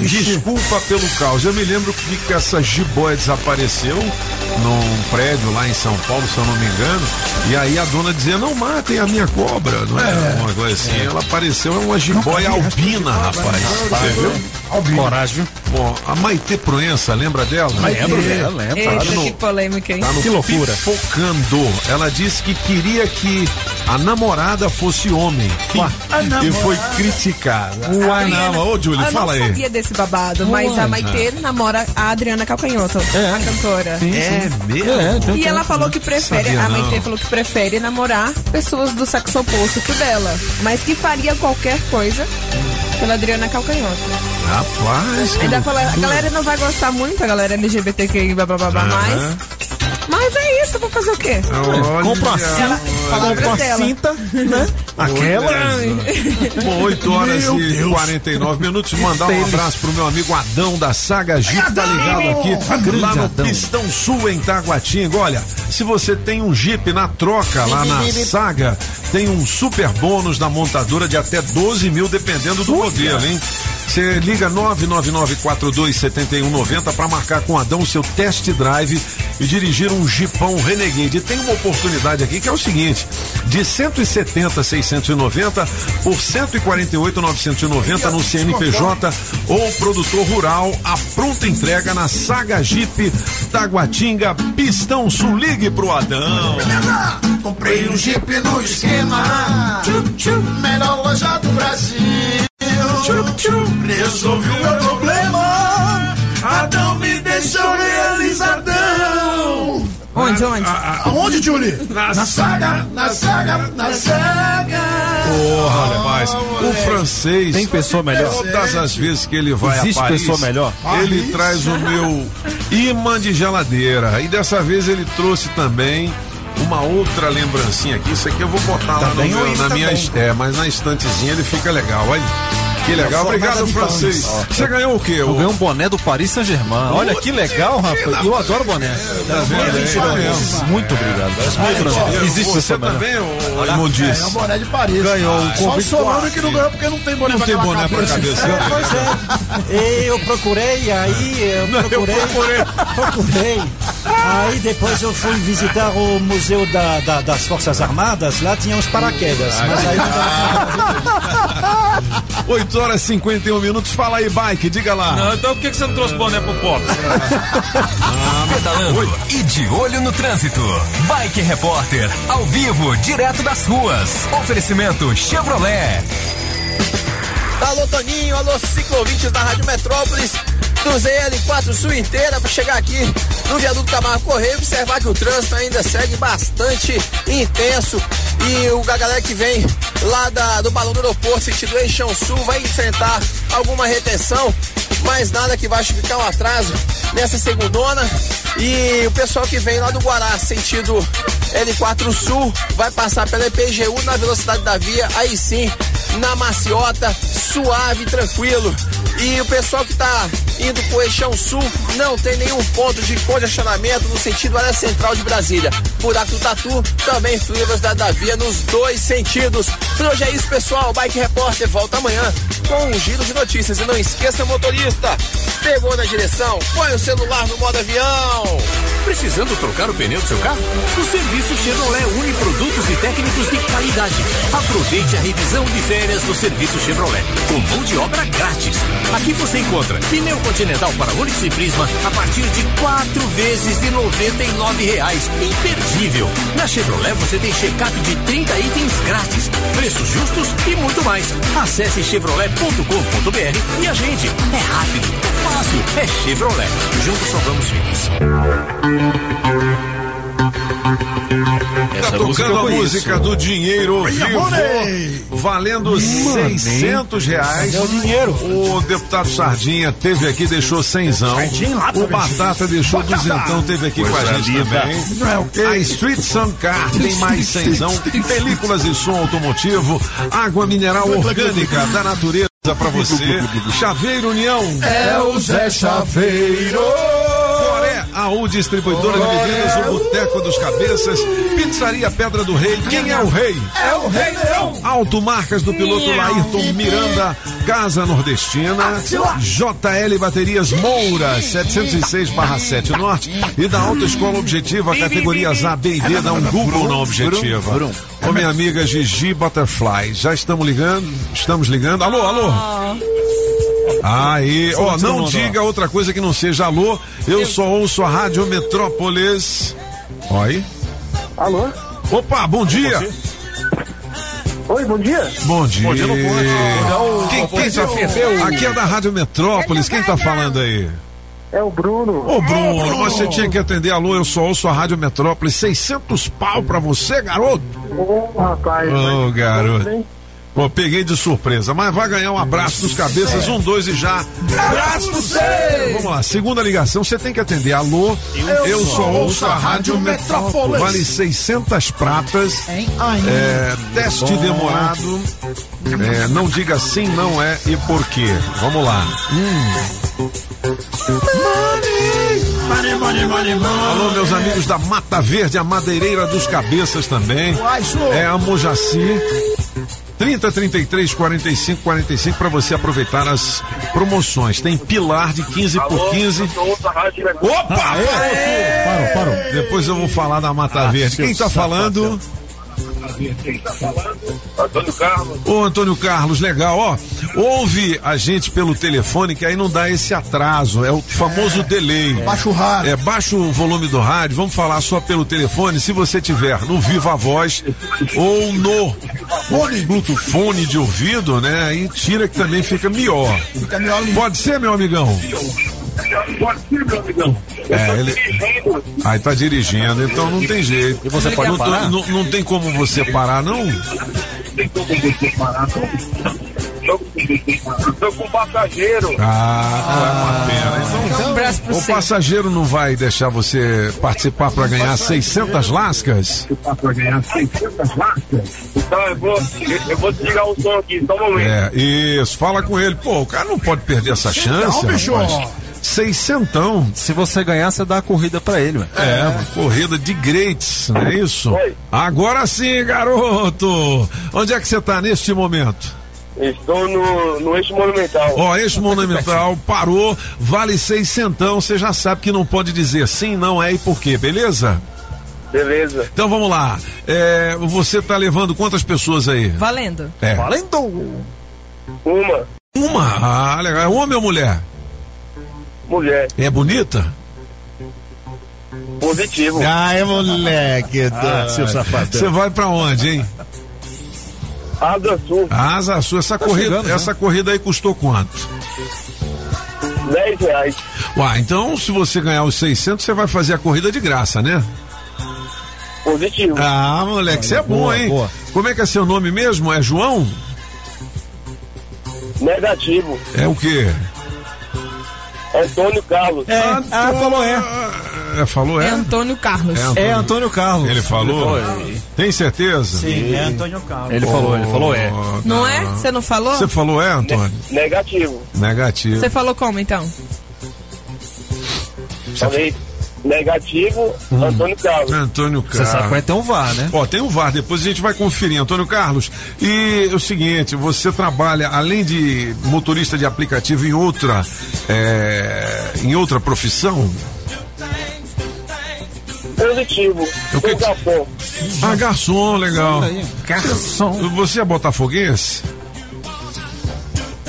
Desculpa pelo caos. Eu me lembro que, que essa jiboia desapareceu num prédio lá em São Paulo, se eu não me engano. E aí a dona dizia: Não matem a minha cobra, não é? Uma coisa assim. Ela apareceu, é uma jiboia albina, rapaz. Você viu? Coragem, viu? Bom, a Maite Proença, lembra dela? Lembro dela, lembro. Eita, Tá no- que polêmica, hein? Tá no Que loucura. Pipocando. Ela disse que queria que a namorada fosse homem. E foi criticada. Uai, não. Ô, Júlio, eu fala não aí. sabia desse babado, mas a Maitê namora a Adriana Calcanhoto, a cantora. É mesmo? E ela falou que prefere, Sabia a Maitê não. falou que prefere namorar pessoas do sexo oposto que o dela, mas que faria qualquer coisa pela Adriana Calcanhoto. Rapaz, que Ainda falou, a galera não vai gostar muito, a galera LGBTQI, blá blá blá blá, Aham. mas. Mas é isso, vou fazer o quê? Olha, Compra uma Ela, palavras Compra dela. cinta, né? Aquela. Bom, 8 horas Meu e Deus. 49 minutos. Mandar um abraço pro meu amigo Adão da Saga Jeep, tá ligado aqui lá no Pistão Sul em Taguatinga. Olha, se você tem um Jeep na troca lá na Saga, tem um super bônus da montadora de até 12 mil, dependendo do modelo, hein? Você liga 999427190 para marcar com Adão o seu test drive e dirigir um Jeepão Renegade. E tem uma oportunidade aqui que é o seguinte: de 170 690 por 148 990 no CNPJ ou produtor rural, a pronta entrega na Saga Jeep Taguatinga Pistão Sul. Ligue pro Adão. Comprei um Jeep no esquema. Melhor loja do Brasil. Tchup, tchup, resolvi o meu problema. Adão me deixou realizadão. Onde, onde? Aonde, Julie? Na saga, na saga, na saga. Porra, rapaz, o francês. Tem pessoa melhor? Todas as vezes que ele vai Existe a Paris, pessoa melhor? ele Paris. traz o meu imã de geladeira. E dessa vez ele trouxe também uma outra lembrancinha aqui. Isso aqui eu vou botar lá no meu- na imã minha. também. É, mas na estantezinha ele fica legal, olha. Que legal, obrigado, francês. pães. Você ganhou o quê? Eu ganhei um boné do Paris Saint-Germain. Olha que legal, rapaz. Eu adoro boné. Tá vendo aí? Muito obrigado. Muito obrigado. Existe Você pessoa melhor. também, É, imundice? é um boné de Paris. Ganhou um Só o convite Solano que não ganhou porque não tem boné Não pra tem boné pra cabeça. Pois é. Eu procurei, aí eu Não, eu procurei. procurei. Aí depois eu fui visitar o Museu da- da- das Forças Armadas, lá tinha os paraquedas. Mas aí não dava 8 horas e 51 minutos. Fala aí, bike, diga lá. Não, então por que que você não trouxe boné pro pop? Pedalando e de olho no trânsito. Bike Repórter, ao vivo, direto das ruas. Oferecimento Chevrolet. Alô Toninho, alô ciclovintes da Rádio Metrópolis. Cruzei a L4 Sul inteira para chegar aqui no viaduto Camargo Correio observar que o trânsito ainda segue bastante intenso. E o, a galera que vem lá da- do balão do aeroporto, sentido Eixão Sul, vai enfrentar alguma retenção, mas nada que vai justificar um atraso nessa segundona. E o pessoal que vem lá do Guará, sentido L4 Sul, vai passar pela EPGU na velocidade da via, aí sim, na maciota, suave, tranquilo. E o pessoal que tá indo pro Eixão Sul não tem nenhum ponto de congestionamento no sentido área central de Brasília. Buraco do Tatu também flui a velocidade da via nos dois sentidos. Por hoje é isso, pessoal. Bike Repórter volta amanhã com um giro de notícias. E não esqueça, motorista, pegou na direção, põe o celular no modo avião. Precisando trocar o pneu do seu carro? O serviço Chevrolet une produtos e técnicos de qualidade. Aproveite a revisão de férias do serviço Chevrolet, com mão de obra grátis. Aqui você encontra pneu continental para Onix e Prisma a partir de quatro vezes de 99 reais. Imperdível. Na Chevrolet você tem check-up de 30 itens grátis, preços justos e muito mais. Acesse chevrolet.com.br e a gente. É rápido, é fácil, é Chevrolet. Juntos salvamos vidas. Tá tocando a música do dinheiro vivo, valendo 600 reais. Cadê o dinheiro? O deputado Sardinha teve aqui, deixou cenzão. O Batata deixou duzentão, teve aqui com a gente também. É? A Street Sun Car tem mais cenzão. Películas e som automotivo. Água mineral orgânica da natureza pra você. Chaveiro União. É o Zé Chaveiro. Coré, a U distribuidora de bebidas, o Boteco dos Cabeças, Pizzaria Pedra do Rei. Quem é o rei? É o Rei Leão. Automarcas do piloto Laírton Miranda, Casa Nordestina, JL Baterias Moura, 706/7 Norte e da Autoescola Objetiva, categorias A, B e D, dá um Google na Objetiva. Ô minha amiga Gigi Butterfly, já estamos ligando? Estamos ligando. Alô, alô? Aí, ó, não diga outra coisa que não seja alô. Eu só ouço a Rádio Metrópolis. Oi. Alô? Opa, bom dia. Oi, bom dia. Bom dia. Bom dia, não pode. Quem, quem tá, aqui é da Rádio Metrópolis. Quem tá falando aí? É o Bruno. Ô, Bruno, mas você tinha que atender. Alô, eu só ouço a Rádio Metrópolis. 600 pau pra você, garoto. Ô, rapaz. Ô, mas- garoto. Pô, peguei de surpresa, mas vai ganhar um abraço dos cabeças, um, dois e já. Abraço pra você. Vamos lá, segunda ligação, você tem que atender. Alô, eu, só ouço a Rádio Metrópolis. Vale 600 pratas. Hein? É, teste Bom. demorado. É, não diga sim, não é e por quê. Vamos lá. Hum. Money, money, money, money. Alô, meus amigos da Mata Verde, a Madeireira dos Cabeças também. É a Mojaci. 30, 33, 45, 45 para você aproveitar as promoções. Tem pilar de 15 por 15. Opa! Parou, parou. Depois eu vou falar da Mata Verde. Quem tá falando? Antônio Carlos. Ô Antônio Carlos, legal, ó. Ouve a gente pelo telefone que aí não dá esse atraso, é o famoso delay. Baixa o rádio. É, baixa o volume do rádio, vamos falar só pelo telefone, se você tiver no Viva Voz ou no fone, Bluetooth, fone de ouvido, né? Aí tira que também fica melhor. Fica melhor Pode ser, meu amigão? Pode ser, meu amigão. É, ele. Aí tá dirigindo, então não tem jeito. E você pode não, parar? Não, não tem como você parar, não? Tô com passageiro. Ah, é uma pena. Então, Um abraço pro o você. passageiro não vai deixar você participar para ganhar 600 lascas? Então eu vou, eu vou desligar o som aqui, só um momento. É, isso. Fala com ele. Pô, o cara não pode perder essa chance, bicho. rapaz. Seiscentão. Se você ganhar, você dá a corrida pra ele, ué. É, uma corrida de greats, não é isso? Agora sim, garoto! Onde é que você tá neste momento? Estou no, no eixo monumental. Ó, esse monumental parou, vale seiscentão, você já sabe que não pode dizer sim, não é e por quê, beleza? Beleza. Então vamos lá. É, você tá levando quantas pessoas aí? Valendo. É. Valendo! Uma Uma? Ah, legal. É homem ou mulher? Mulher, É bonita? positivo. Ai, moleque. Ah, seu safado. Você vai pra onde, hein? Asa Sul, Asa Sul. Essa, corrida, chegando, né? essa corrida aí custou quanto? 10 reais. Uai, então se você ganhar os 600, você vai fazer a corrida de graça, né? Positivo. Ah, moleque, você é bom, boa, hein? boa. Como é que é seu nome mesmo? É João? Negativo. É o quê? Antônio Carlos. É, ah, falou é. É, falou É é? Antônio Carlos. É Antônio Carlos. Ele falou? Tem certeza? Sim, é Antônio Carlos. Ele falou, ele falou é. Não é? Você não falou? Você falou é, Antônio? Negativo. Negativo. Você falou como então? Falei negativo, Antônio Carlos. Antônio Você sabe vai Carlos. ter um VAR, né? Ó, tem um VAR, depois a gente vai conferir, Antônio Carlos. E é o seguinte, você trabalha, além de motorista de aplicativo, em outra, é, em outra profissão? Positivo. O que Sou que- garçom. Ah, garçom, legal. Garçom. Você é botafoguense?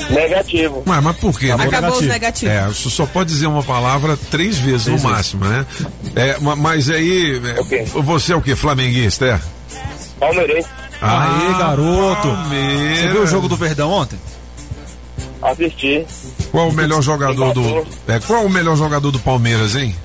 Negativo. Mas, mas por quê? Acabou os negativos. É, você só pode dizer uma palavra três vezes no máximo, né? É, ma- mas aí, é, Ok. você é o quê? Flamenguista, é? Palmeirense. Aí, garoto. Palmeiras. Você viu o jogo do Verdão ontem? Assisti. Qual o melhor jogador do. É, qual o melhor jogador do Palmeiras, hein?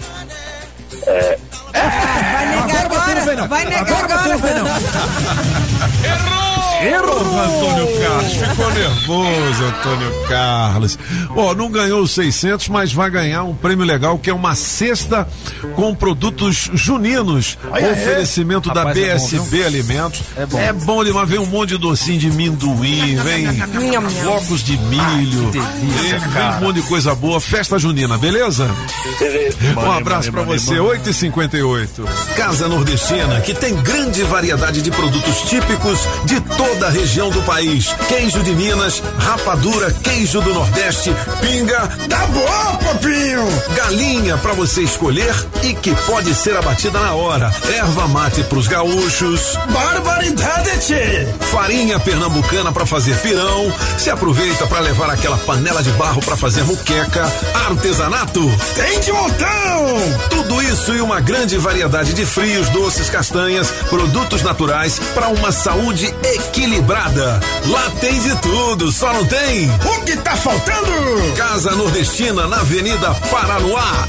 Vai negar agora. Vai negar agora. Errou! Antônio Carlos, ficou nervoso, Antônio Carlos. Ó, não ganhou os 600, mas vai ganhar um prêmio legal que é uma cesta com produtos juninos. Oferecimento da Rapaz, é bom, BSB Alimentos. É bom. É bom demais, vem um monte de docinho de minduim, vem flocos de milho, vem, vem um monte de coisa boa. Festa junina, beleza? Um abraço pra você, 8h58. Casa Nordestina, que tem grande variedade de produtos típicos de toda a região do país. Queijo de Minas, rapadura, queijo do Nordeste, pinga, Tá bom, papinho. galinha pra você escolher e que pode ser abatida na hora. Erva mate pros gaúchos, Barbaridade, tchê. farinha pernambucana pra fazer pirão. Se aproveita pra levar aquela panela de barro pra fazer muqueca, artesanato. Tem de montão. Tudo isso e uma grande variedade de frios, doces, castanhas, produtos naturais para uma saúde equilibrada. Lá tem de tudo, só não tem O que tá faltando? Casa Nordestina na Avenida Paranoá.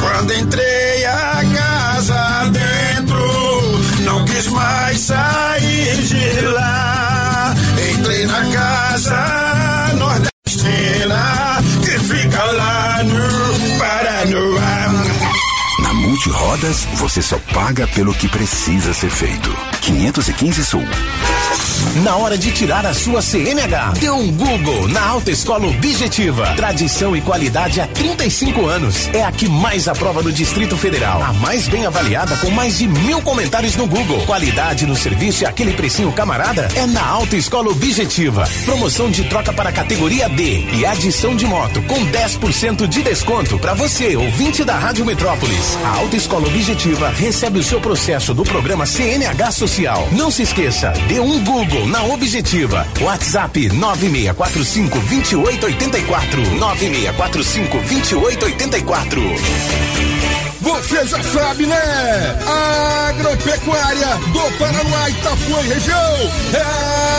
Quando entrei a casa dentro, não quis mais sair de lá. Entrei na casa nordestina, que fica lá no Paranoá. Multirodas, você só paga pelo que precisa ser feito. 515 Sul. Na hora de tirar a sua CNH, dê um Google na Autoescola Objetiva. Tradição e qualidade há 35 anos. É a que mais aprova no Distrito Federal. A mais bem avaliada com mais de mil comentários no Google. Qualidade no serviço e aquele precinho camarada é na Autoescola Objetiva. Promoção de troca para categoria D e adição de moto com 10% de desconto para você, ouvinte da Rádio Metrópolis. A Autoescola Objetiva recebe o seu processo do programa CNH Social. Não se esqueça, dê um Google na Objetiva. WhatsApp 9645 2884. 9645 2884. Você já sabe, né? Agropecuária Agropecuária do Paraná, Itapuã e região. É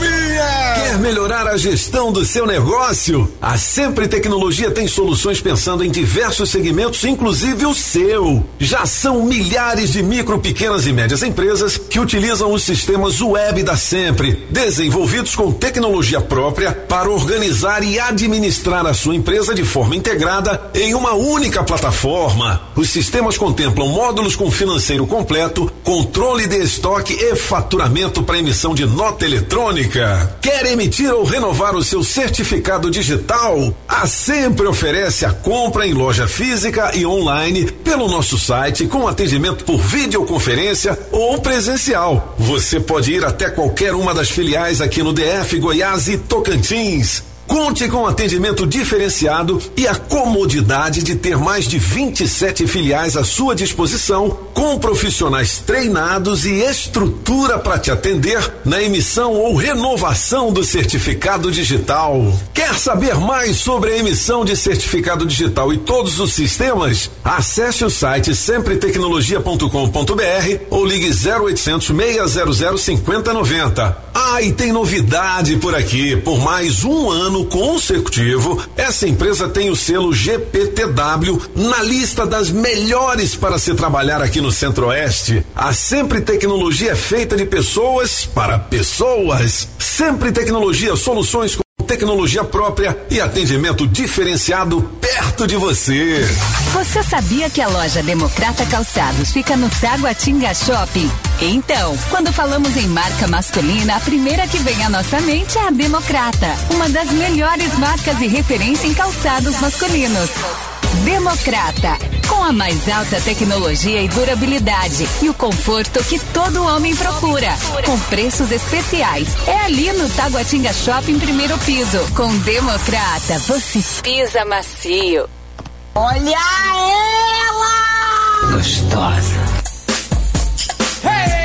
Agrobinha. Quer melhorar a gestão do seu negócio? A Sempre Tecnologia tem soluções pensando em diversos segmentos, inclusive o seu. Já são milhares de micro, pequenas e médias empresas que utilizam os sistemas web da Sempre, desenvolvidos com tecnologia própria para organizar e administrar a sua empresa de forma integrada em uma única plataforma. Os sistemas contemplam módulos com financeiro completo, controle de estoque e faturamento para emissão de nota eletrônica. Quer emitir ou renovar o seu certificado digital? A Sempre oferece a compra em loja física e online pelo nosso site com atendimento por videoconferência ou presencial. Você pode ir até qualquer uma das filiais aqui no DF, Goiás e Tocantins. Conte com atendimento diferenciado e a comodidade de ter mais de 27 filiais à sua disposição, com profissionais treinados e estrutura para te atender na emissão ou renovação do certificado digital. Quer saber mais sobre a emissão de certificado digital e todos os sistemas? Acesse o site sempretecnologia.com.br ou ligue 0800 600 5090. Ah, e tem novidade por aqui. Por mais um ano consecutivo, essa empresa tem o selo GPTW na lista das melhores para se trabalhar aqui no Centro-Oeste. A Sempre Tecnologia é feita de pessoas para pessoas. Sempre Tecnologia, soluções com tecnologia própria e atendimento diferenciado perto de você. Você sabia que a loja Democrata Calçados fica no Taguatinga Shopping? Então, quando falamos em marca masculina, a primeira que vem à nossa mente é a Democrata, uma das melhores marcas e referência em calçados masculinos. Democrata, com a mais alta tecnologia e durabilidade e o conforto que todo homem procura, com preços especiais. É ali no Taguatinga Shopping, primeiro piso. Com Democrata, você pisa macio. Olha ela! Gostosa. Hey,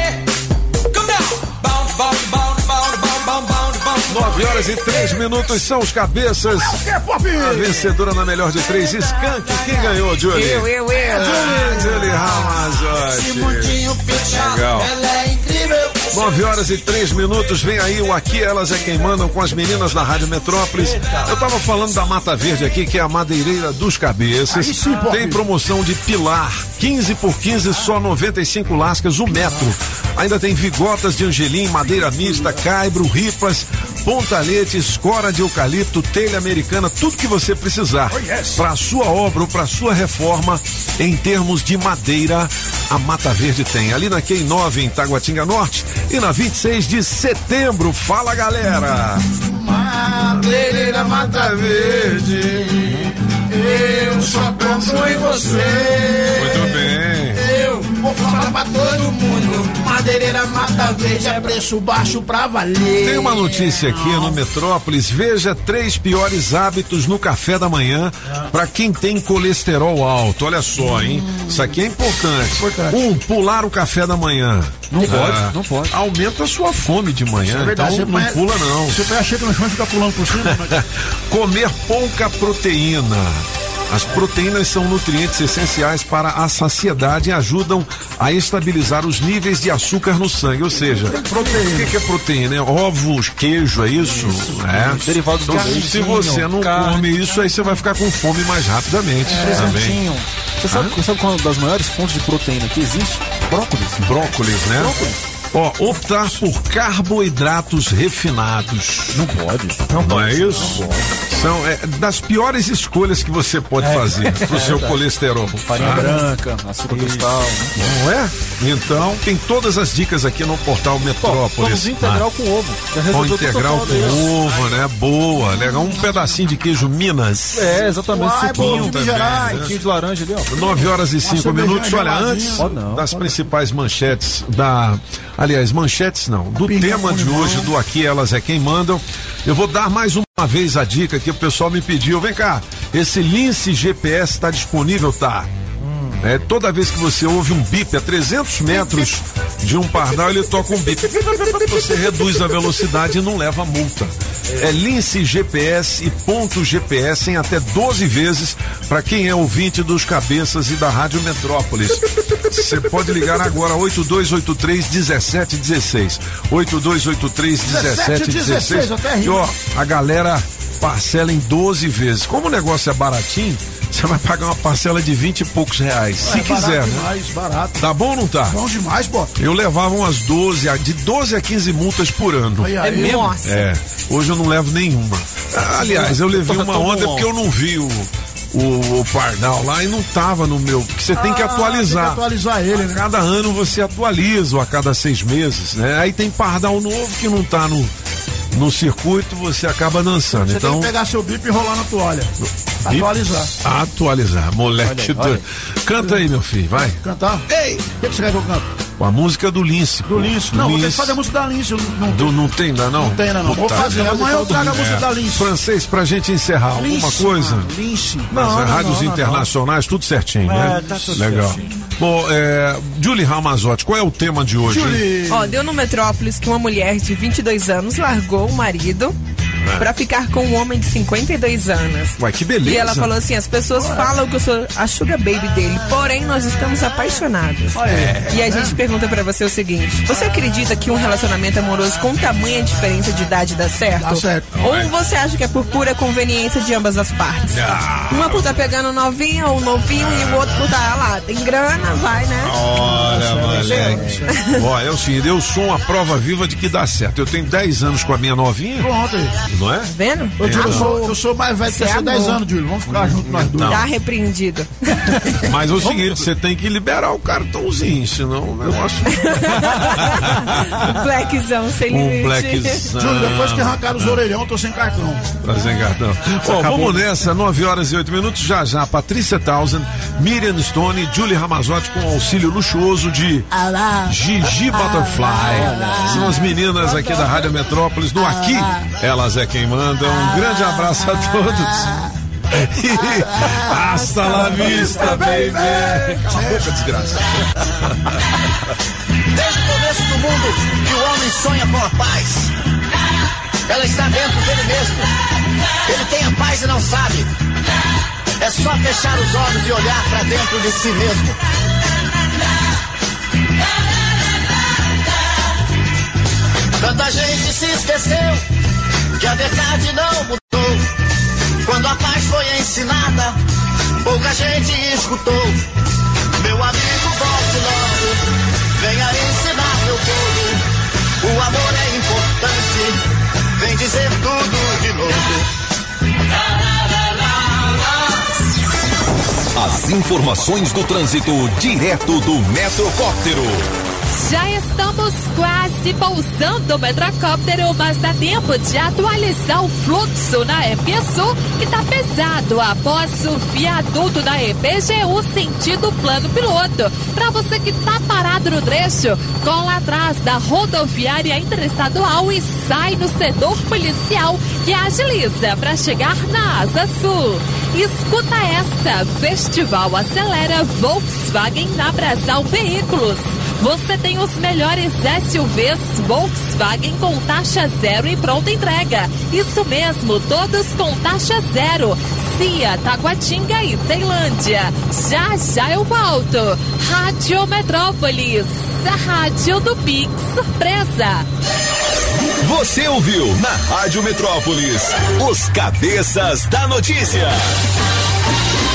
9 horas e 3 minutos são os cabeças. A vencedora na melhor de três, Skank. Quem ganhou, Julie? Eu, eu, eu. Ah, Julie Ramazotti. Legal. Ela é incrível. 9 horas e 3 minutos, vem aí o Aqui Elas é Quem Mandam com as meninas da Rádio Metrópolis. Eu tava falando da Mata Verde aqui, que é a madeireira dos cabeças. Sim. Tem promoção de pilar, 15 por 15, só 95 lascas, o metro. Ainda tem vigotas de angelim, madeira mista, caibro, ripas, pontalete, escora de eucalipto, telha americana, tudo que você precisar. Para a sua obra ou para sua reforma, em termos de madeira, a Mata Verde tem. Ali na Quem 9 em Taguatinga Norte e na 26 de setembro. Fala galera! Madeireira Mata Verde. Eu só compro em você. Muito bem. Eu vou falar pra todo mundo. Madeireira Mata Verde é preço baixo pra valer. Tem uma notícia aqui no Metrópolis. Veja três piores hábitos no café da manhã para quem tem colesterol alto. Olha só, hein? Isso aqui é importante. Um, pular o café da manhã. Não Ah, pode, não pode. Aumenta a sua fome de manhã. É verdade. Então Você não pula, não. Você pega chega no chão e fica pulando por cima. mas- Comer pouca proteína. As proteínas são nutrientes essenciais para a saciedade e ajudam a estabilizar os níveis de açúcar no sangue. Ou seja, proteína. o que, que é proteína? É ovos, queijo, é isso? É. Derivados do então, leite, se você não carne. come isso, aí você vai ficar com fome mais rapidamente. É. também. Presuntinho. Você sabe, sabe qual é uma das maiores fontes de proteína que existe? Brócolis. Brócolis, né? Ó, optar por carboidratos refinados. Não pode. Não, é isso? São é, das piores escolhas que você pode É. fazer pro É seu colesterol. Farinha Ah. branca, açúcar cristal. Não é? Então, tem todas as dicas aqui no portal Metrópolis. pãozinho integral com ovo. Pão integral com aí. ovo, né? Boa, legal. Um pedacinho de queijo Minas. É, exatamente. Uai, suquinho, também, né? suquinho de laranja ali, ó. 9 horas e Uma 5 cervejinha minutos. Olha, antes Pode não, das pode principais manchetes da. Aliás, manchetes não. Do tema de hoje, do Aqui Elas é Quem Mandam. Eu vou dar mais uma vez a dica que o pessoal me pediu. Vem cá, esse Lince GPS está disponível? Tá. É, toda vez que você ouve um bip a 300 metros de um pardal, ele toca um bip. Você reduz a velocidade e não leva multa. É Lince GPS e ponto GPS em até 12 vezes para quem é ouvinte dos cabeças e da Rádio Metrópolis. Você pode ligar agora 8283 1716. 8283 1716. 1716, até E ó, a galera parcela em 12 vezes. Como o negócio é baratinho, você vai pagar uma parcela de 20 e poucos reais. se É barato quiser, né? demais, barato. Tá bom ou não tá? Bom demais, pô. Eu levava umas 12, a- de 12 a 15 multas por ano. Olha aí. É mesmo? Nossa. É. Hoje eu não levo nenhuma. Ah, Aliás, eu levei uma onda porque eu não vi o, o, o Pardal lá e não tava no meu. Porque você tem que Ah, atualizar. tem que atualizar ele, né? Cada ano você atualiza, ou a cada seis meses, né? Aí tem Pardal novo que não tá no, no circuito, você acaba dançando. Você então, tem que pegar seu bip e rolar na toalha. Bip- Atualizar. Atualizar, moleque. Olha aí, olha. do- Canta aí, meu filho, vai. Cantar? Ei! O que, que você quer que eu canto? Com a música do Lince. Do Lince. Não, ter que fazer a música da Lince. eu Não, Do, não tem ainda não? Não tem ainda não. Vou fazer. Amanhã eu trago a Lince. música É. da Lince. Francês, pra gente encerrar, alguma Lince, coisa? mano, Lince. Nas Não, não, rádios não, não, internacionais, tudo certinho, É, né? tá tudo Legal. certinho. Bom, é, Julie Ramazotti, qual é o tema de hoje? Ó, deu no Metrópolis que uma mulher de 22 anos largou o marido É. pra ficar com um homem de 52 anos. Uai, que beleza. E ela falou assim: as pessoas falam que eu sou a sugar baby dele, porém nós estamos apaixonados. É. E a gente pergunta pra você o seguinte: você acredita que um relacionamento amoroso com tamanha diferença de idade dá certo? Dá certo. Ou você acha que é por pura conveniência de ambas as partes? Ah. Uma por tá pegando novinha ou novinho e o outro por tá ah lá, tem grana, vai, né? Olha, moleque. Ó, é o seguinte, eu sou uma prova viva de que dá certo. Eu tenho 10 anos com a minha novinha, Pronto aí. Não é? Vendo? Ô, Júlio, eu sou, eu sou mais velho que Você é 10 amor. anos, Júlio. Vamos ficar juntos nós dois. Não. Tá repreendido. Mas é o seguinte, você tem que liberar o cartãozinho, senão o negócio. Blackzão, sem Um limite. blackzão. Júlio, depois que arrancaram os orelhão, eu tô sem cartão. Tá sem cartão. Bom, vamos nessa, 9 horas e 8 minutos. Já já, Patrícia Townsend, Miriam Stone, Julie Ramazotti com auxílio luxuoso de Gigi Butterfly. São as meninas aqui da Rádio Metrópolis no Aqui. Elas é quem manda. Um grande abraço a todos. E hasta la vista, baby. Cala a boca, desgraça. Desde o começo do mundo que o homem sonha com a paz. Ela está dentro dele mesmo. Ele tem a paz e não sabe. É só fechar os olhos e olhar para dentro de si mesmo. Tanta gente se esqueceu que a verdade não mudou. Quando a paz foi ensinada, pouca gente escutou. Meu amigo, volte logo, venha ensinar meu povo. O amor é importante, vem dizer tudo de novo. As informações do trânsito direto do Metrocóptero. Já estamos quase pousando o metrocóptero, mas dá tempo de atualizar o fluxo na EP Sul, que tá pesado após o viaduto da EPGU sentido plano piloto. Para você que tá parado no trecho, cola atrás da rodoviária interestadual e sai no setor policial que agiliza para chegar na Asa Sul. Escuta essa, Festival Acelera Volkswagen na Brasal Veículos. Você tem os melhores SUVs Volkswagen com taxa zero e pronta entrega. Isso mesmo, todos com taxa zero. Cia, Taguatinga e Ceilândia. Já já eu volto. Rádio Metrópolis, a rádio do Pix Surpresa. Você ouviu na Rádio Metrópolis os cabeças da notícia.